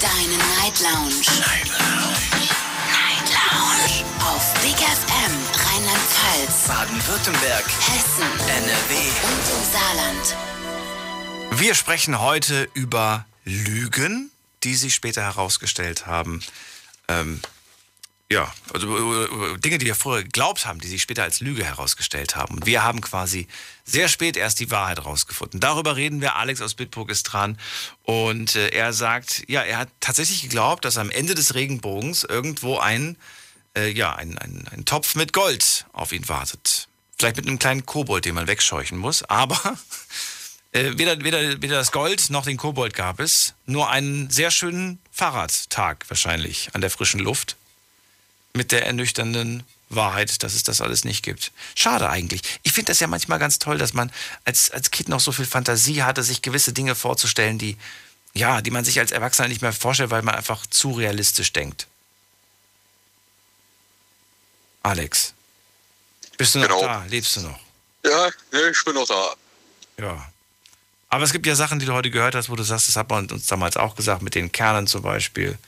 Deine Night Lounge. Night Lounge. Night Lounge. Auf Big FM Rheinland-Pfalz, Baden-Württemberg. Hessen, NRW. und im Saarland. Wir sprechen heute über Lügen, die sich später herausgestellt haben. Ähm, ja, also über- über Dinge, die wir vorher geglaubt haben, die sich später als Lüge herausgestellt haben. Wir haben quasi sehr spät erst die Wahrheit herausgefunden. Darüber reden wir. Alex aus Bitburg ist dran. Und äh, er sagt, ja, er hat tatsächlich geglaubt, dass am Ende des Regenbogens irgendwo ein, äh, ja, ein, ein, ein Topf mit Gold auf ihn wartet. Vielleicht mit einem kleinen Kobold, den man wegscheuchen muss. Aber *laughs* äh, weder, weder, weder das Gold noch den Kobold gab es. Nur einen sehr schönen Fahrradtag wahrscheinlich an der frischen Luft. Mit der ernüchternden Wahrheit, dass es das alles nicht gibt. Schade eigentlich. Ich finde das ja manchmal ganz toll, dass man als, als Kind noch so viel Fantasie hatte, sich gewisse Dinge vorzustellen, die, ja, die man sich als Erwachsener nicht mehr vorstellt, weil man einfach zu realistisch denkt. Alex, bist du noch Genau. da? Lebst du noch? Ja, ich bin noch da. Ja. Aber es gibt ja Sachen, die du heute gehört hast, wo du sagst, das hat man uns damals auch gesagt, mit den Kernen zum Beispiel,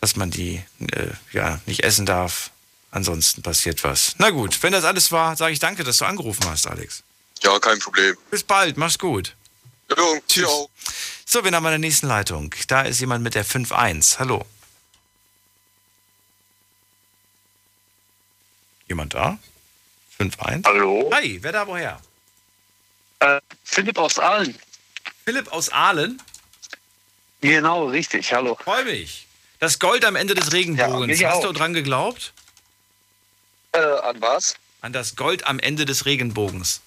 dass man die äh, ja nicht essen darf. Ansonsten passiert was. Na gut, wenn das alles war, sage ich danke, dass du angerufen hast, Alex. Ja, kein Problem. Bis bald, mach's gut. Ja, Tschüss. So, wir haben in der nächsten Leitung. Da ist jemand mit der 5-1. Hallo. Jemand da? 5-1? Hallo? Hi, wer da woher? Äh, Philipp aus Aalen. Philipp aus Aalen? Genau, richtig. Hallo. Freue mich. Das Gold am Ende des Regenbogens. Ja, Hast mich du auch. dran geglaubt? Äh, an was? An das Gold am Ende des Regenbogens.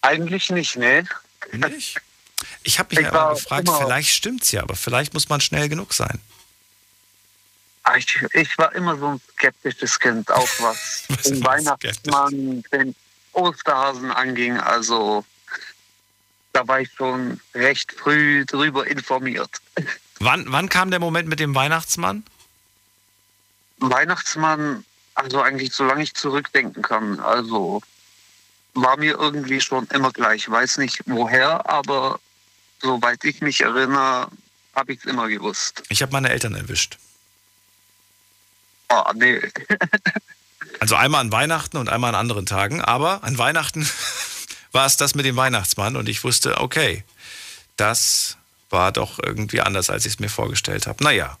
Eigentlich nicht, ne? Nicht? Ich habe mich Ich war gefragt, immer- vielleicht stimmt's ja, aber vielleicht muss man schnell genug sein. Ah, Ich, ich war immer so ein skeptisches Kind, auch was *laughs* den Weihnachtsmann, den Osterhasen anging. Also da war ich schon recht früh drüber informiert. Wann, wann kam der Moment mit dem Weihnachtsmann? Weihnachtsmann, also eigentlich solange ich zurückdenken kann, also war mir irgendwie schon immer gleich. Weiß nicht woher, aber soweit ich mich erinnere, habe ich es immer gewusst. Ich habe meine Eltern erwischt. Oh, nee. *laughs* Also einmal an Weihnachten und einmal an anderen Tagen, aber an Weihnachten war es das mit dem Weihnachtsmann und ich wusste, okay, das war doch irgendwie anders, als ich es mir vorgestellt habe. Naja,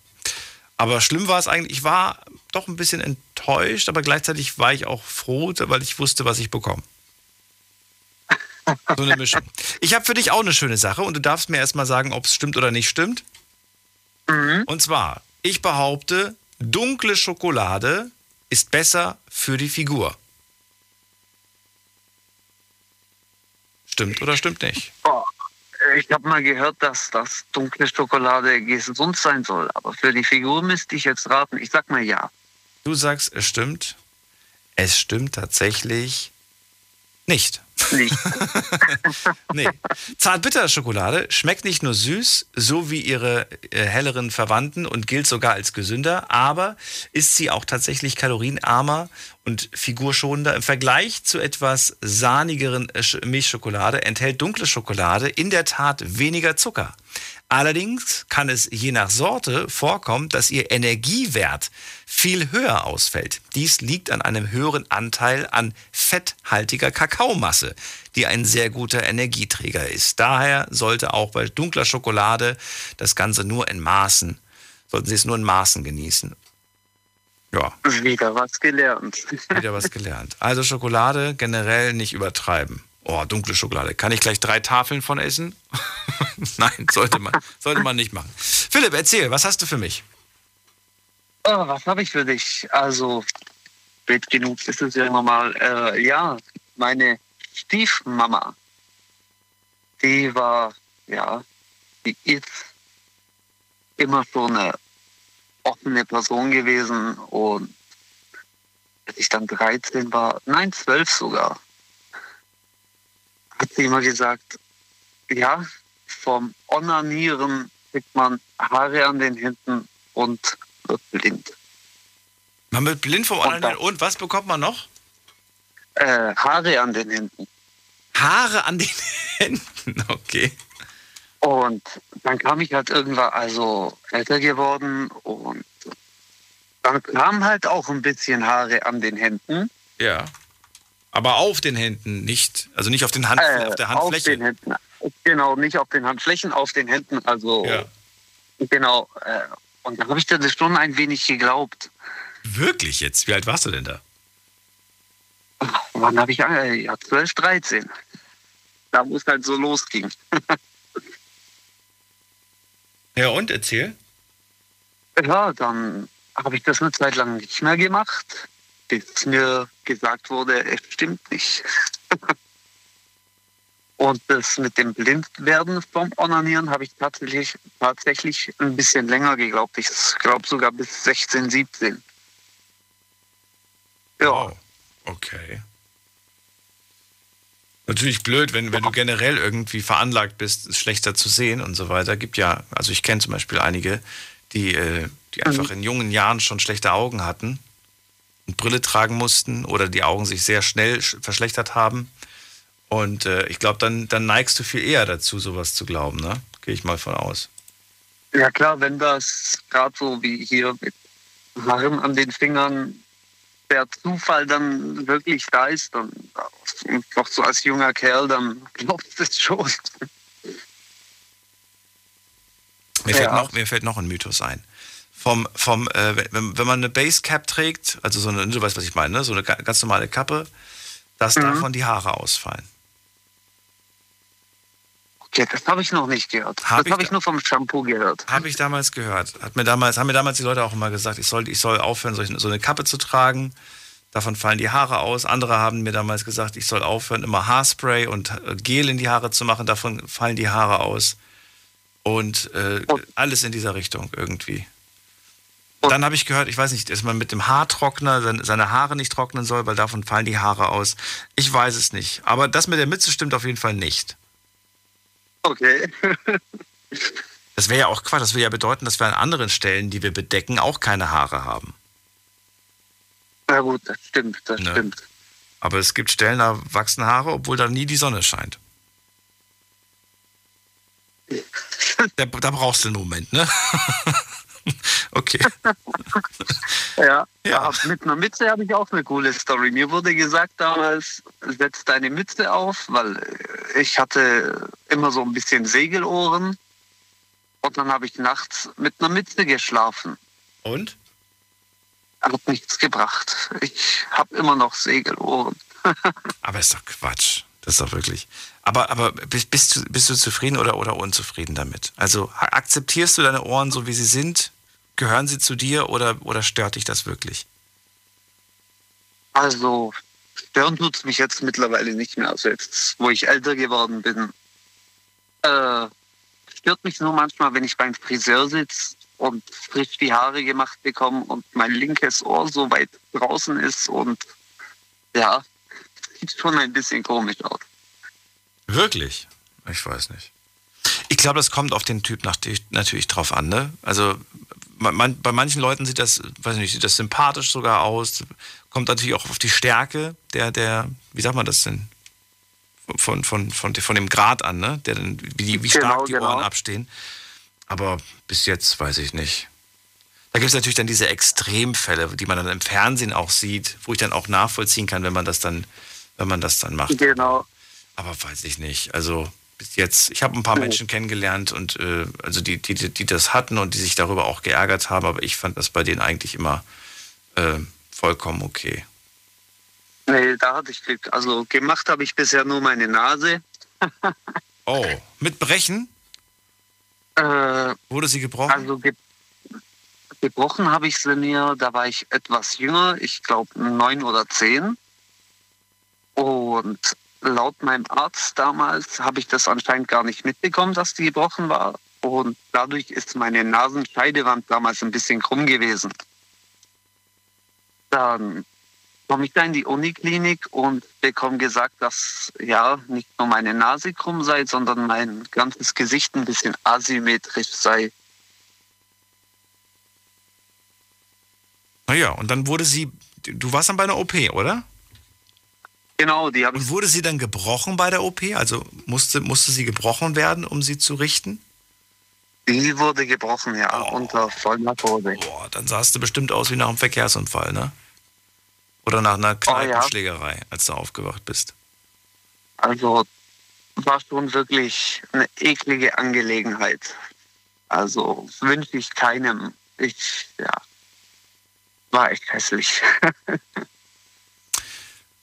aber schlimm war es eigentlich, ich war doch ein bisschen enttäuscht, aber gleichzeitig war ich auch froh, weil ich wusste, was ich bekomme. So eine Mischung. Ich habe für dich auch eine schöne Sache und du darfst mir erstmal sagen, ob es stimmt oder nicht stimmt. Und zwar, ich behaupte, dunkle Schokolade ist besser für die Figur. Stimmt oder stimmt nicht? Oh, ich habe mal gehört, dass das dunkle Schokolade gesund sein soll, aber für die Figur müsste ich jetzt raten. Ich sag mal ja. Du sagst, es stimmt. Es stimmt tatsächlich nicht. Nicht. *laughs* nee. Zartbitterschokolade schmeckt nicht nur süß, so wie ihre äh, helleren Verwandten und gilt sogar als gesünder, aber ist sie auch tatsächlich kalorienarmer und figurschonender. Im Vergleich zu etwas sahnigeren äh, Sch- Milchschokolade enthält dunkle Schokolade in der Tat weniger Zucker. Allerdings kann es je nach Sorte vorkommen, dass ihr Energiewert viel höher ausfällt. Dies liegt an einem höheren Anteil an fetthaltiger Kakaomasse, die ein sehr guter Energieträger ist. Daher sollte auch bei dunkler Schokolade das Ganze nur in Maßen, sollten Sie es nur in Maßen genießen. Ja, Wieder was gelernt. wieder was gelernt. Also Schokolade generell nicht übertreiben. Oh, dunkle Schokolade. Kann ich gleich drei Tafeln von essen? *laughs* Nein, sollte man, sollte man nicht machen. Philipp, erzähl, was hast du für mich? Oh, was habe ich für dich? Also, spät genug ist es ja immer mal. Äh, ja, meine Stiefmama, die war, ja, die ist immer so eine offene Person gewesen und als ich dann 13 war, nein, 12 sogar, hat sie immer gesagt, ja, vom Onanieren kriegt man Haare an den Händen und wird blind. Man wird blind vom Online und was bekommt man noch? Äh, Haare an den Händen. Haare an den *laughs* Händen, okay. Und dann kam ich halt irgendwann, also älter geworden und dann kam halt auch ein bisschen Haare an den Händen. Ja. Aber auf den Händen, nicht, also nicht auf, den Hand, Äh, auf der Auf Handfläche. den Händen. Genau, nicht auf den Handflächen, auf den Händen. Also Ja. genau. Äh, und dann habe ich das schon ein wenig geglaubt. Wirklich jetzt? Wie alt warst du denn da? Wann habe ich äh, ja 12, 13. Da wo es halt so losging. *laughs* Ja, und erzähl. Ja, dann habe ich das eine Zeit lang nicht mehr gemacht, bis mir gesagt wurde, es stimmt nicht. *laughs* Und das mit dem Blindwerden vom Onanieren habe ich tatsächlich, tatsächlich ein bisschen länger geglaubt. Ich glaube sogar bis 16, 17. Ja. Okay. Natürlich blöd, wenn, wenn du generell irgendwie veranlagt bist, es schlechter zu sehen und so weiter. Gibt ja, also ich kenne zum Beispiel einige, die, äh, die einfach in jungen Jahren schon schlechte Augen hatten Brille tragen mussten oder die Augen sich sehr schnell sch- verschlechtert haben. Und äh, ich glaube, dann, dann neigst du viel eher dazu, sowas zu glauben, ne? Gehe ich mal von aus. Ja klar, wenn das gerade so wie hier mit Haaren an den Fingern der Zufall dann wirklich da ist, dann und noch so als junger Kerl, dann *laughs* glaubst du es schon. Mir, fällt Ja. noch, mir fällt noch ein Mythos ein. Vom, vom, äh, wenn, wenn man eine Basecap trägt, also so eine, du weißt, was ich meine, ne? so eine ga- ganz normale Kappe, dass davon die Haare ausfallen. Okay, das habe ich noch nicht gehört. Hab das habe ich nur vom Shampoo gehört. Habe ich damals gehört. Hat mir damals, haben mir damals die Leute auch immer gesagt, ich soll, ich soll aufhören, so eine Kappe zu tragen. Davon fallen die Haare aus. Andere haben mir damals gesagt, ich soll aufhören, immer Haarspray und äh, Gel in die Haare zu machen. Davon fallen die Haare aus. Und äh, alles in dieser Richtung irgendwie. Dann habe ich gehört, ich weiß nicht, dass man mit dem Haartrockner seine- Haare nicht trocknen soll, weil davon fallen die Haare aus. Ich weiß es nicht. Aber das mit der Mütze stimmt auf jeden Fall nicht. Okay. Das wäre ja auch Quatsch. Das würde ja bedeuten, dass wir an anderen Stellen, die wir bedecken, auch keine Haare haben. Na gut, das stimmt, das Ne? stimmt. Aber es gibt Stellen, da wachsen Haare, obwohl da nie die Sonne scheint. Da, da brauchst du einen Moment, ne? *laughs* okay. *laughs* Ja, ja. mit einer Mütze habe ich auch eine coole Story. Mir wurde gesagt damals, setz deine Mütze auf, weil äh, ich hatte immer so ein bisschen Segelohren. Und dann habe ich nachts mit einer Mütze geschlafen. Und? Hat nichts gebracht. Ich habe immer noch Segelohren. *laughs* Aber ist doch Quatsch. Das ist doch wirklich. Aber, aber bist, bist, du, bist du zufrieden oder, oder unzufrieden damit? Also akzeptierst du deine Ohren so, wie sie sind? Gehören sie zu dir oder, oder stört dich das wirklich? Also, stören tut es mich jetzt mittlerweile nicht mehr. Also jetzt, wo ich älter geworden bin. Äh, stört mich nur manchmal, wenn ich beim Friseur sitze und frisch die Haare gemacht bekomme und mein linkes Ohr so weit draußen ist und ja, *laughs* sieht schon ein bisschen komisch aus. Wirklich? Ich weiß nicht. Ich glaube, das kommt auf den Typ nach, natürlich drauf an. Ne? Also man, bei manchen Leuten sieht das, weiß nicht, sieht das sympathisch sogar aus. Kommt natürlich auch auf die Stärke der, der, wie sagt man das denn? Von, von, von, von dem Grad an, ne? Der, dann- wie, wie stark Genau, die genau. Ohren abstehen. Aber bis jetzt weiß ich nicht. Da gibt es natürlich dann diese Extremfälle, die man dann im Fernsehen auch sieht, wo ich dann auch nachvollziehen kann, wenn man das dann, wenn man das dann macht. Genau. Aber weiß ich nicht. Also bis jetzt, ich habe ein paar Menschen kennengelernt und äh, also die, die, die die das hatten und die sich darüber auch geärgert haben, aber ich fand das bei denen eigentlich immer äh, vollkommen okay. Nee, da hatte ich Glück. Also gemacht habe ich bisher nur meine Nase. *laughs* Oh, mit Brechen? Äh, Wurde sie gebrochen? Also ge gebrochen habe ich sie mir, da war ich etwas jünger, ich glaube neun oder zehn. Und laut meinem Arzt damals habe ich das anscheinend gar nicht mitbekommen, dass die gebrochen war. Und dadurch ist meine Nasenscheidewand damals ein bisschen krumm gewesen. Dann komme ich da in die Uniklinik und bekomme gesagt, dass ja nicht nur meine Nase krumm sei, sondern mein ganzes Gesicht ein bisschen asymmetrisch sei. Naja, und dann wurde sie, du warst dann bei einer OP, oder? Genau, die haben. Und wurde sie dann gebrochen bei der OP? Also musste, musste sie gebrochen werden, um sie zu richten? Die wurde gebrochen, ja, unter Vollnarkose. Boah, dann sahst du bestimmt aus wie nach einem Verkehrsunfall, ne? Oder nach einer Kneipenschlägerei, als du aufgewacht bist. Also war schon wirklich eine eklige Angelegenheit. Also wünsche ich keinem. Ich, ja, war echt hässlich. *laughs*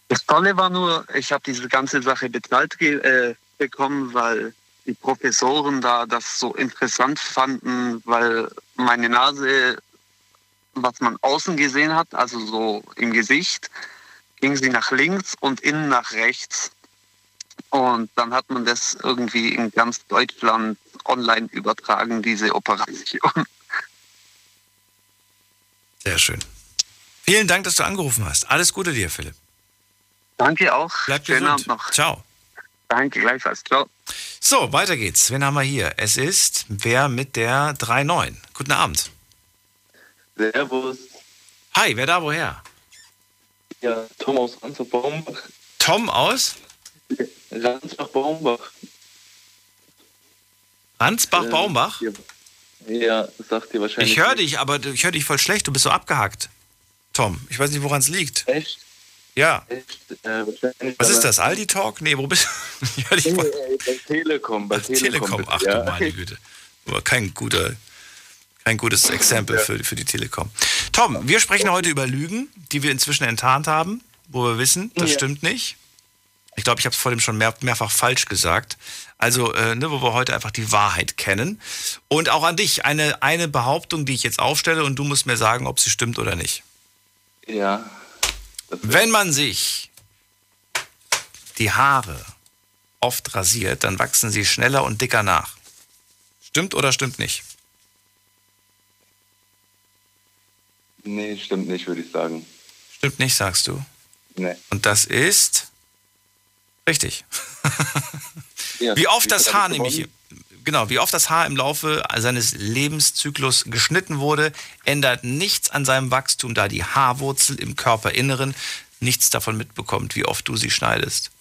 das Tolle war nur, ich habe diese ganze Sache bezahlt äh, bekommen, weil die Professoren da das so interessant fanden, weil meine Nase, was man außen gesehen hat, also so im Gesicht, ging sie nach links und innen nach rechts. Und dann hat man das irgendwie in ganz Deutschland online übertragen, diese Operation. Sehr schön. Vielen Dank, dass du angerufen hast. Alles Gute dir, Philipp. Danke auch. Bleib Schönen gesund. Abend noch. Ciao. Danke, gleichfalls. Ciao. So, weiter geht's. Wen haben wir hier? Es ist wer mit der 3.9. Guten Abend. Servus. Hi, wer da woher? Ja, Tom aus Ransbach-Baumbach. Tom aus? Ransbach-Baumbach. Ransbach-Baumbach? Ja, ja, sagt dir wahrscheinlich. Ich höre dich, aber ich höre dich voll schlecht. Du bist so abgehackt. Tom, ich weiß nicht, woran es liegt. Echt? Ja. Äh, Was ist das? Aldi Talk? Nee, wo bist du? Ich dich Nee, voll. äh, bei Telekom. Bei Telekom. Telekom. Ach ja. du meine Güte. Aber kein guter, kein gutes Exempel für, für die Telekom. Tom, wir sprechen heute über Lügen, die wir inzwischen enttarnt haben, wo wir wissen, das Ja. stimmt nicht. Ich glaube, ich habe es vor dem schon mehr, mehrfach falsch gesagt. Also, äh, ne, wo wir heute einfach die Wahrheit kennen. Und auch an dich eine, eine Behauptung, die ich jetzt aufstelle und du musst mir sagen, ob sie stimmt oder nicht. Ja. Wenn man sich die Haare oft rasiert, dann wachsen sie schneller und dicker nach. Stimmt oder stimmt nicht? Nee, stimmt nicht, würde ich sagen. Stimmt nicht, sagst du? Nee. Und das ist richtig. *laughs* Ja, wie oft das Haar nämlich, genau, wie oft das Haar im Laufe seines Lebenszyklus geschnitten wurde, ändert nichts an seinem Wachstum, da die Haarwurzel im Körperinneren nichts davon mitbekommt, wie oft du sie schneidest.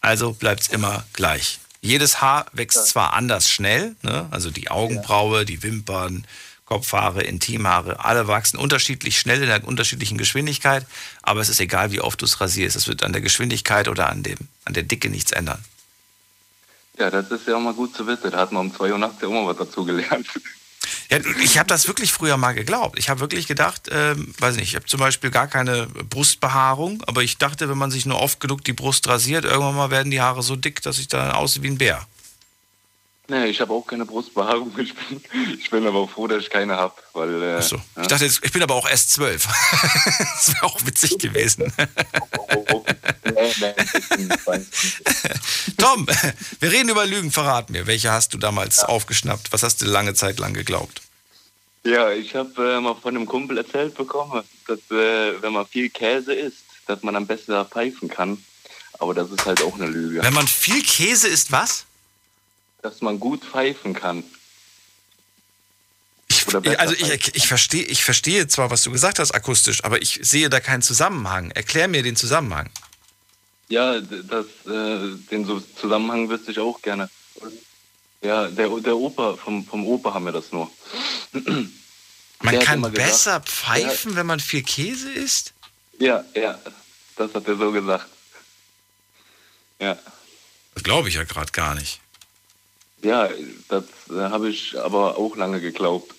Also bleibt es immer gleich. Jedes Haar wächst zwar anders schnell, ne? also die Augenbraue, die Wimpern, Kopfhaare, Intimhaare, alle wachsen unterschiedlich schnell in einer unterschiedlichen Geschwindigkeit, aber es ist egal, wie oft du es rasierst. Es wird an der Geschwindigkeit oder an, dem, an der Dicke nichts ändern. Ja, das ist ja auch mal gut zu wissen. Da hat man um 2 Uhr nachts ja immer was dazu gelernt. Ja, ich habe das wirklich früher mal geglaubt. Ich habe wirklich gedacht, ähm, weiß nicht, ich habe zum Beispiel gar keine Brustbehaarung, aber ich dachte, wenn man sich nur oft genug die Brust rasiert, irgendwann mal werden die Haare so dick, dass ich dann aussehe wie ein Bär. Nee, ich habe auch keine Brustbehaarung. *laughs* Ich bin, ich bin aber froh, dass ich keine habe. Weil, äh, Achso. ja. Ich dachte, jetzt, ich bin aber auch erst zwölf. *laughs* das wäre auch witzig gewesen. *laughs* Tom, wir reden über Lügen. Verrat mir, welche hast du damals aufgeschnappt? Was hast du lange Zeit lang geglaubt? Ja, ich habe äh, mal von einem Kumpel erzählt bekommen, dass äh, wenn man viel Käse isst, dass man am besten da pfeifen kann. Aber das ist halt auch eine Lüge. Wenn man viel Käse isst, was? Dass man gut pfeifen kann. Ich, besser also ich, ich, verstehe, ich verstehe zwar, was du gesagt hast akustisch, aber ich sehe da keinen Zusammenhang. Erklär mir den Zusammenhang. Ja, das, äh, den Zusammenhang wüsste ich auch gerne. Ja, der, der Opa, vom, vom Opa haben wir das nur. *clears throat* Man Der kann immer gesagt, besser pfeifen, wenn man viel Käse isst? Ja, ja, das hat er so gesagt. Ja, Das glaube ich ja gerade gar nicht. Ja das äh, habe ich aber auch lange geglaubt.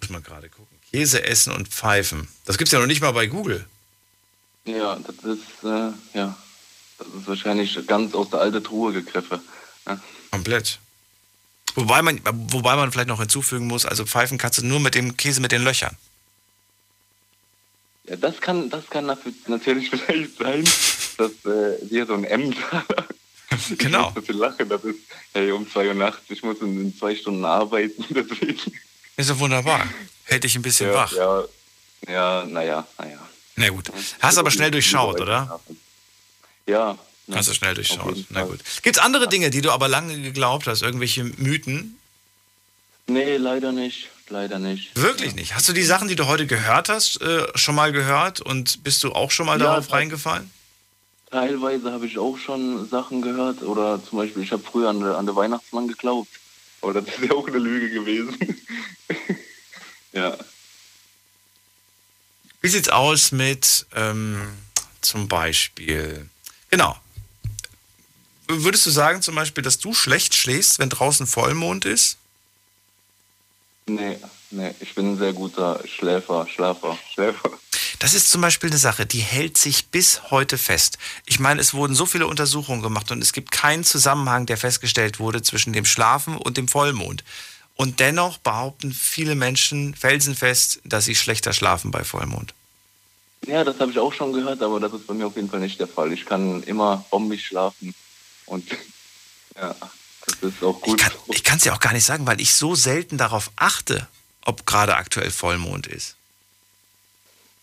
Muss man gerade gucken. Käse essen und pfeifen. Das gibt's ja noch nicht mal bei Google. Ja, das ist, äh, ja, das ist wahrscheinlich ganz aus der alten Truhe gegriffen. Ja. Komplett. Wobei man, wobei man vielleicht noch hinzufügen muss, also pfeifen kannst du nur mit dem Käse mit den Löchern. Ja, das kann, das kann nat- natürlich *laughs* vielleicht sein, dass äh, wir so ein M *laughs* Genau. Ich muss lachen, das ist, hey, um zwei Uhr nachts, ich muss in, zwei Stunden arbeiten, *laughs* deswegen. Ist ja wunderbar. Hält dich ein bisschen ja, wach. Ja, ja, naja, naja. Na gut. Hast aber schnell durchschaut, oder? Ja. Hast du schnell durchschaut. Na gut. Gibt's andere Dinge, die du aber lange geglaubt hast? Irgendwelche Mythen? Nee, leider nicht, leider nicht. Wirklich nicht. Hast du die Sachen, die du heute gehört hast, äh, schon mal gehört und bist du auch schon mal Ja, darauf reingefallen? Teilweise habe ich auch schon Sachen gehört oder zum Beispiel, ich habe früher an, an den Weihnachtsmann geglaubt. Aber das ist ja auch eine Lüge gewesen. *laughs* ja. Wie sieht's aus mit ähm, zum Beispiel, genau. Würdest du sagen zum Beispiel, dass du schlecht schläfst, wenn draußen Vollmond ist? Nee, nee, ich bin ein sehr guter Schläfer, Schlafer, Schläfer. Das ist zum Beispiel eine Sache, die hält sich bis heute fest. Ich meine, es wurden so viele Untersuchungen gemacht und es gibt keinen Zusammenhang, der festgestellt wurde zwischen dem Schlafen und dem Vollmond. Und dennoch behaupten viele Menschen felsenfest, dass sie schlechter schlafen bei Vollmond. Ja, das habe ich auch schon gehört, aber das ist bei mir auf jeden Fall nicht der Fall. Ich kann immer mich schlafen und *laughs* ja, das ist auch gut. Ich kann es ja auch gar nicht sagen, weil ich so selten darauf achte, ob gerade aktuell Vollmond ist.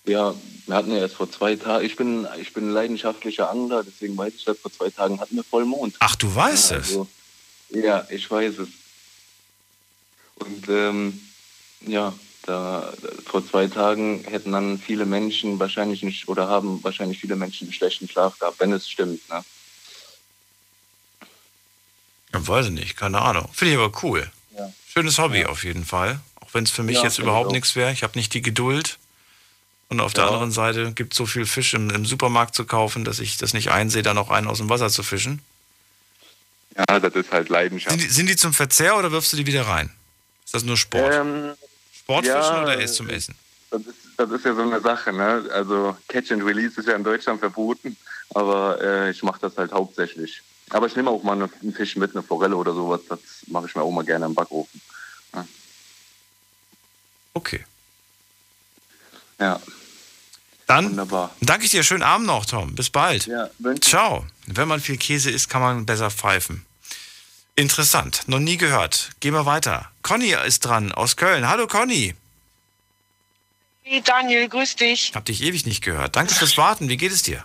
Ja, wir hatten ja erst vor zwei Tagen, ich bin, ich bin leidenschaftlicher Angler, deswegen weiß ich das, vor zwei Tagen hatten wir Vollmond. Ach, du weißt ja, es. also, Ja, ich weiß es. Und ähm, ja, da, vor zwei Tagen hätten dann viele Menschen wahrscheinlich nicht, oder haben wahrscheinlich viele Menschen einen schlechten Schlaf gehabt, wenn es stimmt. Ne? Ja, weiß ich nicht, keine Ahnung. Finde ich aber cool. Ja. Schönes Hobby auf jeden Fall. Auch wenn es für mich Ja, jetzt überhaupt ich nichts wäre. Ich habe nicht die Geduld. Und auf der Ja. anderen Seite gibt es so viel Fisch im, im Supermarkt zu kaufen, dass ich das nicht einsehe, da noch einen aus dem Wasser zu fischen. Ja, das ist halt Leidenschaft. Sind die, sind die zum Verzehr oder wirfst du die wieder rein? Ist das nur Sport? Ähm, Sportfischen ja, oder erst zum Essen? Das ist, das ist ja so eine Sache, ne? Also Catch and Release ist ja in Deutschland verboten. Aber äh, ich mache das halt hauptsächlich. Aber ich nehme auch mal einen Fisch mit, eine Forelle oder sowas. Das mache ich mir auch mal gerne im Backofen. Ja. Okay. Ja. Dann Wunderbar. danke ich dir. Schönen Abend noch, Tom. Bis bald. Ja, Ciao. Wenn man viel Käse isst, kann man besser pfeifen. Interessant. Noch nie gehört. Gehen wir weiter. Conny ist dran aus Köln. Hallo Conny. Hey Daniel, grüß dich. Hab dich ewig nicht gehört. Danke fürs Warten. Wie geht es dir?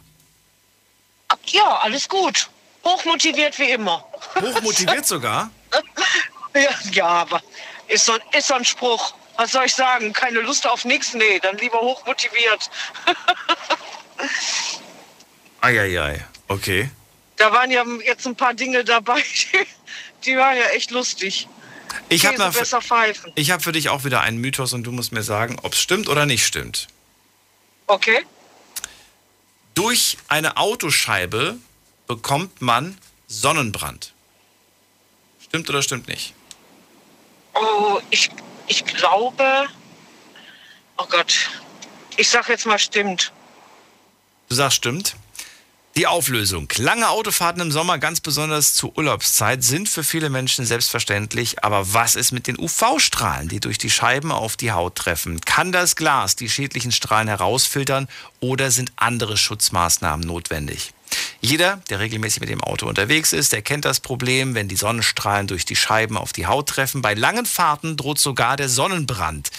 Ja, alles gut. Hochmotiviert wie immer. Hochmotiviert sogar? *laughs* ja, ja, aber ist so, ist so ein Spruch. Was soll ich sagen? Keine Lust auf nichts? Nee, dann lieber hochmotiviert. *laughs* Eieiei. Okay. Da waren ja jetzt ein paar Dinge dabei, die, *laughs* die waren ja echt lustig. Ich habe hab für dich auch wieder einen Mythos und du musst mir sagen, ob es stimmt oder nicht stimmt. Okay. Durch eine Autoscheibe bekommt man Sonnenbrand. Stimmt oder stimmt nicht? Oh, ich, ich glaube. Oh Gott. Ich sag jetzt mal stimmt. Du sagst stimmt. Die Auflösung. Lange Autofahrten im Sommer, ganz besonders zur Urlaubszeit, sind für viele Menschen selbstverständlich. Aber was ist mit den UV-Strahlen, die durch die Scheiben auf die Haut treffen? Kann das Glas die schädlichen Strahlen herausfiltern oder sind andere Schutzmaßnahmen notwendig? Jeder, der regelmäßig mit dem Auto unterwegs ist, der kennt das Problem, wenn die Sonnenstrahlen durch die Scheiben auf die Haut treffen. Bei langen Fahrten droht sogar der Sonnenbrand.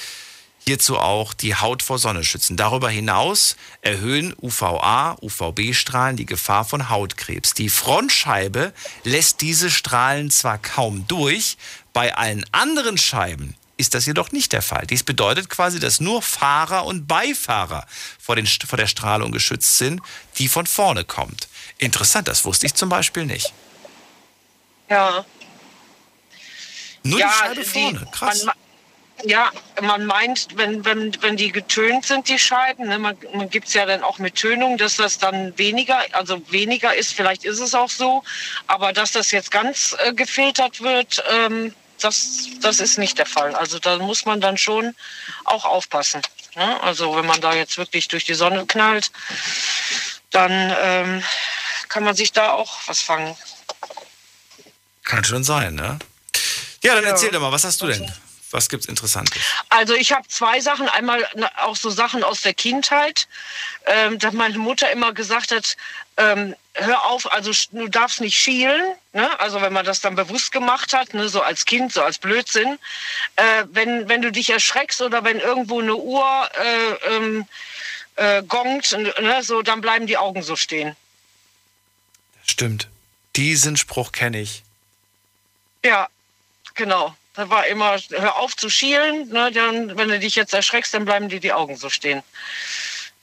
Hierzu auch die Haut vor Sonne schützen. Darüber hinaus erhöhen UVA, UVB-Strahlen die Gefahr von Hautkrebs. Die Frontscheibe lässt diese Strahlen zwar kaum durch, bei allen anderen Scheiben ist das jedoch nicht der Fall. Dies bedeutet quasi, dass nur Fahrer und Beifahrer vor, den, vor der Strahlung geschützt sind, die von vorne kommt. Interessant, das wusste ich zum Beispiel nicht. Ja. Nur ja, die Scheibe vorne, krass. Man, ja, man meint, wenn, wenn, wenn die getönt sind, die Scheiben, ne, man, man gibt es ja dann auch mit Tönung, dass das dann weniger, also weniger ist, vielleicht ist es auch so, aber dass das jetzt ganz äh, gefiltert wird, ähm, das, das ist nicht der Fall. Also da muss man dann schon auch aufpassen. Ne? Also wenn man da jetzt wirklich durch die Sonne knallt, dann ähm, kann man sich da auch was fangen. Kann schon sein, ne? Ja, dann Ja. erzähl doch mal, was hast du denn? Was gibt's Interessantes? Also ich habe zwei Sachen. Einmal auch so Sachen aus der Kindheit, ähm, dass meine Mutter immer gesagt hat, ähm, hör auf, also du darfst nicht schielen. Ne? Also wenn man das dann bewusst gemacht hat, ne, so als Kind, so als Blödsinn. Äh, wenn, wenn du dich erschreckst oder wenn irgendwo eine Uhr äh, ähm, äh, gongt, ne, so, dann bleiben die Augen so stehen. Stimmt. Diesen Spruch kenne ich. Ja, genau. Da war immer, hör auf zu schielen, ne, dann, wenn du dich jetzt erschreckst, dann bleiben dir die Augen so stehen.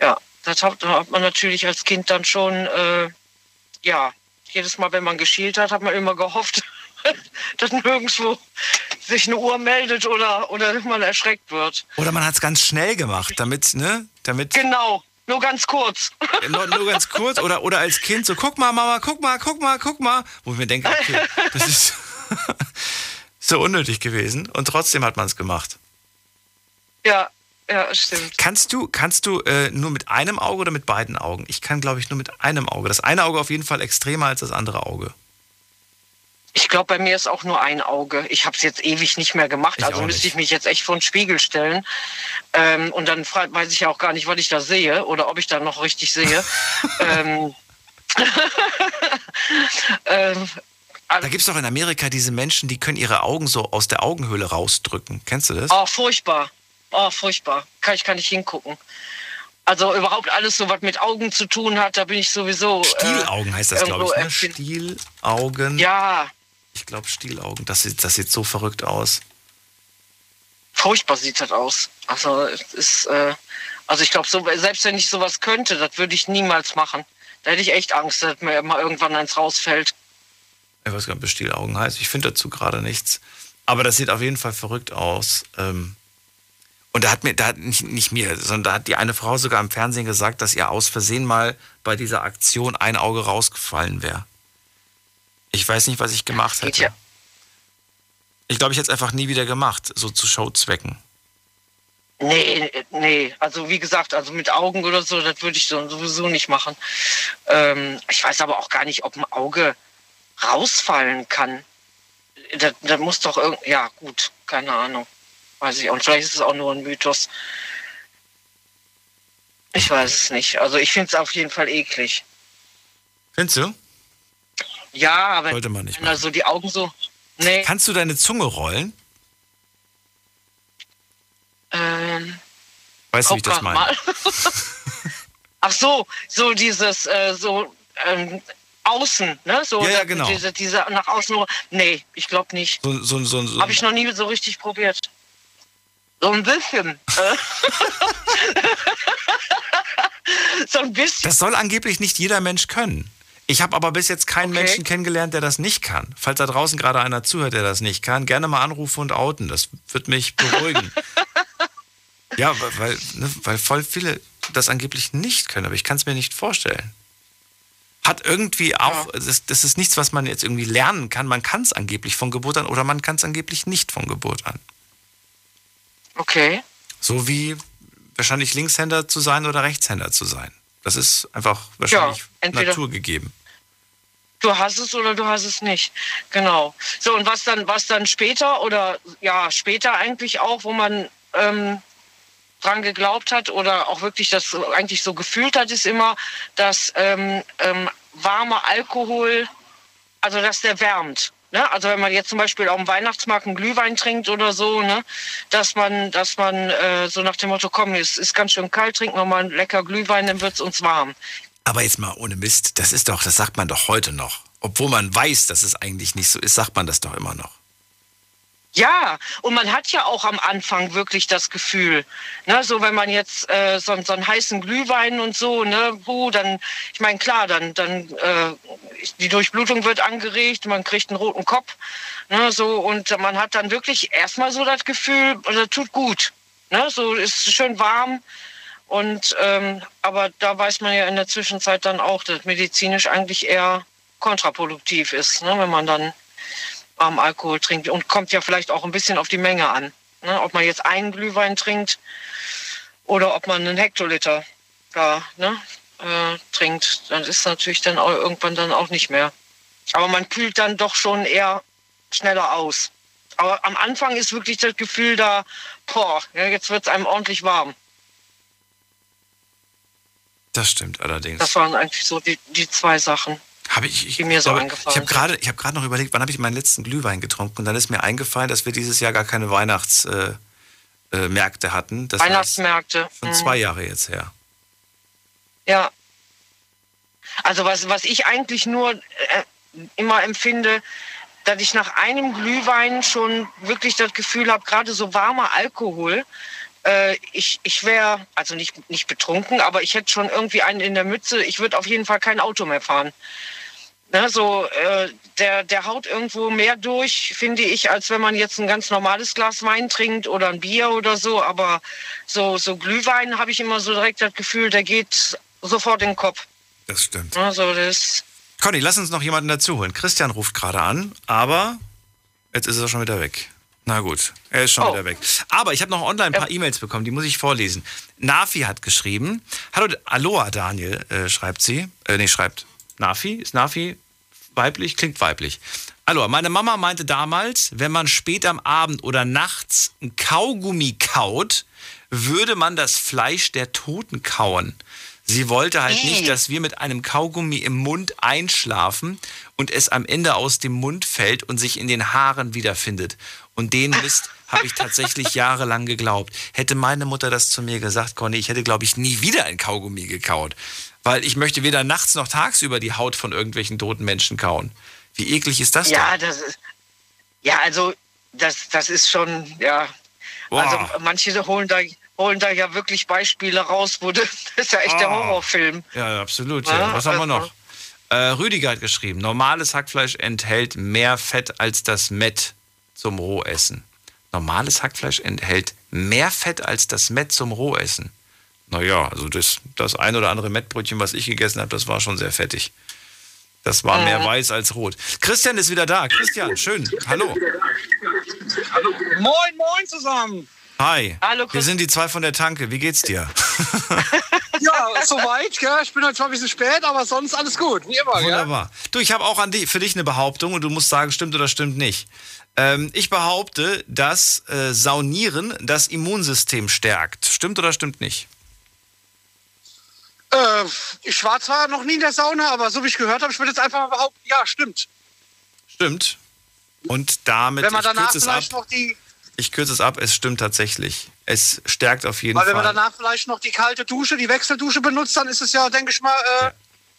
Ja, das hat, hat man natürlich als Kind dann schon, äh, ja, jedes Mal, wenn man geschielt hat, hat man immer gehofft, *laughs* dass nirgendwo sich eine Uhr meldet oder, oder man erschreckt wird. Oder man hat es ganz schnell gemacht, damit, ne? Damit. Genau, nur ganz kurz. Nur, nur ganz kurz. Oder, oder als Kind so, guck mal, Mama, guck mal, guck mal, guck mal. Wo ich mir denke, okay, das ist *laughs* so unnötig gewesen. Und trotzdem hat man es gemacht. Ja, ja, stimmt. Kannst du, kannst du äh, nur mit einem Auge oder mit beiden Augen? Ich kann, glaube ich, nur mit einem Auge. Das eine Auge auf jeden Fall extremer als das andere Auge. Ich glaube, bei mir ist auch nur ein Auge. Ich habe es jetzt ewig nicht mehr gemacht, Ich also müsste ich mich jetzt echt vor den Spiegel stellen. Ähm, und dann weiß ich ja auch gar nicht, was ich da sehe oder ob ich da noch richtig sehe. *laughs* ähm, *laughs* ähm, Da gibt es doch in Amerika diese Menschen, die können ihre Augen so aus der Augenhöhle rausdrücken. Kennst du das? oh, furchtbar. Oh, furchtbar. Kann ich gar nicht hingucken. Also überhaupt alles so, was mit Augen zu tun hat, da bin ich sowieso. Stielaugen heißt das, glaube ich. Ne? Stielaugen. Ja. Ich glaube Stielaugen. Das sieht, das sieht so verrückt aus. Furchtbar sieht das aus. Also ist, äh, also ich glaube, so, selbst wenn ich sowas könnte, das würde ich niemals machen. Da hätte ich echt Angst, dass mir mal irgendwann eins rausfällt. Ich weiß gar nicht, was Stielaugen heißt. Ich finde dazu gerade nichts. Aber das sieht auf jeden Fall verrückt aus. Ähm, und da hat mir, da hat nicht, nicht mir, sondern da hat die eine Frau sogar im Fernsehen gesagt, dass ihr aus Versehen mal bei dieser Aktion ein Auge rausgefallen wäre. Ich weiß nicht, was ich gemacht hätte. Ich glaube, ich hätte es einfach nie wieder gemacht, so zu Showzwecken. Nee, nee, also wie gesagt, also mit Augen oder so, das würde ich so- sowieso nicht machen. Ähm, ich weiß aber auch gar nicht, ob ein Auge rausfallen kann. Das, das muss doch irgendwie, ja gut, keine Ahnung. Weiß ich auch. Und vielleicht ist es auch nur ein Mythos. Ich weiß es nicht. Also ich finde es auf jeden Fall eklig. Findest du? Ja, aber Sollte man nicht wenn da so die Augen so. Nee. Kannst du deine Zunge rollen? Ähm, Weißt du, wie ich das meine? *laughs* Ach so, so dieses, äh, so ähm, außen, ne? So Ja, ja, genau. Diese, diese nach außen. Nee, ich glaube nicht. So, so, so, so. Habe ich noch nie so richtig probiert. So ein bisschen. äh. *laughs* so ein bisschen. Das soll angeblich nicht jeder Mensch können. Ich habe aber bis jetzt keinen Menschen kennengelernt, der das nicht kann. Falls da draußen gerade einer zuhört, der das nicht kann, gerne mal anrufen und outen. Das wird mich beruhigen. *laughs* ja, weil, weil, ne, weil voll viele das angeblich nicht können, aber ich kann es mir nicht vorstellen. Hat irgendwie auch, das, das ist nichts, was man jetzt irgendwie lernen kann. Man kann es angeblich von Geburt an oder man kann es angeblich nicht von Geburt an. Okay. So wie wahrscheinlich Linkshänder zu sein oder Rechtshänder zu sein. Das ist einfach wahrscheinlich entweder- naturgegeben. Du hast es oder du hast es nicht. Genau. So, und was dann, was dann später oder ja, später eigentlich auch, wo man ähm, dran geglaubt hat oder auch wirklich das eigentlich so gefühlt hat, ist immer, dass ähm, ähm, warmer Alkohol, also dass der wärmt. Ne? Also wenn man jetzt zum Beispiel auf dem Weihnachtsmarkt einen Glühwein trinkt oder so, ne? dass man, dass man äh, so nach dem Motto, komm, es ist ganz schön kalt, trinken wir mal einen lecker Glühwein, dann wird's uns warm. Aber jetzt mal ohne Mist, das ist doch, das sagt man doch heute noch. Obwohl man weiß, dass es eigentlich nicht so ist, sagt man das doch immer noch. Ja, und man hat ja auch am Anfang wirklich das Gefühl, ne, so wenn man jetzt äh, so, so einen heißen Glühwein und so, ne, puh, dann, ich meine, klar, dann, dann äh, die Durchblutung wird angeregt, man kriegt einen roten Kopf, ne, so und man hat dann wirklich erstmal so das Gefühl, das tut gut, ne, so ist schön warm und ähm, aber da weiß man ja in der Zwischenzeit dann auch, dass medizinisch eigentlich eher kontraproduktiv ist, ne, wenn man dann warmen Alkohol trinkt und kommt ja vielleicht auch ein bisschen auf die Menge an. Ne? Ob man jetzt einen Glühwein trinkt oder ob man einen Hektoliter da ne, äh, trinkt, dann ist natürlich dann auch irgendwann dann auch nicht mehr. Aber man kühlt dann doch schon eher schneller aus. Aber am Anfang ist wirklich das Gefühl da, boah, ja, jetzt wird es einem ordentlich warm. Das stimmt allerdings. Das waren eigentlich so die, die zwei Sachen, Habe ich, ich, mir so glaube, Ich habe gerade ich hab gerade noch überlegt, wann habe ich meinen letzten Glühwein getrunken? Und dann ist mir eingefallen, dass wir dieses Jahr gar keine Weihnachtsmärkte äh, Märkte hatten. Das Weihnachtsmärkte. Schon Mhm. zwei Jahre jetzt her. Ja. Also was, was ich eigentlich nur äh, immer empfinde, dass ich nach einem Glühwein schon wirklich das Gefühl habe, gerade so warmer Alkohol, äh, ich, ich wäre, also nicht, nicht betrunken, aber ich hätte schon irgendwie einen in der Mütze. Ich würde auf jeden Fall kein Auto mehr fahren. Ne, so, äh, der, der haut irgendwo mehr durch, finde ich, als wenn man jetzt ein ganz normales Glas Wein trinkt oder ein Bier oder so. Aber so, so Glühwein habe ich immer so direkt das Gefühl, der geht sofort in den Kopf. Das stimmt. Also das, Conny, lass uns noch jemanden dazu holen. Christian ruft gerade an, aber jetzt ist er schon wieder weg. Na gut, er ist schon Oh. wieder weg. Aber ich habe noch online ein paar E-Mails bekommen, die muss ich vorlesen. Nafi hat geschrieben. Hallo, Aloha Daniel, äh, schreibt sie. Äh, nee, schreibt. Nafi? Ist Nafi weiblich? Klingt weiblich. Aloha, meine Mama meinte damals, wenn man spät am Abend oder nachts ein Kaugummi kaut, würde man das Fleisch der Toten kauen. Sie wollte halt nicht, dass wir mit einem Kaugummi im Mund einschlafen und es am Ende aus dem Mund fällt und sich in den Haaren wiederfindet. Und den Mist habe ich tatsächlich *laughs* jahrelang geglaubt. Hätte meine Mutter das zu mir gesagt, Conny, ich hätte, glaube ich, nie wieder ein Kaugummi gekaut. Weil ich möchte weder nachts noch tagsüber die Haut von irgendwelchen toten Menschen kauen. Wie eklig ist das ja, denn? das ist, ja, also das, das ist schon, ja. Boah. Also manche holen da, holen da ja wirklich Beispiele raus, wo *laughs* das, ist ja echt der Ah. Horrorfilm. Ja, absolut. Ja, Ja. Was haben wir also- noch? Äh, Rüdiger hat geschrieben, normales Hackfleisch enthält mehr Fett als das Mett zum Rohessen. Normales Hackfleisch enthält mehr Fett als das Mett zum Rohessen. Naja, also das, das ein oder andere Mettbrötchen, was ich gegessen habe, das war schon sehr fettig. Das war mehr weiß als rot. Christian ist wieder da. Christian, schön. Hallo. Moin, moin zusammen. Hi. Hallo, Wir Chris. sind die zwei von der Tanke. Wie geht's dir? *laughs* Ja, soweit, gell? Ich bin halt zwar ein bisschen spät, aber sonst alles gut, wie immer, gell? Wunderbar. Du, ich habe auch an die, für dich eine Behauptung und du musst sagen, stimmt oder stimmt nicht. Ähm, ich behaupte, dass äh, Saunieren das Immunsystem stärkt. Stimmt oder stimmt nicht? Äh, ich war zwar noch nie in der Sauna, aber so wie ich gehört habe, ich würde jetzt einfach mal behaupten, ja, stimmt. Stimmt. Und damit, wenn man danach es ab, vielleicht noch die, ich kürze es ab, es stimmt tatsächlich. Es stärkt auf jeden weil wenn man Fall. danach vielleicht noch die kalte Dusche, die Wechseldusche benutzt, dann ist es ja, denke ich mal, äh,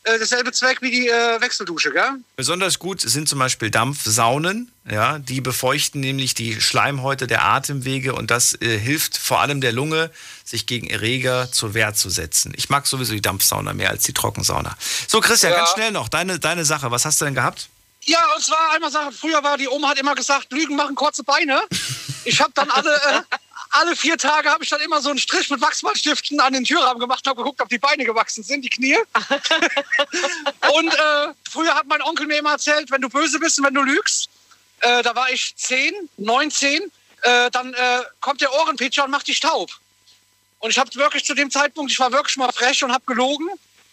äh, dasselbe Zweck wie die äh, Wechseldusche, gell? Besonders gut sind zum Beispiel Dampfsaunen, ja, die befeuchten nämlich die Schleimhäute der Atemwege und das äh, hilft vor allem der Lunge, sich gegen Erreger zur Wehr zu setzen. Ich mag sowieso die Dampfsauna mehr als die Trockensauna. So, Christian, Ja. ganz schnell noch, deine, deine Sache, was hast du denn gehabt? Ja, und zwar einmal sagen, früher war die Oma hat immer gesagt, Lügen machen kurze Beine. *laughs* Ich habe dann alle, äh, alle vier Tage habe ich dann immer so einen Strich mit Wachsmalstiften an den Türrahmen gemacht und habe geguckt, ob die Beine gewachsen sind, die Knie. *laughs* und äh, früher hat mein Onkel mir immer erzählt, wenn du böse bist und wenn du lügst, äh, da war ich 10, 19, äh, dann äh, kommt der Ohrenpitcher und macht dich taub. Und ich habe wirklich zu dem Zeitpunkt, ich war wirklich mal frech und habe gelogen.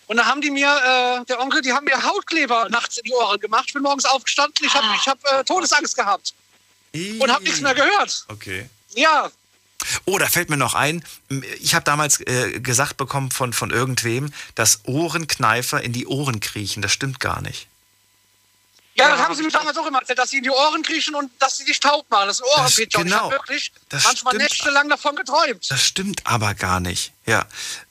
Und dann haben die mir, äh, der Onkel, die haben mir Hautkleber nachts in die Ohren gemacht. Ich bin morgens aufgestanden, ich habe ich hab, äh, Todesangst gehabt. Und habe nichts mehr gehört. Okay. Ja, Oh, da fällt mir noch ein, ich habe damals äh, gesagt bekommen von, von irgendwem, dass Ohrenkneifer in die Ohren kriechen. Das stimmt gar nicht. ja, das haben sie mir damals auch immer erzählt, dass sie in die Ohren kriechen und dass sie dich taub machen. Das ist ein Ohrenpitcher. Und ich genau. wirklich Das manchmal stimmt. nächtelang davon geträumt. Das stimmt aber gar nicht. Ja.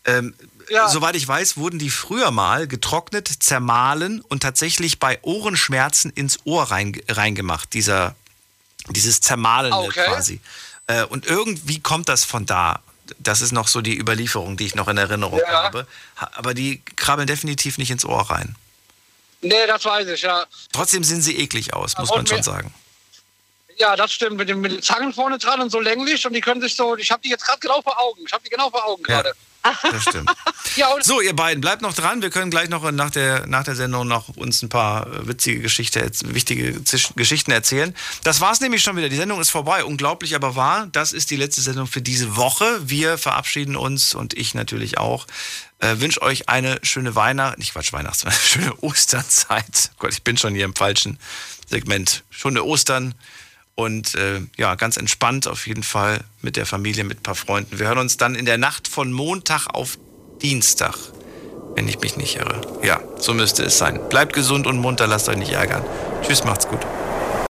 Ähm, Ja. Soweit ich weiß, wurden die früher mal getrocknet, zermahlen und tatsächlich bei Ohrenschmerzen ins Ohr rein, reingemacht. Dieser, dieses Zermahlende Okay. quasi. Äh, und irgendwie kommt das von da. Das ist noch so die Überlieferung, die ich noch in Erinnerung Ja. habe. Ha- Aber die krabbeln definitiv nicht ins Ohr rein. Nee, das weiß ich, ja. Trotzdem sehen sie eklig aus, muss Und man schon mir- sagen. Ja, das stimmt. Mit, dem, mit den Zangen vorne dran und so länglich. Und die können sich so, ich habe die jetzt gerade genau vor Augen. Ich habe die genau vor Augen Ja. gerade. Das stimmt. *laughs* Ja, So, ihr beiden, bleibt noch dran. Wir können gleich noch nach der, nach der Sendung noch uns ein paar äh, witzige Geschichte, wichtige Zisch- Geschichten erzählen. Das war's nämlich schon wieder. Die Sendung ist vorbei. Unglaublich aber wahr. Das ist die letzte Sendung für diese Woche. Wir verabschieden uns und ich natürlich auch. Äh, wünsche euch eine schöne Weihnacht, nicht Quatsch, Weihnachts, eine *laughs* schöne Osterzeit. Gott, ich bin schon hier im falschen Segment. Schöne Ostern. Und äh, ja, ganz entspannt auf jeden Fall mit der Familie, mit ein paar Freunden. Wir hören uns dann in der Nacht von Montag auf Dienstag, wenn ich mich nicht irre. Ja, so müsste es sein. Bleibt gesund und munter, lasst euch nicht ärgern. Tschüss, macht's gut.